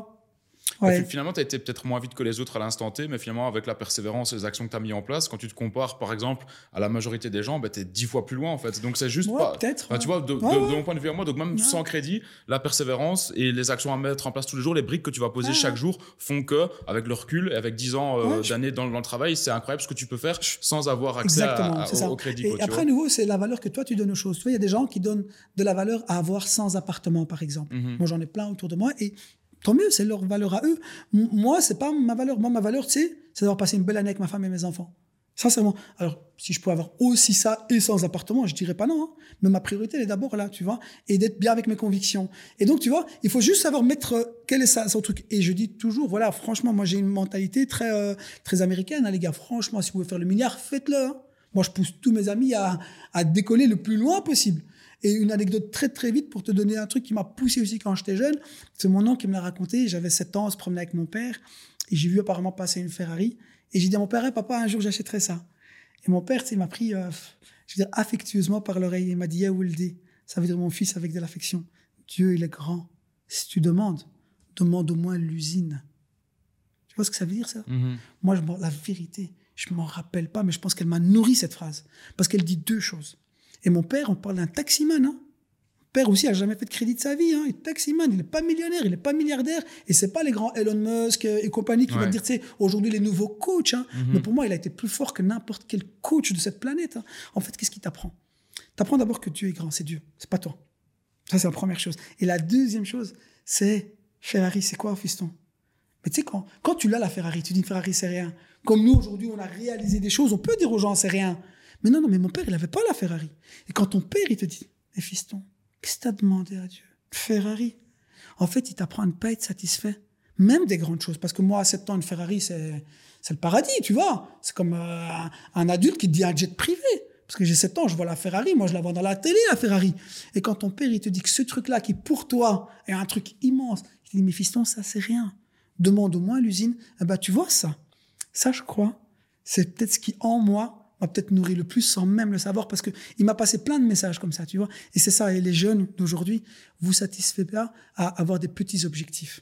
B: Ouais. Bah, finalement, tu as été peut-être moins vite que les autres à l'instant T, mais finalement, avec la persévérance et les actions que tu as mis en place, quand tu te compares, par exemple, à la majorité des gens, bah, tu es dix fois plus loin, en fait. Donc, c'est juste
A: ouais,
B: pas.
A: Peut-être.
B: Enfin, tu vois, de, ouais, de, de, mon point de vue à moi, donc même sans crédit, la persévérance et les actions à mettre en place tous les jours, les briques que tu vas poser chaque jour font que, avec le recul et avec dix ans euh, d'années dans, dans, le travail, c'est incroyable ce que tu peux faire sans avoir accès
A: Exactement,
B: à, à, au, au, crédit.
A: Et
B: quoi,
A: après, à nouveau, c'est la valeur que toi, tu donnes aux choses. Tu vois, il y a des gens qui donnent de la valeur à avoir sans appartement, par exemple. Mm -hmm. Moi, j'en ai plein autour de moi et tant mieux, c'est leur valeur à eux. M moi, c'est pas ma valeur. Moi, ma valeur, tu sais, c'est d'avoir passé une belle année avec ma femme et mes enfants. Sincèrement. Alors, si je pouvais avoir aussi ça et sans appartement, je dirais pas non. Hein. Mais ma priorité, elle est d'abord là, tu vois, et d'être bien avec mes convictions. Et donc, tu vois, il faut juste savoir mettre euh, quel est son truc. Et je dis toujours, voilà, franchement, moi, j'ai une mentalité très, euh, très américaine, hein, les gars. Franchement, si vous voulez faire le milliard, faites-le. Hein. Moi, je pousse tous mes amis à, à décoller le plus loin possible. Et une anecdote très très vite pour te donner un truc qui m'a poussé aussi quand j'étais jeune. C'est mon oncle qui me l'a raconté. J'avais 7 ans, on se promenait avec mon père et j'ai vu apparemment passer une Ferrari. Et j'ai dit à mon père, hey, papa, un jour j'achèterai ça. Et mon père, il m'a pris, euh, je veux dire, affectueusement par l'oreille. Il m'a dit, Yawuldi, ça veut dire mon fils avec de l'affection. Dieu, il est grand. Si tu demandes, demande au moins l'usine. Tu vois ce que ça veut dire ça? Mm -hmm. Moi, je, la vérité, je m'en rappelle pas, mais je pense qu'elle m'a nourri cette phrase. Parce qu'elle dit deux choses. Et mon père, on parle d'un taximan. Hein. Mon père aussi a jamais fait de crédit de sa vie. Hein. Il est taximan, il n'est pas millionnaire, il n'est pas milliardaire. Et c'est pas les grands Elon Musk et compagnie qui ouais. vont dire, tu sais, aujourd'hui les nouveaux coachs. Hein. Mm -hmm. Mais pour moi, il a été plus fort que n'importe quel coach de cette planète. Hein. En fait, qu'est-ce qu'il t'apprend? T'apprends d'abord que Dieu est grand, c'est Dieu, c'est pas toi. Ça, c'est la première chose. Et la deuxième chose, c'est Ferrari, c'est quoi, fiston? Mais tu sais, quand, quand tu l'as, la Ferrari, tu dis Ferrari, c'est rien. Comme nous, aujourd'hui, on a réalisé des choses, on peut dire aux gens, c'est rien. Mais non, non, mais mon père, il n'avait pas la Ferrari. Et quand ton père, il te dit, mais fiston, qu'est-ce que tu as demandé à Dieu? Ferrari. En fait, il t'apprend à ne pas être satisfait, même des grandes choses. Parce que moi, à 7 ans, une Ferrari, c'est le paradis, tu vois. C'est comme euh, un adulte qui te dit un jet privé. Parce que j'ai 7 ans, je vois la Ferrari, moi je la vois dans la télé, la Ferrari. Et quand ton père, il te dit que ce truc-là, qui pour toi est un truc immense, il te dit, mais fiston, ça c'est rien. Demande au moins l'usine. Eh ben, tu vois ça. Ça, je crois, c'est peut-être ce qui, en moi, m'a peut-être nourri le plus sans même le savoir parce que il m'a passé plein de messages comme ça, tu vois. Et c'est ça. Et les jeunes d'aujourd'hui, vous satisfaites pas à avoir des petits objectifs.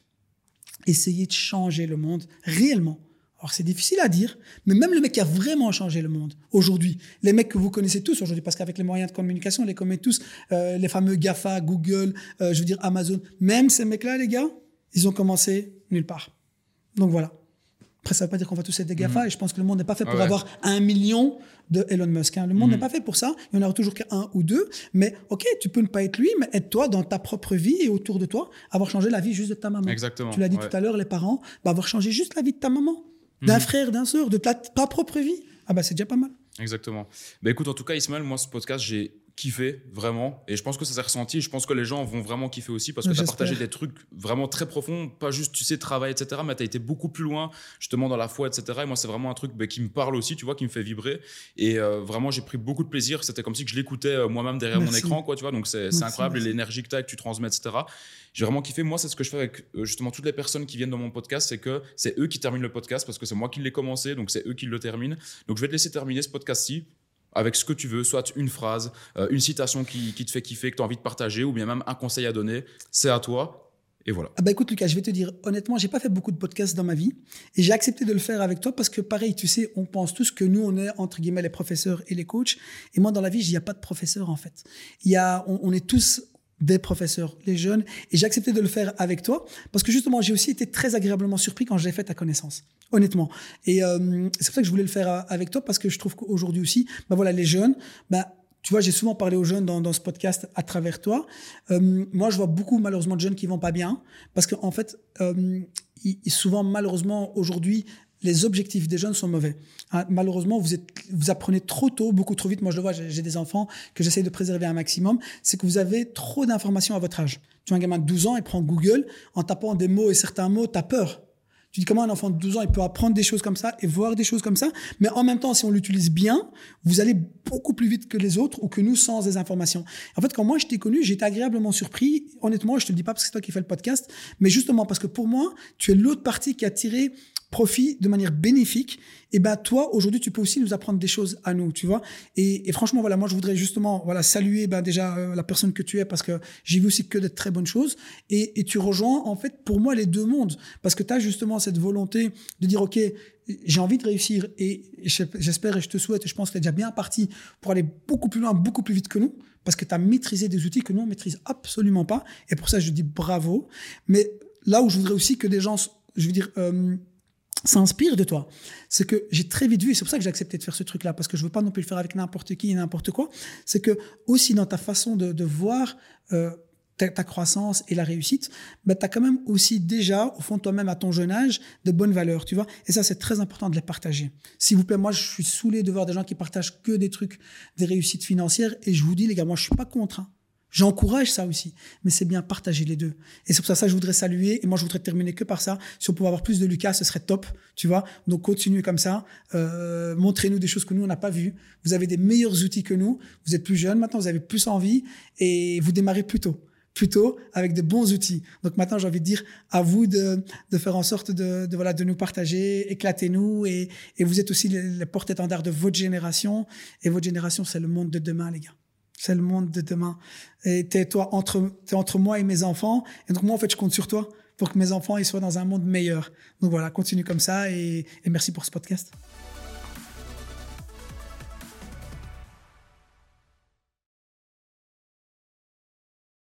A: Essayez de changer le monde réellement. Alors c'est difficile à dire, mais même le mec qui a vraiment changé le monde aujourd'hui, les mecs que vous connaissez tous aujourd'hui, parce qu'avec les moyens de communication, on les connaît tous, euh, les fameux GAFA, Google, euh, je veux dire Amazon, même ces mecs-là, les gars, ils ont commencé nulle part. Donc voilà. Après, ça ne veut pas dire qu'on va tous être des GAFA, mmh. et je pense que le monde n'est pas fait pour ah ouais. avoir un million de Elon Musk. Hein. Le monde mmh. n'est pas fait pour ça. Il n'y en aura toujours qu'un ou deux. Mais ok, tu peux ne pas être lui, mais être toi dans ta propre vie et autour de toi, avoir changé la vie juste de ta maman.
B: Exactement.
A: Tu l'as dit
B: ouais.
A: tout à l'heure, les parents, bah, avoir changé juste la vie de ta maman, d'un mmh. frère, d'un soeur, de ta, ta propre vie. Ah bah c'est déjà pas mal.
B: Exactement. Bah écoute, en tout cas, Ismaël, moi, ce podcast, j'ai kiffé vraiment. Et je pense que ça s'est ressenti. Je pense que les gens vont vraiment kiffer aussi parce que tu as partagé des trucs vraiment très profonds. Pas juste tu sais travail etc mais tu as été beaucoup plus loin justement dans la foi etc et moi c'est vraiment un truc bah, qui me parle aussi tu vois qui me fait vibrer. Et euh, vraiment j'ai pris beaucoup de plaisir. C'était comme si je l'écoutais euh, moi-même derrière merci. mon écran quoi tu vois. Donc c'est incroyable merci. et l'énergie que tu as que tu transmets etc j'ai vraiment kiffé. Moi c'est ce que je fais avec euh, justement toutes les personnes qui viennent dans mon podcast c'est que c'est eux qui terminent le podcast parce que c'est moi qui l'ai commencé. Donc c'est eux qui le terminent. Donc je vais te laisser terminer ce podcast ci avec ce que tu veux, soit une phrase, euh, une citation qui, qui, te fait kiffer, que tu as envie de partager, ou bien même un conseil à donner. C'est à toi. Et voilà.
A: Ah bah écoute Lucas, je vais te dire honnêtement, j'ai pas fait beaucoup de podcasts dans ma vie et j'ai accepté de le faire avec toi parce que pareil, tu sais, on pense tous que nous on est entre guillemets les professeurs et les coachs et moi dans la vie, il n'y a pas de professeur en fait. Il y a on, on est tous des professeurs, les jeunes, et j'ai accepté de le faire avec toi parce que justement j'ai aussi été très agréablement surpris quand j'ai fait ta connaissance, honnêtement. Et euh, c'est pour ça que je voulais le faire avec toi parce que je trouve qu'aujourd'hui aussi, bah voilà, les jeunes, bah tu vois, j'ai souvent parlé aux jeunes dans, dans, ce podcast à travers toi. Euh, moi, je vois beaucoup malheureusement de jeunes qui vont pas bien parce qu'en en fait, euh, souvent malheureusement aujourd'hui, les objectifs des jeunes sont mauvais. Hein, malheureusement, vous, vous apprenez trop tôt, beaucoup trop vite. Moi, je le vois, j'ai des enfants que j'essaie de préserver un maximum. C'est que vous avez trop d'informations à votre âge. Tu as un gamin de 12 ans, il prend Google, en tapant des mots et certains mots, tu as peur. Tu dis comment un enfant de 12 ans, il peut apprendre des choses comme ça et voir des choses comme ça? Mais en même temps, si on l'utilise bien, vous allez beaucoup plus vite que les autres ou que nous sans des informations. En fait, quand moi je t'ai connu, j'étais agréablement surpris. Honnêtement, je te le dis pas parce que c'est toi qui fais le podcast, mais justement parce que pour moi, tu es l'autre partie qui a tiré profit de manière bénéfique, et ben toi aujourd'hui tu peux aussi nous apprendre des choses à nous, tu vois. Et, et franchement voilà, moi je voudrais justement voilà saluer ben déjà euh, la personne que tu es parce que j'ai vu aussi que de très bonnes choses. Et, et tu rejoins en fait pour moi les deux mondes parce que tu as justement cette volonté de dire ok j'ai envie de réussir et j'espère et je te souhaite et je pense que tu es déjà bien parti pour aller beaucoup plus loin, beaucoup plus vite que nous parce que tu as maîtrisé des outils que nous on maîtrise absolument pas. Et pour ça je dis bravo. Mais là où je voudrais aussi que des gens, je veux dire euh, s'inspire de toi. C'est que j'ai très vite vu, et c'est pour ça que j'ai accepté de faire ce truc-là, parce que je veux pas non plus le faire avec n'importe qui et n'importe quoi, c'est que aussi dans ta façon de, voir euh, ta, ta, croissance et la réussite, bah, tu as quand même aussi déjà, au fond de toi-même, à ton jeune âge, de bonnes valeurs, tu vois. Et ça, c'est très important de les partager. S'il vous plaît, moi, je suis saoulé de voir des gens qui partagent que des trucs, des réussites financières, et je vous dis, les gars, moi, je suis pas contre. Hein. J'encourage ça aussi, mais c'est bien partager les deux. Et c'est pour ça que je voudrais saluer, et moi je voudrais terminer que par ça. Si on pouvait avoir plus de Lucas, ce serait top, tu vois. Donc continuez comme ça, euh, montrez-nous des choses que nous on n'a pas vues. Vous avez des meilleurs outils que nous. Vous êtes plus jeunes maintenant, vous avez plus envie et vous démarrez plus tôt, plus tôt avec de bons outils. Donc maintenant j'ai envie de dire à vous de, de faire en sorte de, de voilà de nous partager, éclatez-nous et, et vous êtes aussi les porte-étendards de votre génération. Et votre génération c'est le monde de demain, les gars c'est le monde de demain. Et t'es toi entre es entre moi et mes enfants. Et donc moi en fait je compte sur toi pour que mes enfants ils soient dans un monde meilleur. Donc voilà, continue comme ça et, et merci pour ce podcast.